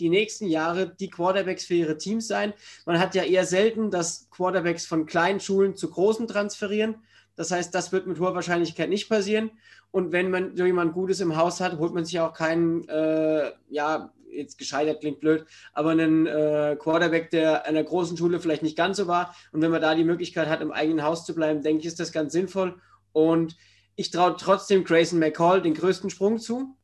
die nächsten Jahre die Quarterbacks für ihre Teams sein. Man hat ja eher selten, dass Quarterbacks von kleinen Schulen zu großen transferieren. Das heißt, das wird mit hoher Wahrscheinlichkeit nicht passieren. Und wenn man so jemand Gutes im Haus hat, holt man sich auch keinen, äh, ja, jetzt gescheitert klingt blöd, aber einen äh, Quarterback, der an einer großen Schule vielleicht nicht ganz so war. Und wenn man da die Möglichkeit hat, im eigenen Haus zu bleiben, denke ich, ist das ganz sinnvoll. Und ich traue trotzdem Grayson McCall den größten Sprung zu.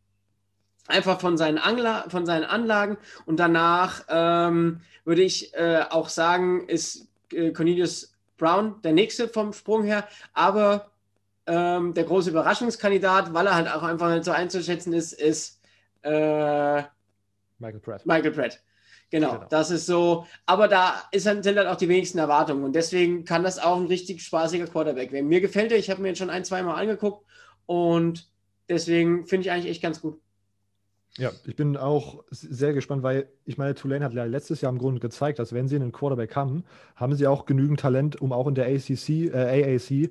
Einfach von seinen, Angla von seinen Anlagen. Und danach ähm, würde ich äh, auch sagen, ist äh, Cornelius Brown der nächste vom Sprung her, aber ähm, der große Überraschungskandidat, weil er halt auch einfach nicht so einzuschätzen ist, ist äh, Michael Pratt. Michael Pratt. Genau, genau, das ist so. Aber da ist halt, sind halt auch die wenigsten Erwartungen und deswegen kann das auch ein richtig spaßiger Quarterback werden. Mir gefällt er, ich habe mir ihn schon ein, zwei Mal angeguckt und deswegen finde ich eigentlich echt ganz gut. Ja, ich bin auch sehr gespannt, weil ich meine, Tulane hat ja letztes Jahr im Grunde gezeigt, dass wenn sie einen Quarterback haben, haben sie auch genügend Talent, um auch in der ACC, äh, AAC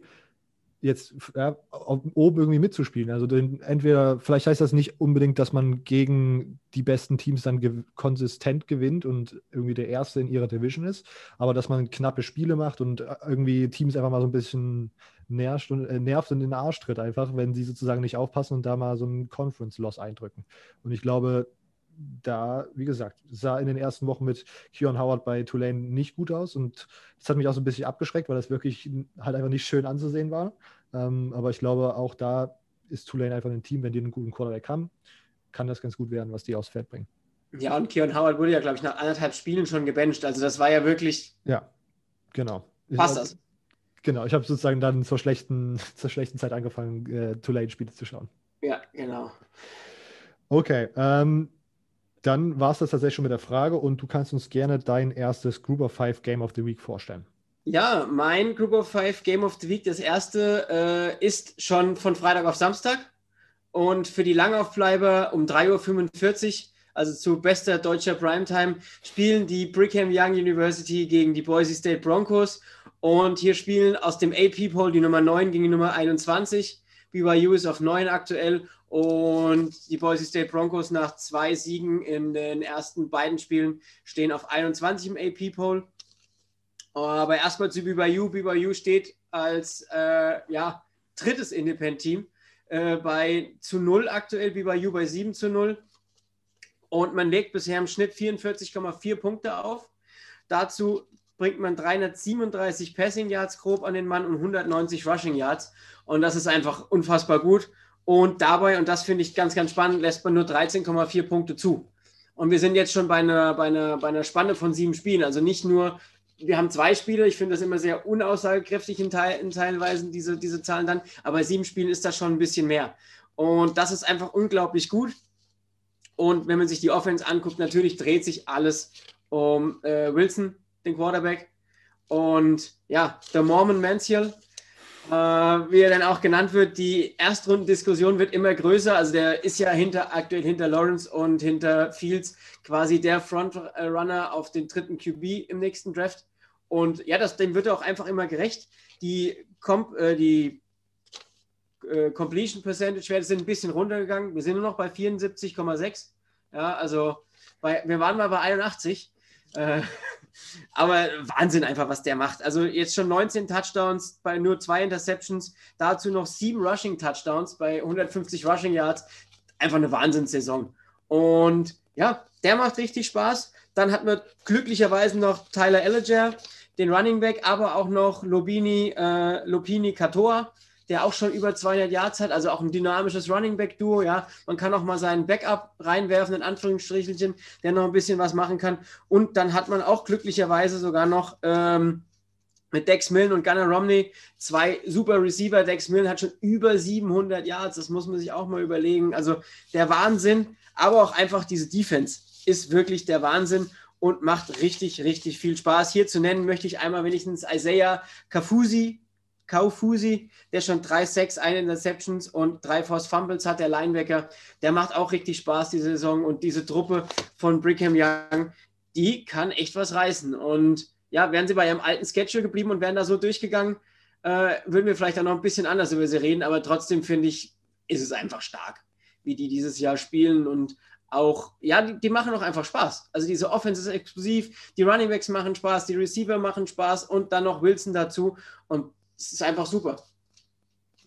jetzt ja, oben irgendwie mitzuspielen. Also den, entweder, vielleicht heißt das nicht unbedingt, dass man gegen die besten Teams dann ge konsistent gewinnt und irgendwie der Erste in ihrer Division ist, aber dass man knappe Spiele macht und äh, irgendwie Teams einfach mal so ein bisschen nervt und, äh, nervt und in den Arsch tritt einfach, wenn sie sozusagen nicht aufpassen und da mal so einen Conference-Loss eindrücken. Und ich glaube, da, wie gesagt, sah in den ersten Wochen mit Keon Howard bei Tulane nicht gut aus und das hat mich auch so ein bisschen abgeschreckt, weil das wirklich halt einfach nicht schön anzusehen war. Ähm, aber ich glaube, auch da ist Tulane einfach ein Team, wenn die einen guten Quarterback haben, kann das ganz gut werden, was die aufs Feld bringen. Ja, und Keon Howard wurde ja, glaube ich, nach anderthalb Spielen schon gebencht. Also das war ja wirklich. Ja, genau. Passt das? Genau, ich habe sozusagen dann zur schlechten, zur schlechten Zeit angefangen, äh, Tulane-Spiele zu schauen. Ja, genau. Okay, ähm, dann war es das tatsächlich schon mit der Frage und du kannst uns gerne dein erstes Group of Five Game of the Week vorstellen. Ja, mein Group of Five Game of the Week, das erste, äh, ist schon von Freitag auf Samstag. Und für die Langaufbleiber um 3.45 Uhr, also zu bester deutscher Primetime, spielen die Brigham Young University gegen die Boise State Broncos. Und hier spielen aus dem AP-Poll die Nummer 9 gegen die Nummer 21. BYU ist auf 9 aktuell und die Boise State Broncos nach zwei Siegen in den ersten beiden Spielen stehen auf 21 im AP-Poll. Aber erstmal zu BYU. BYU steht als äh, ja, drittes Independent-Team äh, bei zu 0 aktuell, BYU bei 7 zu 0. Und man legt bisher im Schnitt 44,4 Punkte auf. Dazu bringt man 337 Passing Yards grob an den Mann und 190 Rushing Yards. Und das ist einfach unfassbar gut. Und dabei, und das finde ich ganz, ganz spannend, lässt man nur 13,4 Punkte zu. Und wir sind jetzt schon bei einer, bei, einer, bei einer Spanne von sieben Spielen. Also nicht nur, wir haben zwei Spiele, ich finde das immer sehr unaussagekräftig in, Teil, in Teilweisen, diese, diese Zahlen dann, aber sieben Spielen ist das schon ein bisschen mehr. Und das ist einfach unglaublich gut. Und wenn man sich die Offense anguckt, natürlich dreht sich alles um äh, Wilson, den Quarterback. Und ja, der Mormon Mansell, wie er dann auch genannt wird, die Erstrundendiskussion wird immer größer. Also der ist ja hinter, aktuell hinter Lawrence und hinter Fields quasi der Frontrunner auf den dritten QB im nächsten Draft. Und ja, das, dem wird er auch einfach immer gerecht. Die, Comp, äh, die äh, Completion Percentage Werte sind ein bisschen runtergegangen. Wir sind nur noch bei 74,6. Ja, also bei, wir waren mal bei 81. Äh, aber Wahnsinn einfach, was der macht. Also jetzt schon 19 Touchdowns bei nur zwei Interceptions, dazu noch sieben Rushing Touchdowns bei 150 Rushing Yards. Einfach eine Wahnsinnssaison. Und ja, der macht richtig Spaß. Dann hatten wir glücklicherweise noch Tyler Elliger, den Running Back, aber auch noch Lobini, äh, Lopini Katoa, der auch schon über 200 Yards hat, also auch ein dynamisches Running Back Duo, ja. Man kann auch mal seinen Backup reinwerfen, in Anführungsstrichelchen, der noch ein bisschen was machen kann. Und dann hat man auch glücklicherweise sogar noch ähm, mit Dex Millen und Gunnar Romney zwei super Receiver. Dex Millen hat schon über 700 Yards, das muss man sich auch mal überlegen. Also der Wahnsinn, aber auch einfach diese Defense ist wirklich der Wahnsinn und macht richtig, richtig viel Spaß. Hier zu nennen möchte ich einmal wenigstens Isaiah Kafusi, Kaufusi, der schon drei Sacks, eine Interceptions und drei Force Fumbles hat, der Linebacker. Der macht auch richtig Spaß diese Saison und diese Truppe von Brigham Young, die kann echt was reißen. Und ja, wären sie bei ihrem alten Schedule geblieben und wären da so durchgegangen, äh, würden wir vielleicht auch noch ein bisschen anders über sie reden, aber trotzdem finde ich, ist es einfach stark, wie die dieses Jahr spielen und auch, ja, die, die, machen auch einfach Spaß. Also diese Offense ist explosiv, die Running Backs machen Spaß, die Receiver machen Spaß und dann noch Wilson dazu. Und es ist einfach super.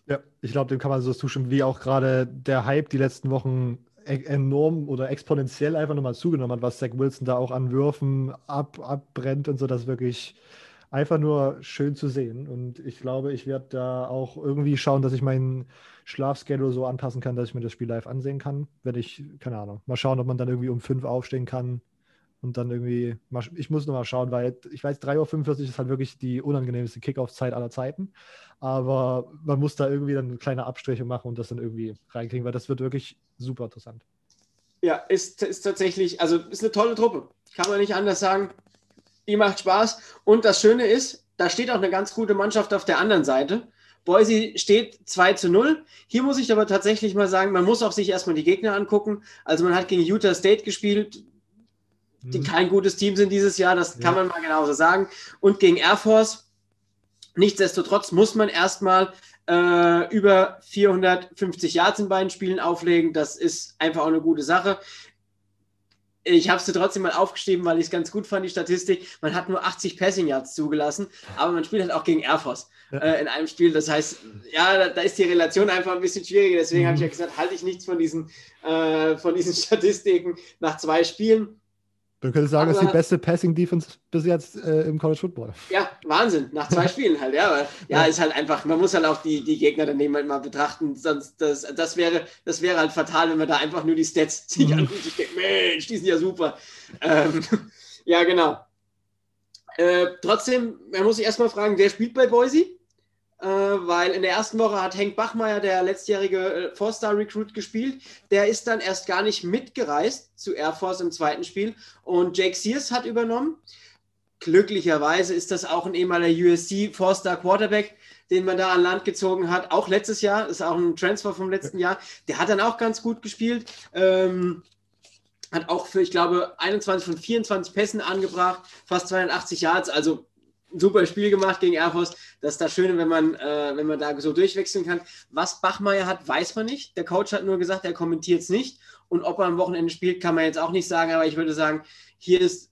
Ja, ich glaube, dem kann man so zustimmen, wie auch gerade der Hype die letzten Wochen e-, enorm oder exponentiell einfach nochmal zugenommen hat, was Zach Wilson da auch an Würfen ab, abbrennt und so, das wirklich einfach nur schön zu sehen. Und ich glaube, ich werde da auch irgendwie schauen, dass ich meinen Schlafschedule so anpassen kann, dass ich mir das Spiel live ansehen kann. Werde ich, keine Ahnung, mal schauen, ob man dann irgendwie um fünf aufstehen kann und dann irgendwie, ich muss nochmal schauen, weil ich weiß, 3.45 Uhr ist halt wirklich die unangenehmste Kickoff-Zeit aller Zeiten. Aber man muss da irgendwie dann kleine Abstriche machen und das dann irgendwie reinkriegen, weil das wird wirklich super interessant. Ja, ist, ist tatsächlich, also ist eine tolle Truppe. Kann man nicht anders sagen. Die macht Spaß. Und das Schöne ist, da steht auch eine ganz gute Mannschaft auf der anderen Seite. Boise steht 2 zu 0. Hier muss ich aber tatsächlich mal sagen, man muss auch sich erstmal die Gegner angucken. Also man hat gegen Utah State gespielt, die mhm. kein gutes Team sind dieses Jahr, das ja. kann man mal genauso sagen. Und gegen Air Force, nichtsdestotrotz muss man erstmal äh, über 450 Yards in beiden Spielen auflegen. Das ist einfach auch eine gute Sache. Ich habe sie trotzdem mal aufgeschrieben, weil ich es ganz gut fand, die Statistik. Man hat nur 80 Passing Yards zugelassen, aber man spielt halt auch gegen Air Force ja. äh, in einem Spiel. Das heißt, ja, da, da, ist die Relation einfach ein bisschen schwieriger. Deswegen mhm. habe ich ja gesagt, halte ich nichts von diesen, äh, von diesen Statistiken nach zwei Spielen. Du könntest sagen, das ist die beste Passing Defense bis jetzt äh, im College Football. Ja, Wahnsinn. Nach zwei Spielen halt, ja. Aber, ja, ja, ist halt einfach, man muss halt auch die, die Gegner daneben halt mal betrachten. Sonst, das, das, wäre, das wäre halt fatal, wenn man da einfach nur die Stats sich mhm. anguckt. Ich denke, Mensch, die sind ja super. Ähm, ja, genau. Äh, trotzdem, man muss sich erstmal fragen, wer spielt bei Boise? Äh, weil in der ersten Woche hat Henk Bachmeier, der letztjährige äh, Four-Star-Recruit, gespielt. Der ist dann erst gar nicht mitgereist zu Air Force im zweiten Spiel und Jake Sears hat übernommen. Glücklicherweise ist das auch ein ehemaliger USC Four-Star Quarterback, den man da an Land gezogen hat. Auch letztes Jahr, ist auch ein Transfer vom letzten Jahr. Der hat dann auch ganz gut gespielt. Ähm, hat auch für, ich glaube, 21 von 24 Pässen angebracht, fast 280 Yards. Also super Spiel gemacht gegen Air Force. Das ist das Schöne, wenn man, äh, wenn man da so durchwechseln kann. Was Bachmeier hat, weiß man nicht. Der Coach hat nur gesagt, er kommentiert es nicht. Und ob er am Wochenende spielt, kann man jetzt auch nicht sagen. Aber ich würde sagen, hier ist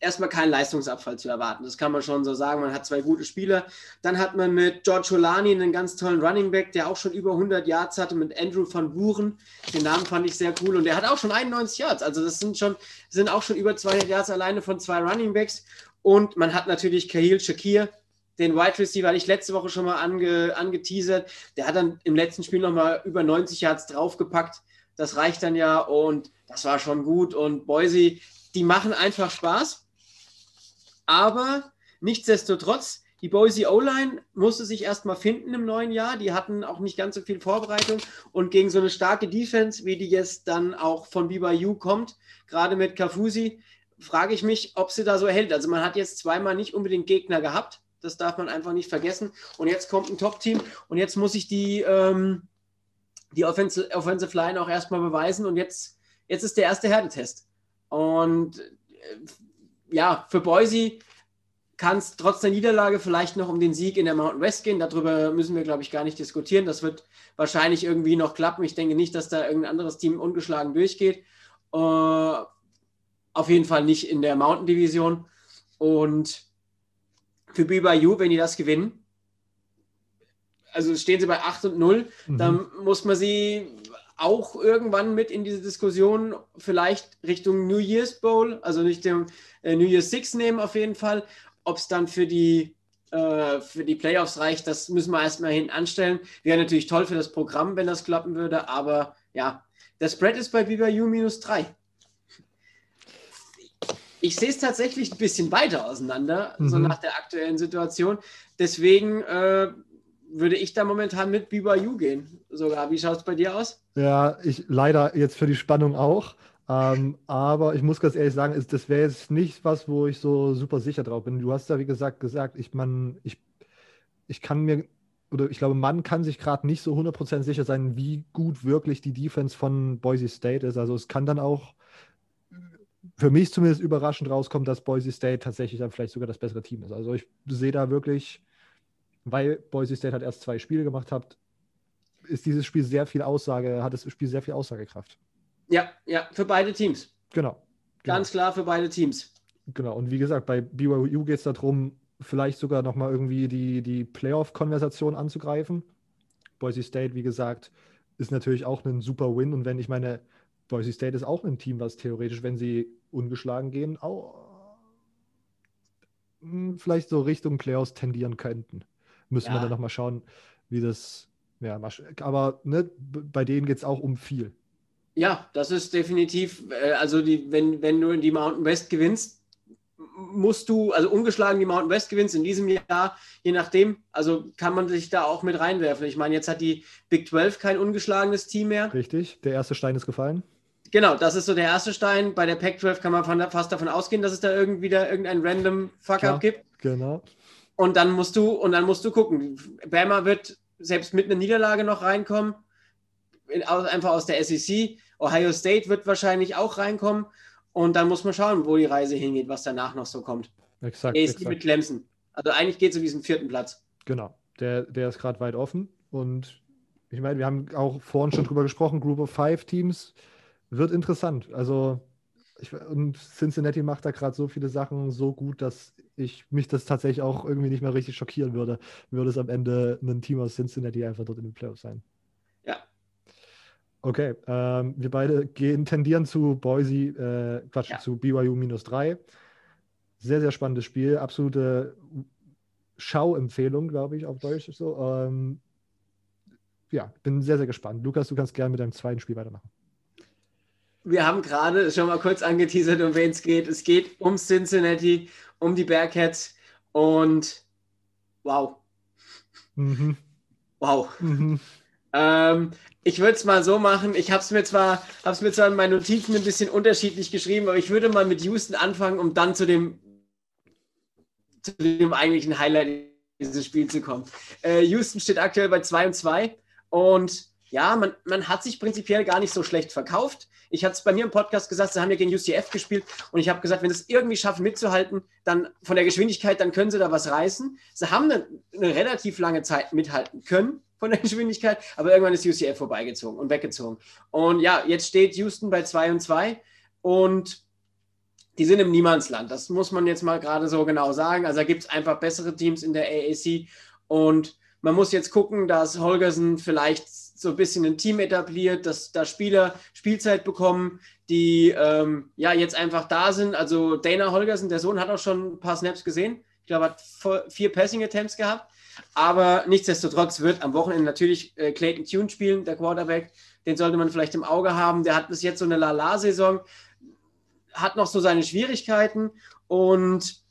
erstmal kein Leistungsabfall zu erwarten. Das kann man schon so sagen. Man hat zwei gute Spieler. Dann hat man mit George Holani einen ganz tollen Running Back, der auch schon über 100 Yards hatte, mit Andrew van Buren. Den Namen fand ich sehr cool. Und der hat auch schon 91 Yards. Also das sind schon, sind auch schon über 200 Yards alleine von zwei Running Backs. Und man hat natürlich Kahil Shakir, den Wide Receiver, hatte ich letzte Woche schon mal ange, angeteasert. Der hat dann im letzten Spiel nochmal über 90 Yards draufgepackt. Das reicht dann ja und das war schon gut. Und Boise, die machen einfach Spaß. Aber nichtsdestotrotz, die Boise O-Line musste sich erstmal finden im neuen Jahr. Die hatten auch nicht ganz so viel Vorbereitung. Und gegen so eine starke Defense, wie die jetzt dann auch von BYU kommt, gerade mit Kafusi, frage ich mich, ob sie da so hält. Also man hat jetzt zweimal nicht unbedingt Gegner gehabt. Das darf man einfach nicht vergessen. Und jetzt kommt ein Top-Team und jetzt muss ich die, ähm, die Offensive, Offensive Line auch erstmal beweisen. Und jetzt, jetzt ist der erste Härtetest. Und äh, ja, für Boise kann es trotz der Niederlage vielleicht noch um den Sieg in der Mountain West gehen. Darüber müssen wir, glaube ich, gar nicht diskutieren. Das wird wahrscheinlich irgendwie noch klappen. Ich denke nicht, dass da irgendein anderes Team ungeschlagen durchgeht. Äh, auf jeden Fall nicht in der Mountain Division. Und für BYU, wenn die das gewinnen, also stehen sie bei 8 und 0, mhm. dann muss man sie auch irgendwann mit in diese Diskussion vielleicht Richtung New Year's Bowl, also nicht dem äh, New Year's Six nehmen auf jeden Fall. Ob es dann für die, äh, für die Playoffs reicht, das müssen wir erstmal hinten anstellen. Wäre natürlich toll für das Programm, wenn das klappen würde, aber ja, der Spread ist bei BYU minus 3 ich sehe es tatsächlich ein bisschen weiter auseinander, mhm. so nach der aktuellen Situation. Deswegen äh, würde ich da momentan mit BYU gehen. Sogar, wie schaut es bei dir aus? Ja, ich leider jetzt für die Spannung auch. Ähm, aber ich muss ganz ehrlich sagen, ist, das wäre jetzt nicht was, wo ich so super sicher drauf bin. Du hast ja, wie gesagt, gesagt, ich, man, ich, ich kann mir, oder ich glaube, man kann sich gerade nicht so 100% sicher sein, wie gut wirklich die Defense von Boise State ist. Also es kann dann auch für mich zumindest überraschend rauskommt, dass Boise State tatsächlich dann vielleicht sogar das bessere Team ist. Also ich sehe da wirklich, weil Boise State hat erst zwei Spiele gemacht hat, ist dieses Spiel sehr viel Aussage, hat das Spiel sehr viel Aussagekraft. Ja, ja, für beide Teams. Genau. genau. Ganz klar für beide Teams. Genau, und wie gesagt, bei BYU geht es darum, vielleicht sogar nochmal irgendwie die, die Playoff-Konversation anzugreifen. Boise State, wie gesagt, ist natürlich auch ein super Win. Und wenn ich meine, Boise State ist auch ein Team, was theoretisch, wenn sie ungeschlagen gehen, auch hm, vielleicht so Richtung Playoffs tendieren könnten. Müssen ja. wir dann nochmal schauen, wie das, ja, aber ne, bei denen geht es auch um viel. Ja, das ist definitiv, äh, also die, wenn, wenn du in die Mountain West gewinnst, musst du, also ungeschlagen die Mountain West gewinnst in diesem Jahr, je nachdem, also kann man sich da auch mit reinwerfen. Ich meine, jetzt hat die Big 12 kein ungeschlagenes Team mehr. Richtig, der erste Stein ist gefallen. Genau, das ist so der erste Stein. Bei der Pac-12 kann man von, fast davon ausgehen, dass es da irgendwie da irgendein random Fuck-up gibt. Genau. Und dann musst du, und dann musst du gucken. Bama wird selbst mit einer Niederlage noch reinkommen, einfach aus der SEC. Ohio State wird wahrscheinlich auch reinkommen. Und dann muss man schauen, wo die Reise hingeht, was danach noch so kommt. Exakt. exakt. mit Clemson. Also eigentlich geht es um diesen vierten Platz. Genau. Der, der ist gerade weit offen. Und ich meine, wir haben auch vorhin schon drüber gesprochen, Group of Five Teams wird interessant. Also ich, und Cincinnati macht da gerade so viele Sachen so gut, dass ich mich das tatsächlich auch irgendwie nicht mehr richtig schockieren würde, würde es am Ende ein Team aus Cincinnati einfach dort in den Playoffs sein. Ja. Okay, ähm, wir beide gehen, tendieren zu Boise, äh, Quatsch, ja. zu BYU minus 3. Sehr, sehr spannendes Spiel, absolute Schauempfehlung, glaube ich, auf Deutsch. So. Ähm, ja, bin sehr, sehr gespannt. Lukas, du kannst gerne mit deinem zweiten Spiel weitermachen wir haben gerade schon mal kurz angeteasert, um wen es geht. Es geht um Cincinnati, um die Bearcats und wow. Mhm. Wow. Mhm. Ähm, ich würde es mal so machen. Ich habe es mir zwar, habe mir zwar in meinen Notizen ein bisschen unterschiedlich geschrieben, aber ich würde mal mit Houston anfangen, um dann zu dem, zu dem eigentlichen Highlight dieses Spiels zu kommen. Äh, Houston steht aktuell bei 2 und 2 und ja, man, man hat sich prinzipiell gar nicht so schlecht verkauft. Ich hatte es bei mir im Podcast gesagt, sie haben ja gegen UCF gespielt und ich habe gesagt, wenn sie es irgendwie schaffen mitzuhalten, dann von der Geschwindigkeit, dann können sie da was reißen. Sie haben eine, eine relativ lange Zeit mithalten können von der Geschwindigkeit, aber irgendwann ist UCF vorbeigezogen und weggezogen. Und ja, jetzt steht Houston bei 2 und 2 und die sind im Niemandsland. Das muss man jetzt mal gerade so genau sagen. Also da gibt es einfach bessere Teams in der AAC und man muss jetzt gucken, dass Holgersen vielleicht so ein bisschen ein Team etabliert, dass da Spieler Spielzeit bekommen, die ähm, ja jetzt einfach da sind. Also Dana Holgersen, der Sohn, hat auch schon ein paar Snaps gesehen. Ich glaube, hat vier Passing Attempts gehabt. Aber nichtsdestotrotz wird am Wochenende natürlich äh, Clayton Tune spielen, der Quarterback. Den sollte man vielleicht im Auge haben. Der hat bis jetzt so eine Lala-Saison, hat noch so seine Schwierigkeiten. Und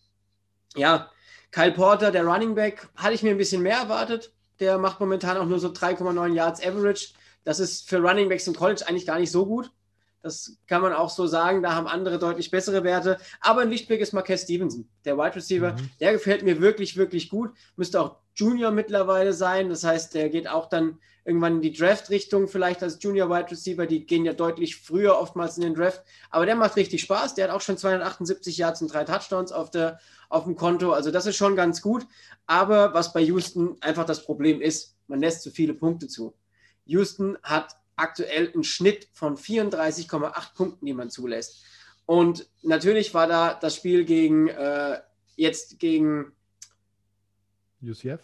ja, Kyle Porter, der Running Back, hatte ich mir ein bisschen mehr erwartet. Der macht momentan auch nur so 3,9 Yards Average. Das ist für Running Backs im College eigentlich gar nicht so gut. Das kann man auch so sagen. Da haben andere deutlich bessere Werte. Aber ein Lichtblick ist Marquez Stevenson, der Wide Receiver. Mhm. Der gefällt mir wirklich, wirklich gut. Müsste auch Junior mittlerweile sein. Das heißt, der geht auch dann irgendwann in die Draft-Richtung, vielleicht als Junior Wide Receiver. Die gehen ja deutlich früher oftmals in den Draft. Aber der macht richtig Spaß. Der hat auch schon 278 Yards und drei Touchdowns auf, der, auf dem Konto. Also das ist schon ganz gut. Aber was bei Houston einfach das Problem ist, man lässt zu viele Punkte zu. Houston hat aktuell einen Schnitt von 34,8 Punkten, die man zulässt. Und natürlich war da das Spiel gegen äh, jetzt gegen UCF.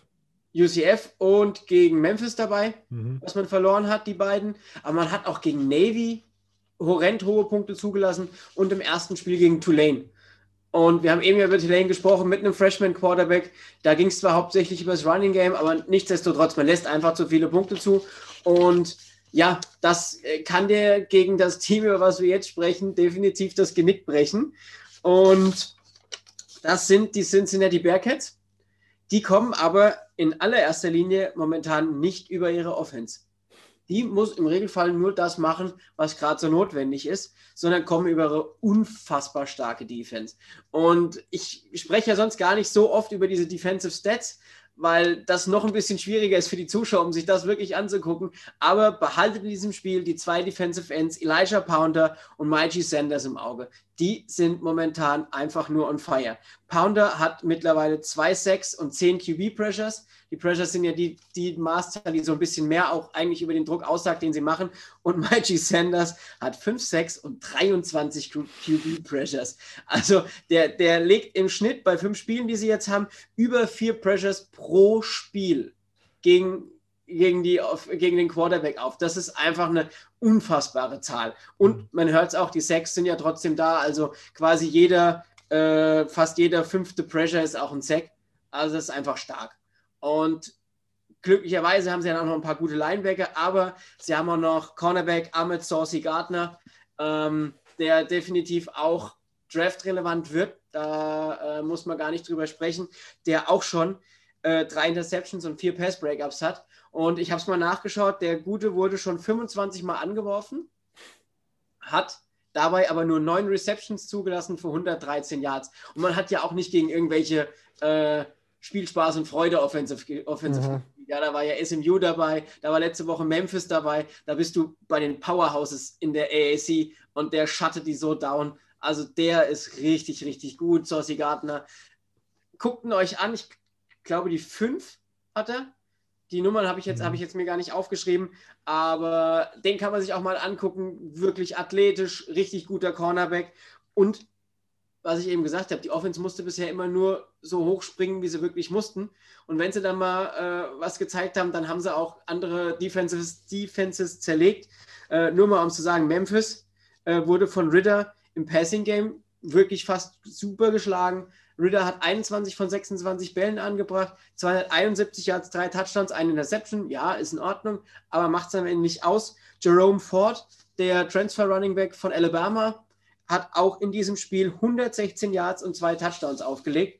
UCF und gegen Memphis dabei, mhm. was man verloren hat, die beiden. Aber man hat auch gegen Navy horrend hohe Punkte zugelassen und im ersten Spiel gegen Tulane. Und wir haben eben über Tulane gesprochen mit einem Freshman Quarterback. Da ging es zwar hauptsächlich über das Running Game, aber nichtsdestotrotz, man lässt einfach zu viele Punkte zu. Und ja, das äh, kann der gegen das Team, über was wir jetzt sprechen, definitiv das Genick brechen. Und das sind die Cincinnati Bearcats. Die kommen aber in allererster Linie momentan nicht über ihre Offense. Die muss im Regelfall nur das machen, was gerade so notwendig ist, sondern kommen über ihre unfassbar starke Defense. Und ich spreche ja sonst gar nicht so oft über diese Defensive Stats, weil das noch ein bisschen schwieriger ist für die Zuschauer, um sich das wirklich anzugucken. Aber behaltet in diesem Spiel die zwei Defensive Ends, Elijah Pounder und Mikey Sanders im Auge. Die sind momentan einfach nur on fire. Pounder hat mittlerweile zwei Sacks und zehn QB-Pressures. Die Pressures sind ja die, die Maßzahl, die so ein bisschen mehr auch eigentlich über den Druck aussagt, den sie machen. Und Mikey Sanders hat 5 6 und 23 QB Pressures. Also der, der legt im Schnitt bei fünf Spielen, die sie jetzt haben, über vier Pressures pro Spiel gegen, gegen, die, gegen den Quarterback auf. Das ist einfach eine unfassbare Zahl. Und mhm. man hört es auch, die Sacks sind ja trotzdem da. Also quasi jeder, äh, fast jeder fünfte Pressure ist auch ein Sack. Also das ist einfach stark. Und glücklicherweise haben sie dann auch noch ein paar gute Linebacker, aber sie haben auch noch Cornerback Ahmed Saucy Gardner, ähm, der definitiv auch draftrelevant wird. Da äh, muss man gar nicht drüber sprechen, der auch schon äh, drei Interceptions und vier Pass-Breakups hat. Und ich habe es mal nachgeschaut, der Gute wurde schon 25 Mal angeworfen, hat dabei aber nur neun Receptions zugelassen für 113 Yards. Und man hat ja auch nicht gegen irgendwelche äh, Spielspaß und Freude Offensive, Offensive mhm. Ja, da war ja SMU dabei, da war letzte Woche Memphis dabei, da bist du bei den Powerhouses in der AAC und der schattet die so down. Also der ist richtig, richtig gut, Saucy Gardner. Guckt ihn euch an, ich glaube, die fünf hat er. Die Nummern habe ich, jetzt, Mhm. hab ich jetzt mir gar nicht aufgeschrieben, aber den kann man sich auch mal angucken. Wirklich athletisch, richtig guter Cornerback. Und was ich eben gesagt habe, die Offense musste bisher immer nur so hoch springen, wie sie wirklich mussten. Und wenn sie dann mal äh, was gezeigt haben, dann haben sie auch andere Defenses, Defenses zerlegt. Äh, nur mal um zu sagen, Memphis äh, wurde von Ritter im Passing Game wirklich fast super geschlagen. Ritter hat 21 von 26 Bällen angebracht, 271 Yards, drei Touchdowns, eine Interception. Ja, ist in Ordnung, aber macht es am Ende nicht aus. Jerome Ford, der Transfer Running Back von Alabama, hat auch in diesem Spiel 116 Yards und zwei Touchdowns aufgelegt.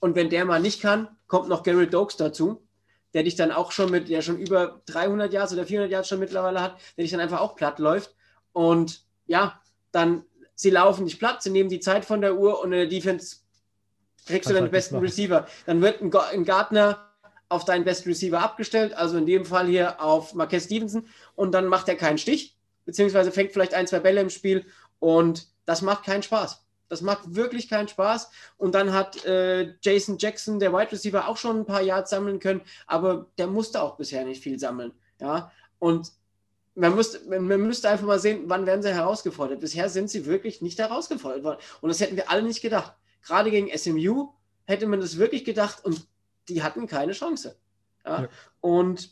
Und wenn der mal nicht kann, kommt noch Garrett Dokes dazu, der dich dann auch schon mit, der schon über 300 Yards oder 400 Yards schon mittlerweile hat, der dich dann einfach auch platt läuft. Und ja, dann, sie laufen nicht platt, sie nehmen die Zeit von der Uhr und in der Defense kriegst du den halt besten Receiver. Dann wird ein, Ga- ein Gardner auf deinen besten Receiver abgestellt, also in dem Fall hier auf Marquez Stevenson und dann macht er keinen Stich, beziehungsweise fängt vielleicht ein, zwei Bälle im Spiel und das macht keinen Spaß. Das macht wirklich keinen Spaß. Und dann hat äh, Jason Jackson, der Wide Receiver, auch schon ein paar Yards sammeln können, aber der musste auch bisher nicht viel sammeln. Ja, und man müsste, man müsste einfach mal sehen, wann werden sie herausgefordert. Bisher sind sie wirklich nicht herausgefordert worden. Und das hätten wir alle nicht gedacht. Gerade gegen SMU hätte man das wirklich gedacht und die hatten keine Chance. Ja? Ja. Und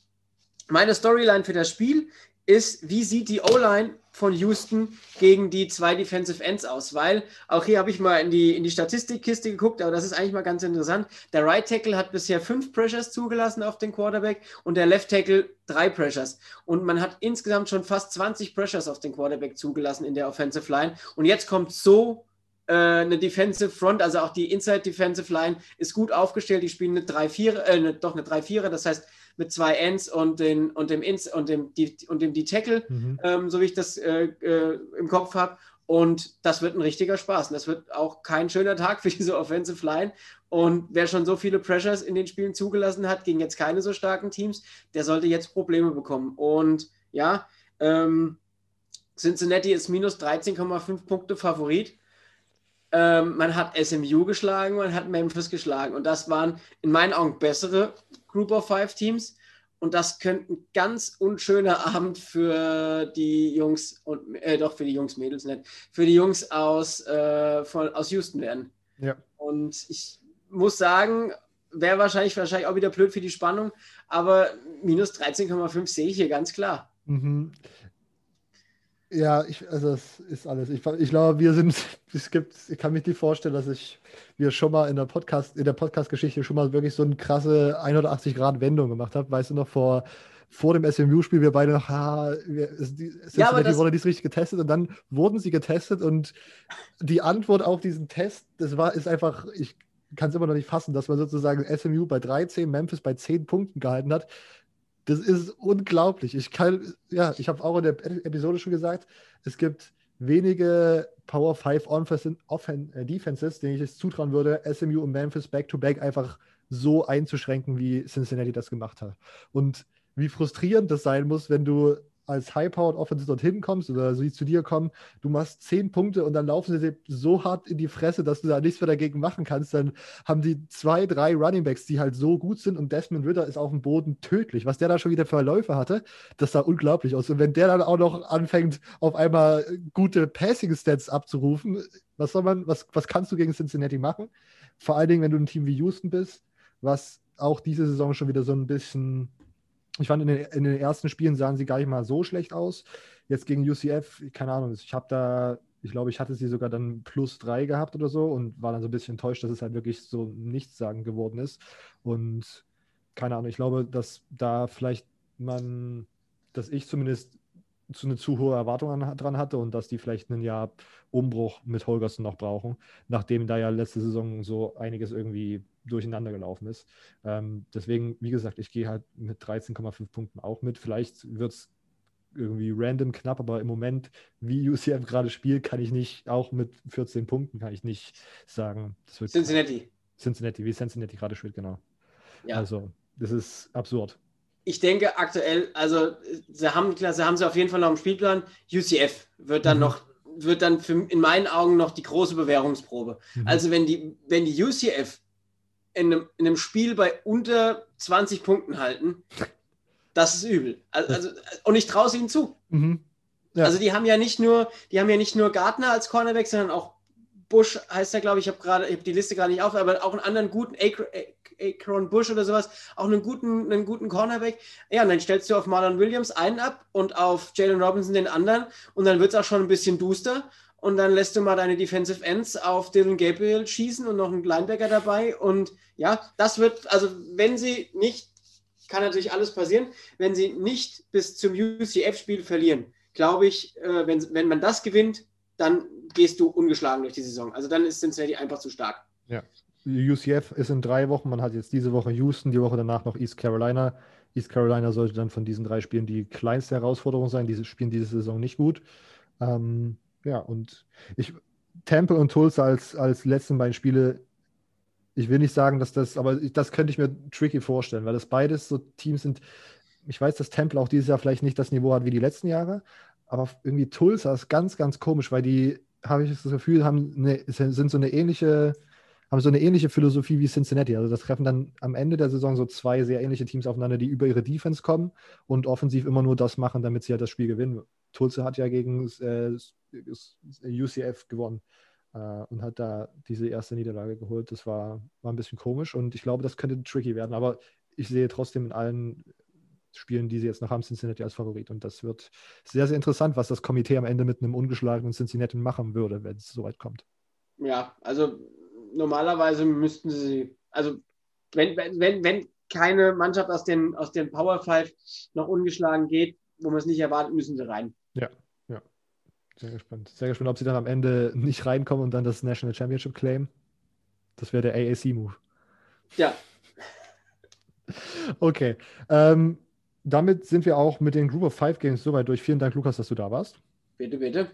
meine Storyline für das Spiel ist, wie sieht die O-Line von Houston gegen die zwei Defensive Ends aus? Weil auch hier habe ich mal in die, in die Statistikkiste geguckt, aber das ist eigentlich mal ganz interessant. Der Right Tackle hat bisher fünf Pressures zugelassen auf den Quarterback und der Left Tackle drei Pressures. Und man hat insgesamt schon fast 20 Pressures auf den Quarterback zugelassen in der Offensive Line. Und jetzt kommt so äh, eine Defensive Front, also auch die Inside Defensive Line ist gut aufgestellt. Die spielen eine 3-4, äh, eine, doch eine 3-4er, das heißt mit zwei Ends und, den, und dem Ins und dem, die, und dem D-Tackle, Mhm. ähm, so wie ich das äh, äh, im Kopf habe. Und das wird ein richtiger Spaß. Und das wird auch kein schöner Tag für diese Offensive Line. Und wer schon so viele Pressures in den Spielen zugelassen hat, gegen jetzt keine so starken Teams, der sollte jetzt Probleme bekommen. Und ja, ähm, Cincinnati ist minus 13,5 Punkte Favorit. Ähm, man hat SMU geschlagen, man hat Memphis geschlagen. Und das waren in meinen Augen bessere Group of Five Teams. Und das könnte ein ganz unschöner Abend für die Jungs und äh, doch für die Jungs, Mädels nicht, für die Jungs aus, äh, von, aus Houston werden. Ja. Und ich muss sagen, wäre wahrscheinlich, wahrscheinlich auch wieder blöd für die Spannung, aber minus 13,5 sehe ich hier ganz klar. Mhm. Ja, ich, also das ist alles. Ich, ich glaube, wir sind, es gibt, ich kann mich nicht vorstellen, dass ich, wir schon mal in der Podcast, in der Podcast-Geschichte schon mal wirklich so eine krasse 180-Grad-Wendung gemacht haben. Weißt du noch, vor, vor dem SMU-Spiel, wir beide noch, ha, wir, die, Ja, aber das- wurde nicht richtig getestet und dann wurden sie getestet und die Antwort auf diesen Test, das war, ist einfach, ich kann es immer noch nicht fassen, dass man sozusagen SMU bei 13, Memphis bei 10 Punkten gehalten hat. Das ist unglaublich. Ich kann, ja, ich habe auch in der Episode schon gesagt, es gibt wenige Power 5 Offen Offen äh, Defenses, denen ich es zutrauen würde, SMU und Memphis back-to-back einfach so einzuschränken, wie Cincinnati das gemacht hat. Und wie frustrierend das sein muss, wenn du als High-Powered Offense dorthin kommst oder sie zu dir kommen, du machst zehn Punkte und dann laufen sie so hart in die Fresse, dass du da nichts mehr dagegen machen kannst. Dann haben die zwei, drei Runningbacks, die halt so gut sind und Desmond Ritter ist auf dem Boden tödlich. Was der da schon wieder für Läufe hatte, das sah unglaublich aus. Und wenn der dann auch noch anfängt, auf einmal gute Passing-Stats abzurufen, was soll man, was, was kannst du gegen Cincinnati machen? Vor allen Dingen, wenn du ein Team wie Houston bist, was auch diese Saison schon wieder so ein bisschen ich fand, in den, in den, ersten Spielen sahen sie gar nicht mal so schlecht aus. Jetzt gegen UCF, keine Ahnung, ich habe da, ich glaube, ich hatte sie sogar dann plus drei gehabt oder so und war dann so ein bisschen enttäuscht, dass es halt wirklich so nichtssagend geworden ist. Und keine Ahnung, ich glaube, dass da vielleicht man, dass ich zumindest zu eine zu hohe Erwartung an, dran hatte und dass die vielleicht ein Jahr Umbruch mit Holgersen noch brauchen, nachdem da ja letzte Saison so einiges irgendwie durcheinander gelaufen ist. Ähm, deswegen, wie gesagt, ich gehe halt mit 13,5 Punkten auch mit. Vielleicht wird es irgendwie random knapp, aber im Moment, wie UCF gerade spielt, kann ich nicht, auch mit 14 Punkten, kann ich nicht sagen. Cincinnati. Cincinnati, wie Cincinnati gerade spielt, genau. Ja. Also, das ist absurd. Ich denke aktuell, also sie haben, klar, sie haben sie auf jeden Fall noch im Spielplan. UCF wird dann Mhm. noch, wird dann für, in meinen Augen noch die große Bewährungsprobe. Mhm. Also wenn die, wenn die UCF in einem, in einem Spiel bei unter 20 Punkten halten, das ist übel. Also, also und ich traue es ihnen zu. Mhm. Ja. Also die haben ja nicht nur, die haben ja nicht nur Gardner als Cornerback, sondern auch Bush heißt er, glaube ich, ich habe gerade, ich habe die Liste gerade nicht auf, aber auch einen anderen guten Akron Bush oder sowas, auch einen guten, einen guten Cornerback. Ja, und dann stellst du auf Marlon Williams einen ab und auf Jalen Robinson den anderen und dann wird es auch schon ein bisschen duster und dann lässt du mal deine Defensive Ends auf Dylan Gabriel schießen und noch einen Linebacker dabei und ja, das wird, also wenn sie nicht, kann natürlich alles passieren, wenn sie nicht bis zum UCF-Spiel verlieren, glaube ich, äh, wenn, wenn man das gewinnt, dann gehst du ungeschlagen durch die Saison. Also dann ist Cincinnati einfach zu stark. Ja. UCF ist in drei Wochen. Man hat jetzt diese Woche Houston, die Woche danach noch East Carolina. East Carolina sollte dann von diesen drei Spielen die kleinste Herausforderung sein. Diese spielen diese Saison nicht gut. Ähm, ja, und ich, Temple und Tulsa als, als letzten beiden Spiele, ich will nicht sagen, dass das, aber das könnte ich mir tricky vorstellen, weil das beides so Teams sind. Ich weiß, dass Temple auch dieses Jahr vielleicht nicht das Niveau hat wie die letzten Jahre, aber irgendwie Tulsa ist ganz, ganz komisch, weil die, habe ich das Gefühl, haben eine, sind so eine ähnliche, haben so eine ähnliche Philosophie wie Cincinnati. Also das treffen dann am Ende der Saison so zwei sehr ähnliche Teams aufeinander, die über ihre Defense kommen und offensiv immer nur das machen, damit sie halt das Spiel gewinnen. Tulsa hat ja gegen äh, UCF gewonnen äh, und hat da diese erste Niederlage geholt. Das war, war ein bisschen komisch und ich glaube, das könnte tricky werden. Aber ich sehe trotzdem in allen spielen die sie jetzt noch haben, Cincinnati als Favorit. Und das wird sehr, sehr interessant, was das Komitee am Ende mit einem ungeschlagenen Cincinnati machen würde, wenn es soweit kommt. Ja, also normalerweise müssten sie, also wenn, wenn, wenn keine Mannschaft aus den, aus den Power Five noch ungeschlagen geht, wo man es nicht erwartet, müssen sie rein. Ja, ja. Sehr gespannt. Sehr gespannt, ob sie dann am Ende nicht reinkommen und dann das National Championship claim. Das wäre der AAC-Move. Ja. Okay. Ähm, damit sind wir auch mit den Group of Five Games soweit durch. Vielen Dank, Lukas, dass du da warst. Bitte, bitte.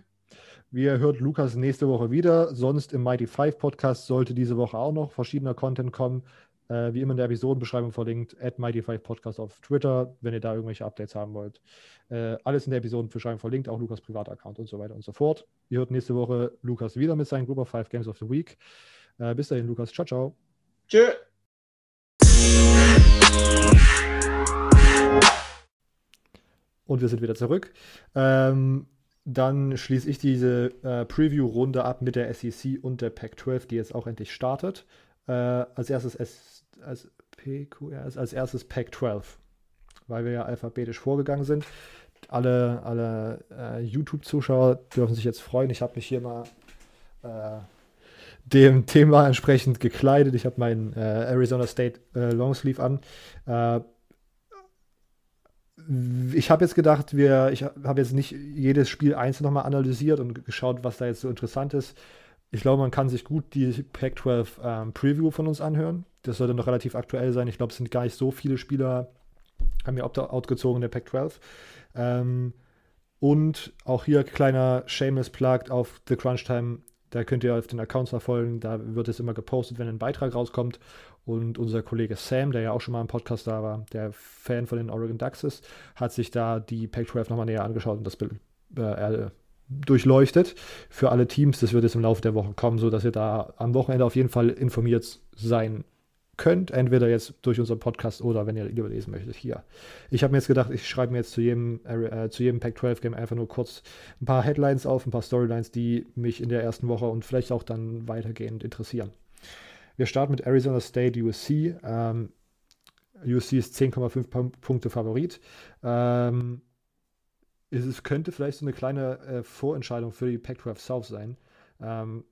Wir hört Lukas nächste Woche wieder. Sonst im Mighty Five Podcast sollte diese Woche auch noch verschiedener Content kommen. Äh, wie immer in der Episodenbeschreibung verlinkt, at Mighty Five Podcast auf Twitter, wenn ihr da irgendwelche Updates haben wollt. Äh, alles in der Episodenbeschreibung verlinkt, auch Lukas Privataccount und so weiter und so fort. Ihr hört nächste Woche Lukas wieder mit seinen Group of Five Games of the Week. Äh, bis dahin, Lukas. Ciao, ciao. Tschö. Und wir sind wieder zurück. Ähm, dann schließe ich diese äh, Preview-Runde ab mit der SEC und der Pac-12, die jetzt auch endlich startet. Äh, als erstes S als PQRS, als erstes Pac-12, weil wir ja alphabetisch vorgegangen sind. Alle, alle äh, YouTube-Zuschauer dürfen sich jetzt freuen. Ich habe mich hier mal äh, dem Thema entsprechend gekleidet. Ich habe meinen äh, Arizona State äh, Longsleeve an ich habe jetzt gedacht, wir, ich habe jetzt nicht jedes Spiel einzeln nochmal analysiert und geschaut, was da jetzt so interessant ist. Ich glaube, man kann sich gut die Pac-12 ähm, Preview von uns anhören. Das sollte noch relativ aktuell sein. Ich glaube, es sind gar nicht so viele Spieler, haben mir Opt-out gezogen in der Pac-12. Ähm, und auch hier kleiner Shameless Plug auf The Crunch Time. Da könnt ihr auf den Accounts verfolgen. Da wird es immer gepostet, wenn ein Beitrag rauskommt. Und unser Kollege Sam, der ja auch schon mal im Podcast da war, der Fan von den Oregon Ducks ist, hat sich da die Pac-12 nochmal näher angeschaut und das äh, durchleuchtet für alle Teams. Das wird jetzt im Laufe der Woche kommen, sodass ihr da am Wochenende auf jeden Fall informiert sein könnt. Entweder jetzt durch unseren Podcast oder wenn ihr lieber lesen möchtet, hier. Ich habe mir jetzt gedacht, ich schreibe mir jetzt zu jedem, äh, zu jedem Pac-12-Game einfach nur kurz ein paar Headlines auf, ein paar Storylines, die mich in der ersten Woche und vielleicht auch dann weitergehend interessieren. Wir starten mit Arizona State USC. Ähm, USC ist 10,5 Punkte Favorit. Ähm, es könnte vielleicht so eine kleine äh, Vorentscheidung für die Pac-12 South sein. Ähm,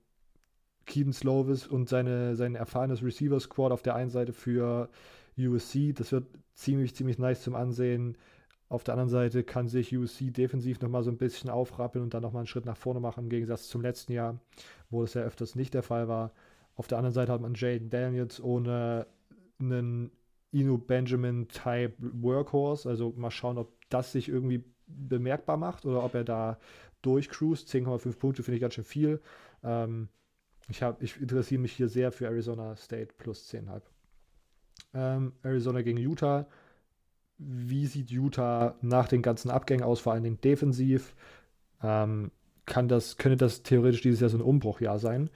Keaton Slovis und seine, sein erfahrenes Receiver-Squad auf der einen Seite für USC. Das wird ziemlich, ziemlich nice zum Ansehen. Auf der anderen Seite kann sich USC defensiv nochmal so ein bisschen aufrappeln und dann nochmal einen Schritt nach vorne machen, im Gegensatz zum letzten Jahr, wo das ja öfters nicht der Fall war. Auf der anderen Seite hat man Jaden Daniels ohne einen Inu Benjamin-Type Workhorse. Also mal schauen, ob das sich irgendwie bemerkbar macht oder ob er da durchcruist. 10,5 Punkte finde ich ganz schön viel. Ähm, ich, hab, ich interessiere mich hier sehr für Arizona State plus 10,5. Ähm, Arizona gegen Utah. Wie sieht Utah nach den ganzen Abgängen aus, vor allen Dingen defensiv? Ähm, kann das, könnte das theoretisch dieses Jahr so ein Umbruchjahr sein?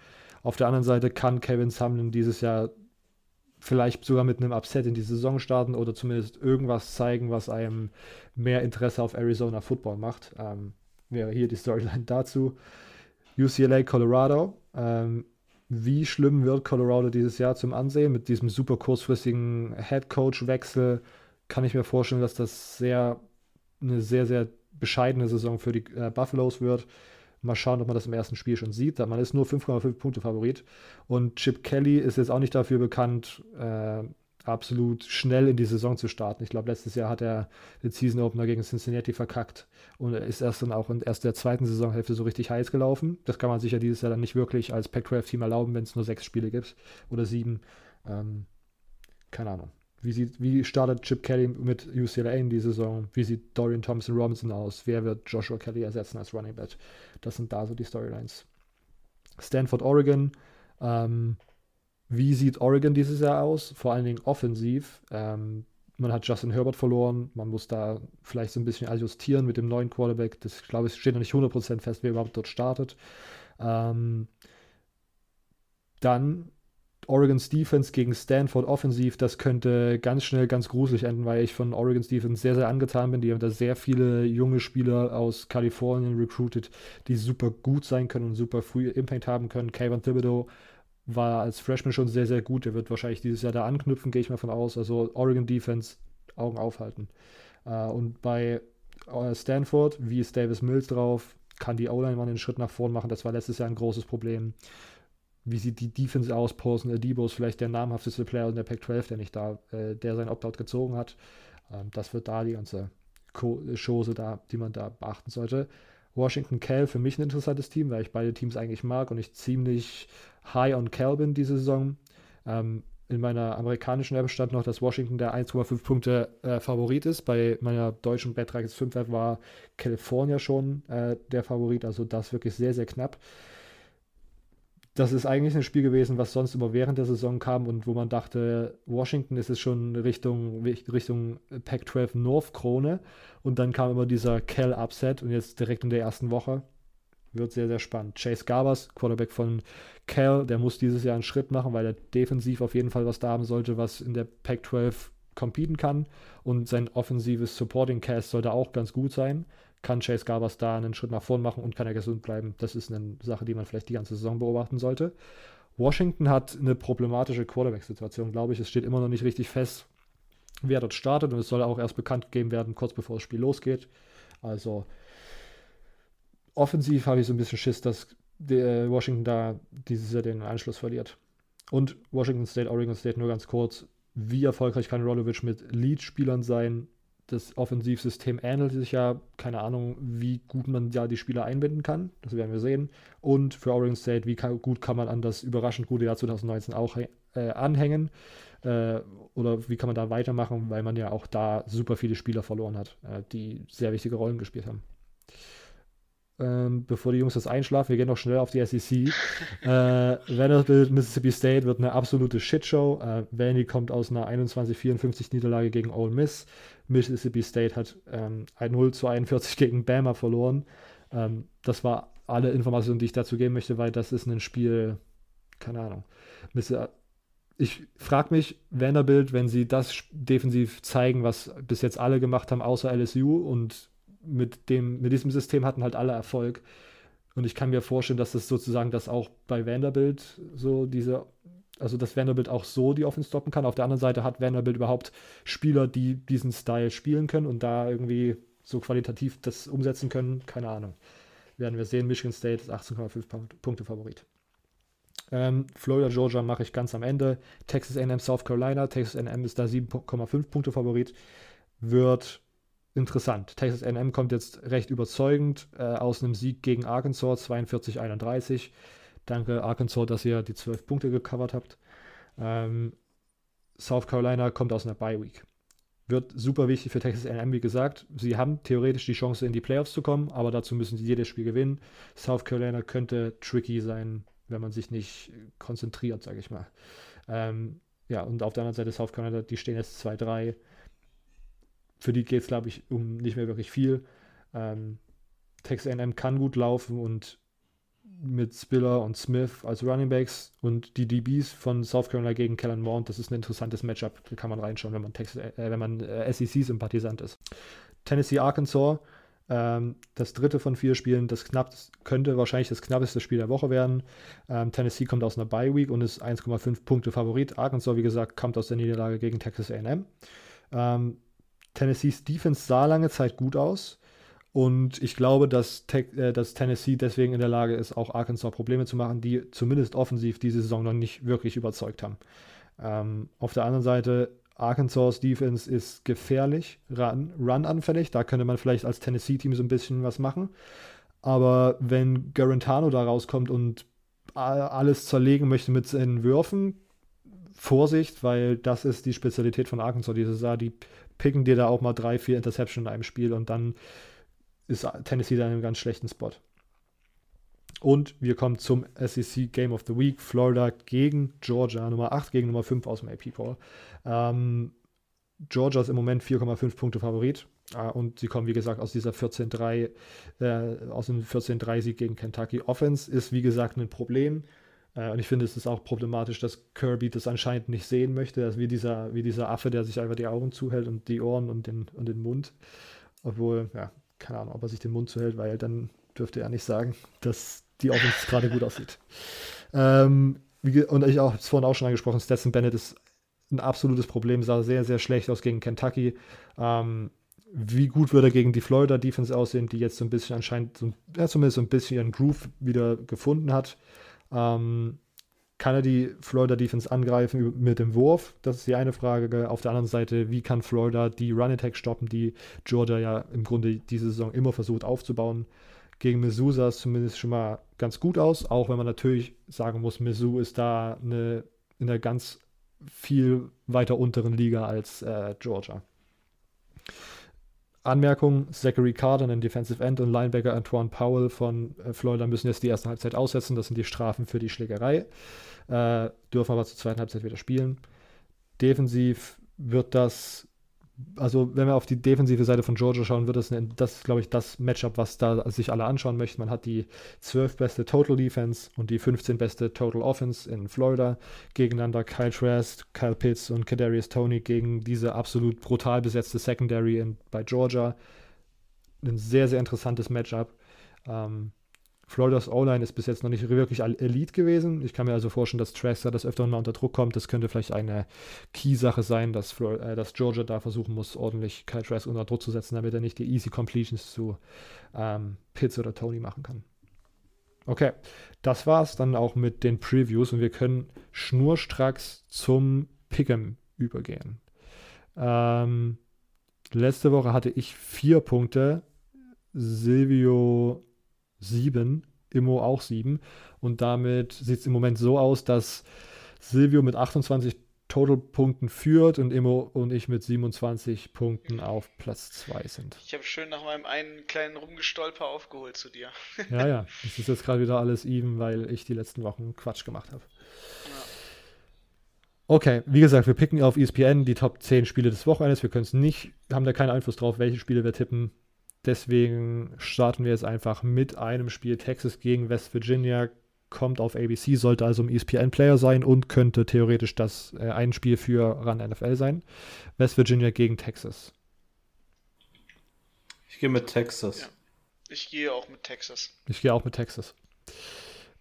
Auf der anderen Seite kann Kevin Sumlin dieses Jahr vielleicht sogar mit einem Upset in die Saison starten oder zumindest irgendwas zeigen, was einem mehr Interesse auf Arizona Football macht. Ähm, wäre hier die Storyline dazu. UCLA Colorado. Ähm, wie schlimm wird Colorado dieses Jahr zum Ansehen mit diesem super kurzfristigen Head Coach Wechsel? Kann ich mir vorstellen, dass das sehr eine sehr sehr bescheidene Saison für die äh, Buffaloes wird. Mal schauen, ob man das im ersten Spiel schon sieht. Man ist nur 5,5 Punkte Favorit. Und Chip Kelly ist jetzt auch nicht dafür bekannt, äh, absolut schnell in die Saison zu starten. Ich glaube, letztes Jahr hat er den Season Opener gegen Cincinnati verkackt und ist erst dann auch in erst der zweiten Saisonhälfte so richtig heiß gelaufen. Das kann man sich ja dieses Jahr dann nicht wirklich als Pac-12-Team erlauben, wenn es nur sechs Spiele gibt oder sieben. Ähm, keine Ahnung. Wie, sieht, wie startet Chip Kelly mit UCLA in die Saison? Wie sieht Dorian Thompson Robinson aus? Wer wird Joshua Kelly ersetzen als Running Back? Das sind da so die Storylines. Stanford, Oregon. Ähm, wie sieht Oregon dieses Jahr aus? Vor allen Dingen offensiv. Ähm, man hat Justin Herbert verloren. Man muss da vielleicht so ein bisschen adjustieren mit dem neuen Quarterback. Das, ich glaube, es steht noch nicht 100% fest, wer überhaupt dort startet. Ähm, dann Oregons Defense gegen Stanford offensiv, das könnte ganz schnell ganz gruselig enden, weil ich von Oregons Defense sehr, sehr angetan bin. Die haben da sehr viele junge Spieler aus Kalifornien recruited, die super gut sein können und super früh Impact haben können. Kayvon Thibodeau war als Freshman schon sehr, sehr gut. Der wird wahrscheinlich dieses Jahr da anknüpfen, gehe ich mal von aus. Also Oregon Defense, Augen aufhalten. Uh, und bei uh, Stanford, wie ist Davis Mills drauf? Kann die O-Line mal einen Schritt nach vorn machen? Das war letztes Jahr ein großes Problem wie sieht die Defense aus? Posen Adebo ist vielleicht der namhafteste Player in der Pac-12, der nicht da, äh, der sein Opt-out gezogen hat. Ähm, das wird da die ganze Chose da, die man da beachten sollte. Washington Cal für mich ein interessantes Team, weil ich beide Teams eigentlich mag und ich ziemlich high on Cal bin diese Saison. Ähm, in meiner amerikanischen App stand noch, dass Washington der 1,5 Punkte äh, Favorit ist. Bei meiner deutschen Beitrag 5 war California schon äh, der Favorit, also das wirklich sehr, sehr knapp das ist eigentlich ein Spiel gewesen, was sonst immer während der Saison kam und wo man dachte, Washington ist es schon Richtung, Richtung Pac-12 North Krone und dann kam immer dieser Cal Upset und jetzt direkt in der ersten Woche wird sehr, sehr spannend. Chase Garbers, Quarterback von Cal, der muss dieses Jahr einen Schritt machen, weil er defensiv auf jeden Fall was da haben sollte, was in der Pac-12 competen kann und sein offensives Supporting Cast sollte auch ganz gut sein kann Chase Garbers da einen Schritt nach vorn machen und kann er gesund bleiben. Das ist eine Sache, die man vielleicht die ganze Saison beobachten sollte. Washington hat eine problematische Quarterback-Situation, glaube ich. Es steht immer noch nicht richtig fest, wer dort startet und es soll auch erst bekannt gegeben werden, kurz bevor das Spiel losgeht. Also offensiv habe ich so ein bisschen Schiss, dass Washington da dieses Jahr den Anschluss verliert. Und Washington State, Oregon State nur ganz kurz. Wie erfolgreich kann Rolovic mit Lead-Spielern sein? das Offensivsystem ähnelt sich ja. Keine Ahnung, wie gut man ja die Spieler einbinden kann. Das werden wir sehen. Und für Oregon State, wie kann, gut kann man an das überraschend gute Jahr 2019 auch äh, anhängen? Äh, oder wie kann man da weitermachen, weil man ja auch da super viele Spieler verloren hat, äh, die sehr wichtige Rollen gespielt haben ähm, bevor die Jungs das einschlafen. Wir gehen noch schnell auf die SEC. äh, Vanderbilt, Mississippi State wird eine absolute Shitshow. Äh, Vandy kommt aus einer 21-54 Niederlage gegen Ole Miss. Mississippi State hat ähm, 0 zu 41 gegen Bama verloren. Ähm, das war alle Informationen, die ich dazu geben möchte, weil das ist ein Spiel, keine Ahnung. Ich frage mich, Vanderbilt, wenn sie das defensiv zeigen, was bis jetzt alle gemacht haben, außer LSU und mit, dem, mit diesem System hatten halt alle Erfolg. Und ich kann mir vorstellen, dass das sozusagen das auch bei Vanderbilt so diese, also dass Vanderbilt auch so die Offense stoppen kann. Auf der anderen Seite hat Vanderbilt überhaupt Spieler, die diesen Style spielen können und da irgendwie so qualitativ das umsetzen können. Keine Ahnung. Werden wir sehen. Michigan State ist 18,5 Punkte Favorit. Ähm, Florida, Georgia mache ich ganz am Ende. Texas AM, South Carolina. Texas AM ist da 7,5 Punkte Favorit. Wird interessant. Texas A&M kommt jetzt recht überzeugend äh, aus einem Sieg gegen Arkansas 42-31. Danke Arkansas, dass ihr die 12 Punkte gecovert habt. Ähm, South Carolina kommt aus einer Bye Week. Wird super wichtig für Texas A&M, wie gesagt. Sie haben theoretisch die Chance, in die Playoffs zu kommen, aber dazu müssen sie jedes Spiel gewinnen. South Carolina könnte tricky sein, wenn man sich nicht konzentriert, sage ich mal. Ähm, ja, und auf der anderen Seite South Carolina, die stehen jetzt 2-3 für die geht es, glaube ich, um nicht mehr wirklich viel. Ähm, Texas AM kann gut laufen und mit Spiller und Smith als Running Backs und die DBs von South Carolina gegen Kellen Mount. Das ist ein interessantes Matchup. Da kann man reinschauen, wenn man, Texas, äh, wenn man äh, SEC-Sympathisant ist. Tennessee, Arkansas. Ähm, das dritte von vier Spielen, das knapp, könnte wahrscheinlich das knappeste Spiel der Woche werden. Ähm, Tennessee kommt aus einer Bye Week und ist 1,5 Punkte Favorit. Arkansas, wie gesagt, kommt aus der Niederlage gegen Texas AM. Ähm, Tennessees Defense sah lange Zeit gut aus. Und ich glaube, dass, äh, dass, Tennessee deswegen in der Lage ist, auch Arkansas Probleme zu machen, die zumindest offensiv diese Saison noch nicht wirklich überzeugt haben. Ähm, auf der anderen Seite, Arkansas Defense ist gefährlich, run-anfällig. Run da könnte man vielleicht als Tennessee-Team so ein bisschen was machen. Aber wenn Garantano da rauskommt und alles zerlegen möchte mit seinen Würfen, Vorsicht, weil das ist die Spezialität von Arkansas dieses Jahr. Die picken dir da auch mal drei, vier Interception in einem Spiel und dann ist Tennessee da in einem ganz schlechten Spot. Und wir kommen zum SEC Game of the Week. Florida gegen Georgia, Nummer 8 gegen Nummer 5 aus dem AP Poll. Ähm, Georgia ist im Moment 4,5 Punkte Favorit. Äh, und sie kommen, wie gesagt, aus dieser 14-3, äh, aus dem 14-3-Sieg gegen Kentucky. Offense ist, wie gesagt, ein Problem. Äh, und ich finde, es ist auch problematisch, dass Kirby das anscheinend nicht sehen möchte. Also wie dieser, wie dieser Affe, der sich einfach die Augen zuhält und die Ohren und den, und den Mund. Obwohl, ja, keine Ahnung, ob er sich den Mund zuhält, weil dann dürfte er nicht sagen, dass die Offense gerade gut aussieht. Ähm, wie, und ich habe es vorhin auch schon angesprochen, Stetson Bennett ist ein absolutes Problem, sah sehr, sehr schlecht aus gegen Kentucky. Ähm, wie gut würde er gegen die Florida Defense aussehen, die jetzt so ein bisschen anscheinend, so, ja, zumindest so ein bisschen ihren Groove wieder gefunden hat. Ähm, kann er die Florida Defense angreifen mit dem Wurf? Das ist die eine Frage. Auf der anderen Seite, wie kann Florida die Run Attack stoppen, die Georgia ja im Grunde diese Saison immer versucht aufzubauen? Gegen Mizzou sah es zumindest schon mal ganz gut aus, auch wenn man natürlich sagen muss, Mizzou ist da eine, in einer ganz viel weiter unteren Liga als äh, Georgia. Anmerkung: Zachary Carter, ein Defensive End und Linebacker Antoine Powell von äh, Florida müssen jetzt die erste Halbzeit aussetzen. Das sind die Strafen für die Schlägerei. Äh, dürfen aber zur zweiten Halbzeit wieder spielen. Defensiv wird das, also wenn wir auf die defensive Seite von Georgia schauen, wird das, eine, das glaube ich, das Matchup, was da sich alle anschauen möchten. Man hat die 12 beste Total Defense und die 15 beste Total Offense in Florida gegeneinander. Kyle Trask, Kyle Pitts und Kadarius Tony gegen diese absolut brutal besetzte Secondary in, bei Georgia. Ein sehr, sehr interessantes Matchup. Ähm, Floridas O-Line ist bis jetzt noch nicht wirklich Elite gewesen. Ich kann mir also vorstellen, dass da das öfter mal unter Druck kommt. Das könnte vielleicht eine Key-Sache sein, dass, Flor äh, dass Georgia da versuchen muss, ordentlich Kyle Trask unter Druck zu setzen, damit er nicht die Easy Completions zu ähm, Pitts oder Tony machen kann. Okay, das war's dann auch mit den Previews und wir können schnurstracks zum Pick'em übergehen. Ähm, letzte Woche hatte ich vier Punkte, Silvio 7, Immo auch 7. Und damit sieht es im Moment so aus, dass Silvio mit 28 Total-Punkten führt und Immo und ich mit 27 Punkten auf Platz 2 sind. Ich habe schön nach meinem einen kleinen Rumgestolper aufgeholt zu dir. ja, ja. Es ist jetzt gerade wieder alles even, weil ich die letzten Wochen Quatsch gemacht habe. Ja. Okay, wie gesagt, wir picken auf ESPN die Top 10 Spiele des Wochenendes. Wir können es nicht, haben da keinen Einfluss drauf, welche Spiele wir tippen. Deswegen starten wir jetzt einfach mit einem Spiel Texas gegen West Virginia. Kommt auf ABC, sollte also ein ESPN-Player sein und könnte theoretisch das äh, ein Spiel für Run NFL sein. West Virginia gegen Texas. Ich gehe mit Texas. Ja. Ich gehe auch mit Texas. Ich gehe auch mit Texas.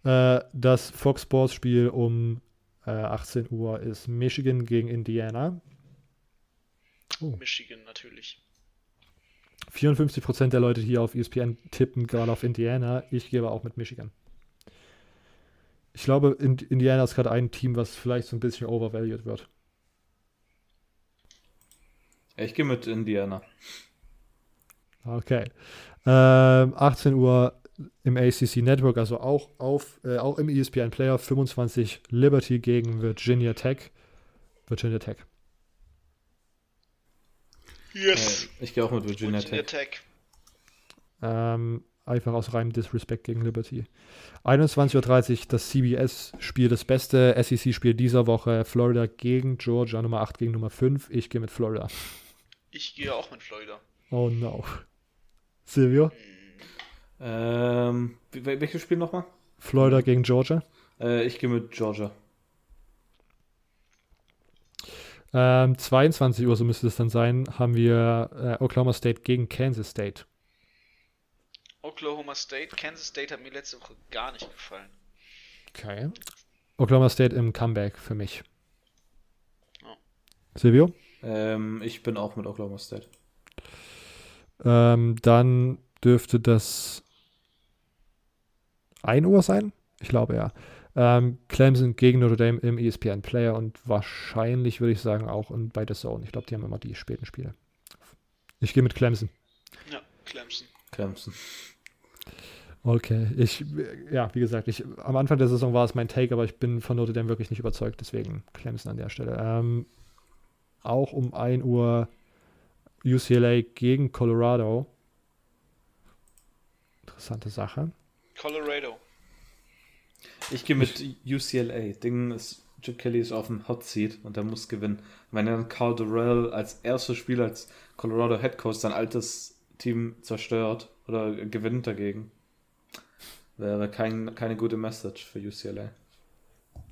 Äh, das Fox Sports Spiel um äh, 18 Uhr ist Michigan gegen Indiana. Oh. Michigan natürlich. 54% der Leute hier auf ESPN tippen gerade auf Indiana. Ich gehe aber auch mit Michigan. Ich glaube, Indiana ist gerade ein Team, was vielleicht so ein bisschen overvalued wird. Ich gehe mit Indiana. Okay. Ähm, 18 Uhr im ACC Network, also auch, auf, äh, auch im ESPN Player 25 Liberty gegen Virginia Tech. Virginia Tech. Yes. Äh, ich gehe auch mit Virginia, Virginia Tech. Tech. Ähm, einfach aus reinem Disrespect gegen Liberty. 21.30 Uhr das CBS-Spiel, das beste SEC-Spiel dieser Woche. Florida gegen Georgia, Nummer 8 gegen Nummer 5. Ich gehe mit Florida. Ich gehe auch mit Florida. Oh no. Silvio? Ähm, welches Spiel nochmal? Florida gegen Georgia. Äh, ich gehe mit Georgia. Ähm, 22 Uhr, so müsste es dann sein, haben wir äh, Oklahoma State gegen Kansas State. Oklahoma State, Kansas State hat mir letzte Woche gar nicht gefallen. Okay. Oklahoma State im Comeback für mich. Ja. Silvio? Ähm, ich bin auch mit Oklahoma State. Ähm, dann dürfte das 1 Uhr sein? Ich glaube ja. Ähm, Clemson gegen Notre Dame im ESPN Player und wahrscheinlich würde ich sagen auch in, bei The Zone. Ich glaube, die haben immer die späten Spiele. Ich gehe mit Clemson. Ja, Clemson. Clemson. Okay, ich, ja, wie gesagt, ich, am Anfang der Saison war es mein Take, aber ich bin von Notre Dame wirklich nicht überzeugt, deswegen Clemson an der Stelle. Ähm, auch um 1 Uhr UCLA gegen Colorado. Interessante Sache. Colorado. Ich gehe mit UCLA. Ding ist, Chip Kelly ist auf dem Hot Seat und er muss gewinnen. Wenn dann Carl Durrell als erstes Spiel als Colorado Head Coach sein altes Team zerstört oder gewinnt dagegen, wäre kein, keine gute Message für UCLA.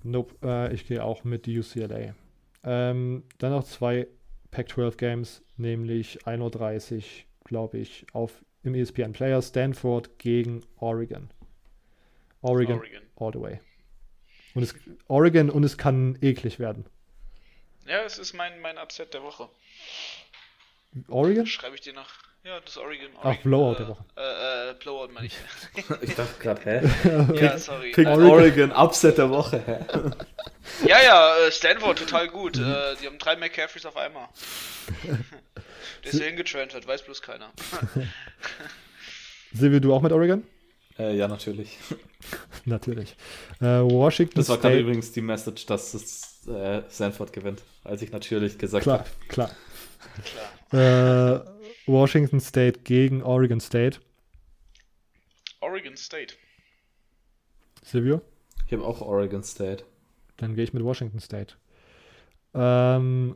Nope, äh, ich gehe auch mit UCLA. Ähm, dann noch zwei Pac-12 Games, nämlich 1.30 Uhr, glaube ich, auf im ESPN Player Stanford gegen Oregon. Oregon, Oregon. All the way. Und es, Oregon und es kann eklig werden. Ja, es ist mein, mein Upset der Woche. Oregon? Schreibe ich dir noch. Ja, das Oregon. Ach, Oregon Blowout äh, der Woche. Äh, äh, Blowout meine ich. Ich dachte gerade, hä? ja, sorry. Pick Äh, Oregon. Upset der Woche, hä? ja, ja, äh, Stanford total gut. Äh, die haben drei McCaffreys auf einmal. Der ist ja hingetransfert, weiß bloß keiner. Silvio, du auch mit Oregon? Äh, ja, natürlich. Natürlich. Äh, Washington Das war gerade State. übrigens die Message, dass es äh, Stanford gewinnt, als ich natürlich gesagt Klar, habe. klar. Klar. Äh, Washington State gegen Oregon State. Oregon State. Silvio? Ich habe auch Oregon State. Dann gehe ich mit Washington State. Ähm,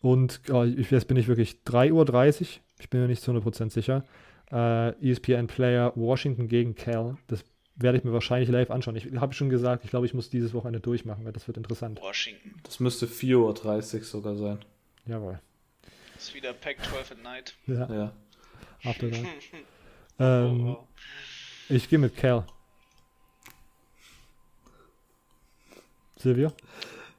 und oh, ich, jetzt bin ich wirklich 3.30 Uhr. Ich bin mir nicht zu 100% sicher. Äh, ESPN Player Washington gegen Cal. Das werde ich mir wahrscheinlich live anschauen. Ich habe schon gesagt, ich glaube, ich muss dieses Wochenende durchmachen, weil das wird interessant. Washington. Das müsste 4.30 Uhr sogar sein. Jawohl. Ist wieder Pac-12 at Night. Ja, Ja. After Dark. Oh, ähm, wow. ich gehe mit Cal. Silvio?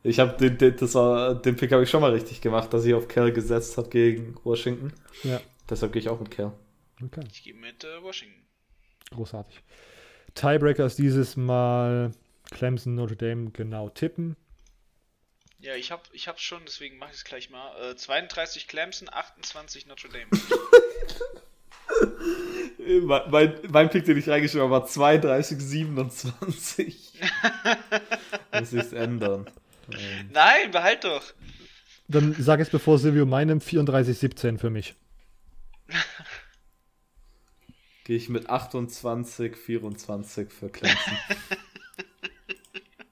Ich habe den, den, das war, den Pick habe ich schon mal richtig gemacht, dass ich auf Cal gesetzt habe gegen Washington. Ja. Deshalb gehe ich auch mit Cal. Okay. Ich gehe mit äh, Washington. Großartig. Tiebreaker ist dieses Mal Clemson, Notre Dame genau tippen. Ja, ich hab, ich hab's schon, deswegen mache ich es gleich mal. Äh, 32 Clemson, 28 Notre Dame. Mein, mein, mein Pick, den ich reingeschrieben habe, war 32, 27. Muss ich es ändern. Ähm, Nein, behalt doch. Dann sag es bevor Silvio meinem 34-17 für mich. Gehe ich mit 28, 24 für Clemson.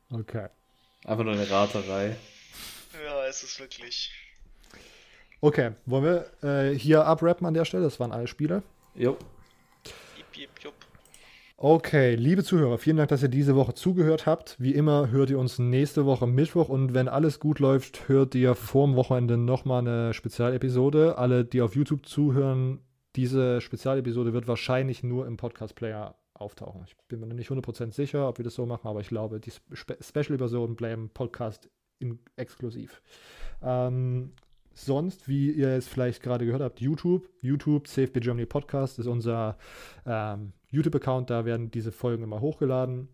Okay. Einfach nur eine Raterei. Ja, es ist wirklich. Okay, wollen wir äh, hier abrappen an der Stelle? Das waren alle Spiele. Jo. Jip, jip, jup. Okay, liebe Zuhörer, vielen Dank, dass ihr diese Woche zugehört habt. Wie immer hört ihr uns nächste Woche Mittwoch und wenn alles gut läuft, hört ihr vorm Wochenende nochmal eine Spezialepisode. Alle, die auf YouTube zuhören, diese Spezialepisode wird wahrscheinlich nur im Podcast-Player auftauchen. Ich bin mir nicht 100% sicher, ob wir das so machen, aber ich glaube, die Spe Special-Episoden bleiben Podcast in exklusiv. Ähm, sonst, wie ihr es vielleicht gerade gehört habt, YouTube, YouTube, CFB Germany Podcast ist unser ähm, YouTube-Account, da werden diese Folgen immer hochgeladen.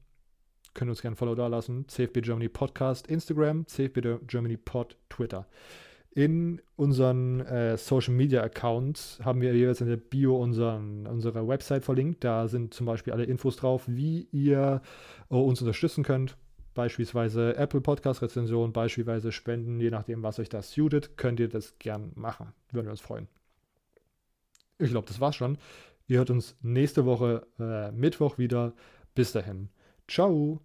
Können uns gerne ein Follow da lassen. CFB Germany Podcast, Instagram, CFB Germany Pod, Twitter. In unseren äh, Social Media Accounts haben wir jeweils in der Bio unseren, unsere Website verlinkt. Da sind zum Beispiel alle Infos drauf, wie ihr äh, uns unterstützen könnt. Beispielsweise Apple Podcast Rezension, beispielsweise Spenden, je nachdem, was euch das suitet, könnt ihr das gern machen. Würden wir uns freuen. Ich glaube, das war's schon. Ihr hört uns nächste Woche äh, Mittwoch wieder. Bis dahin. Ciao.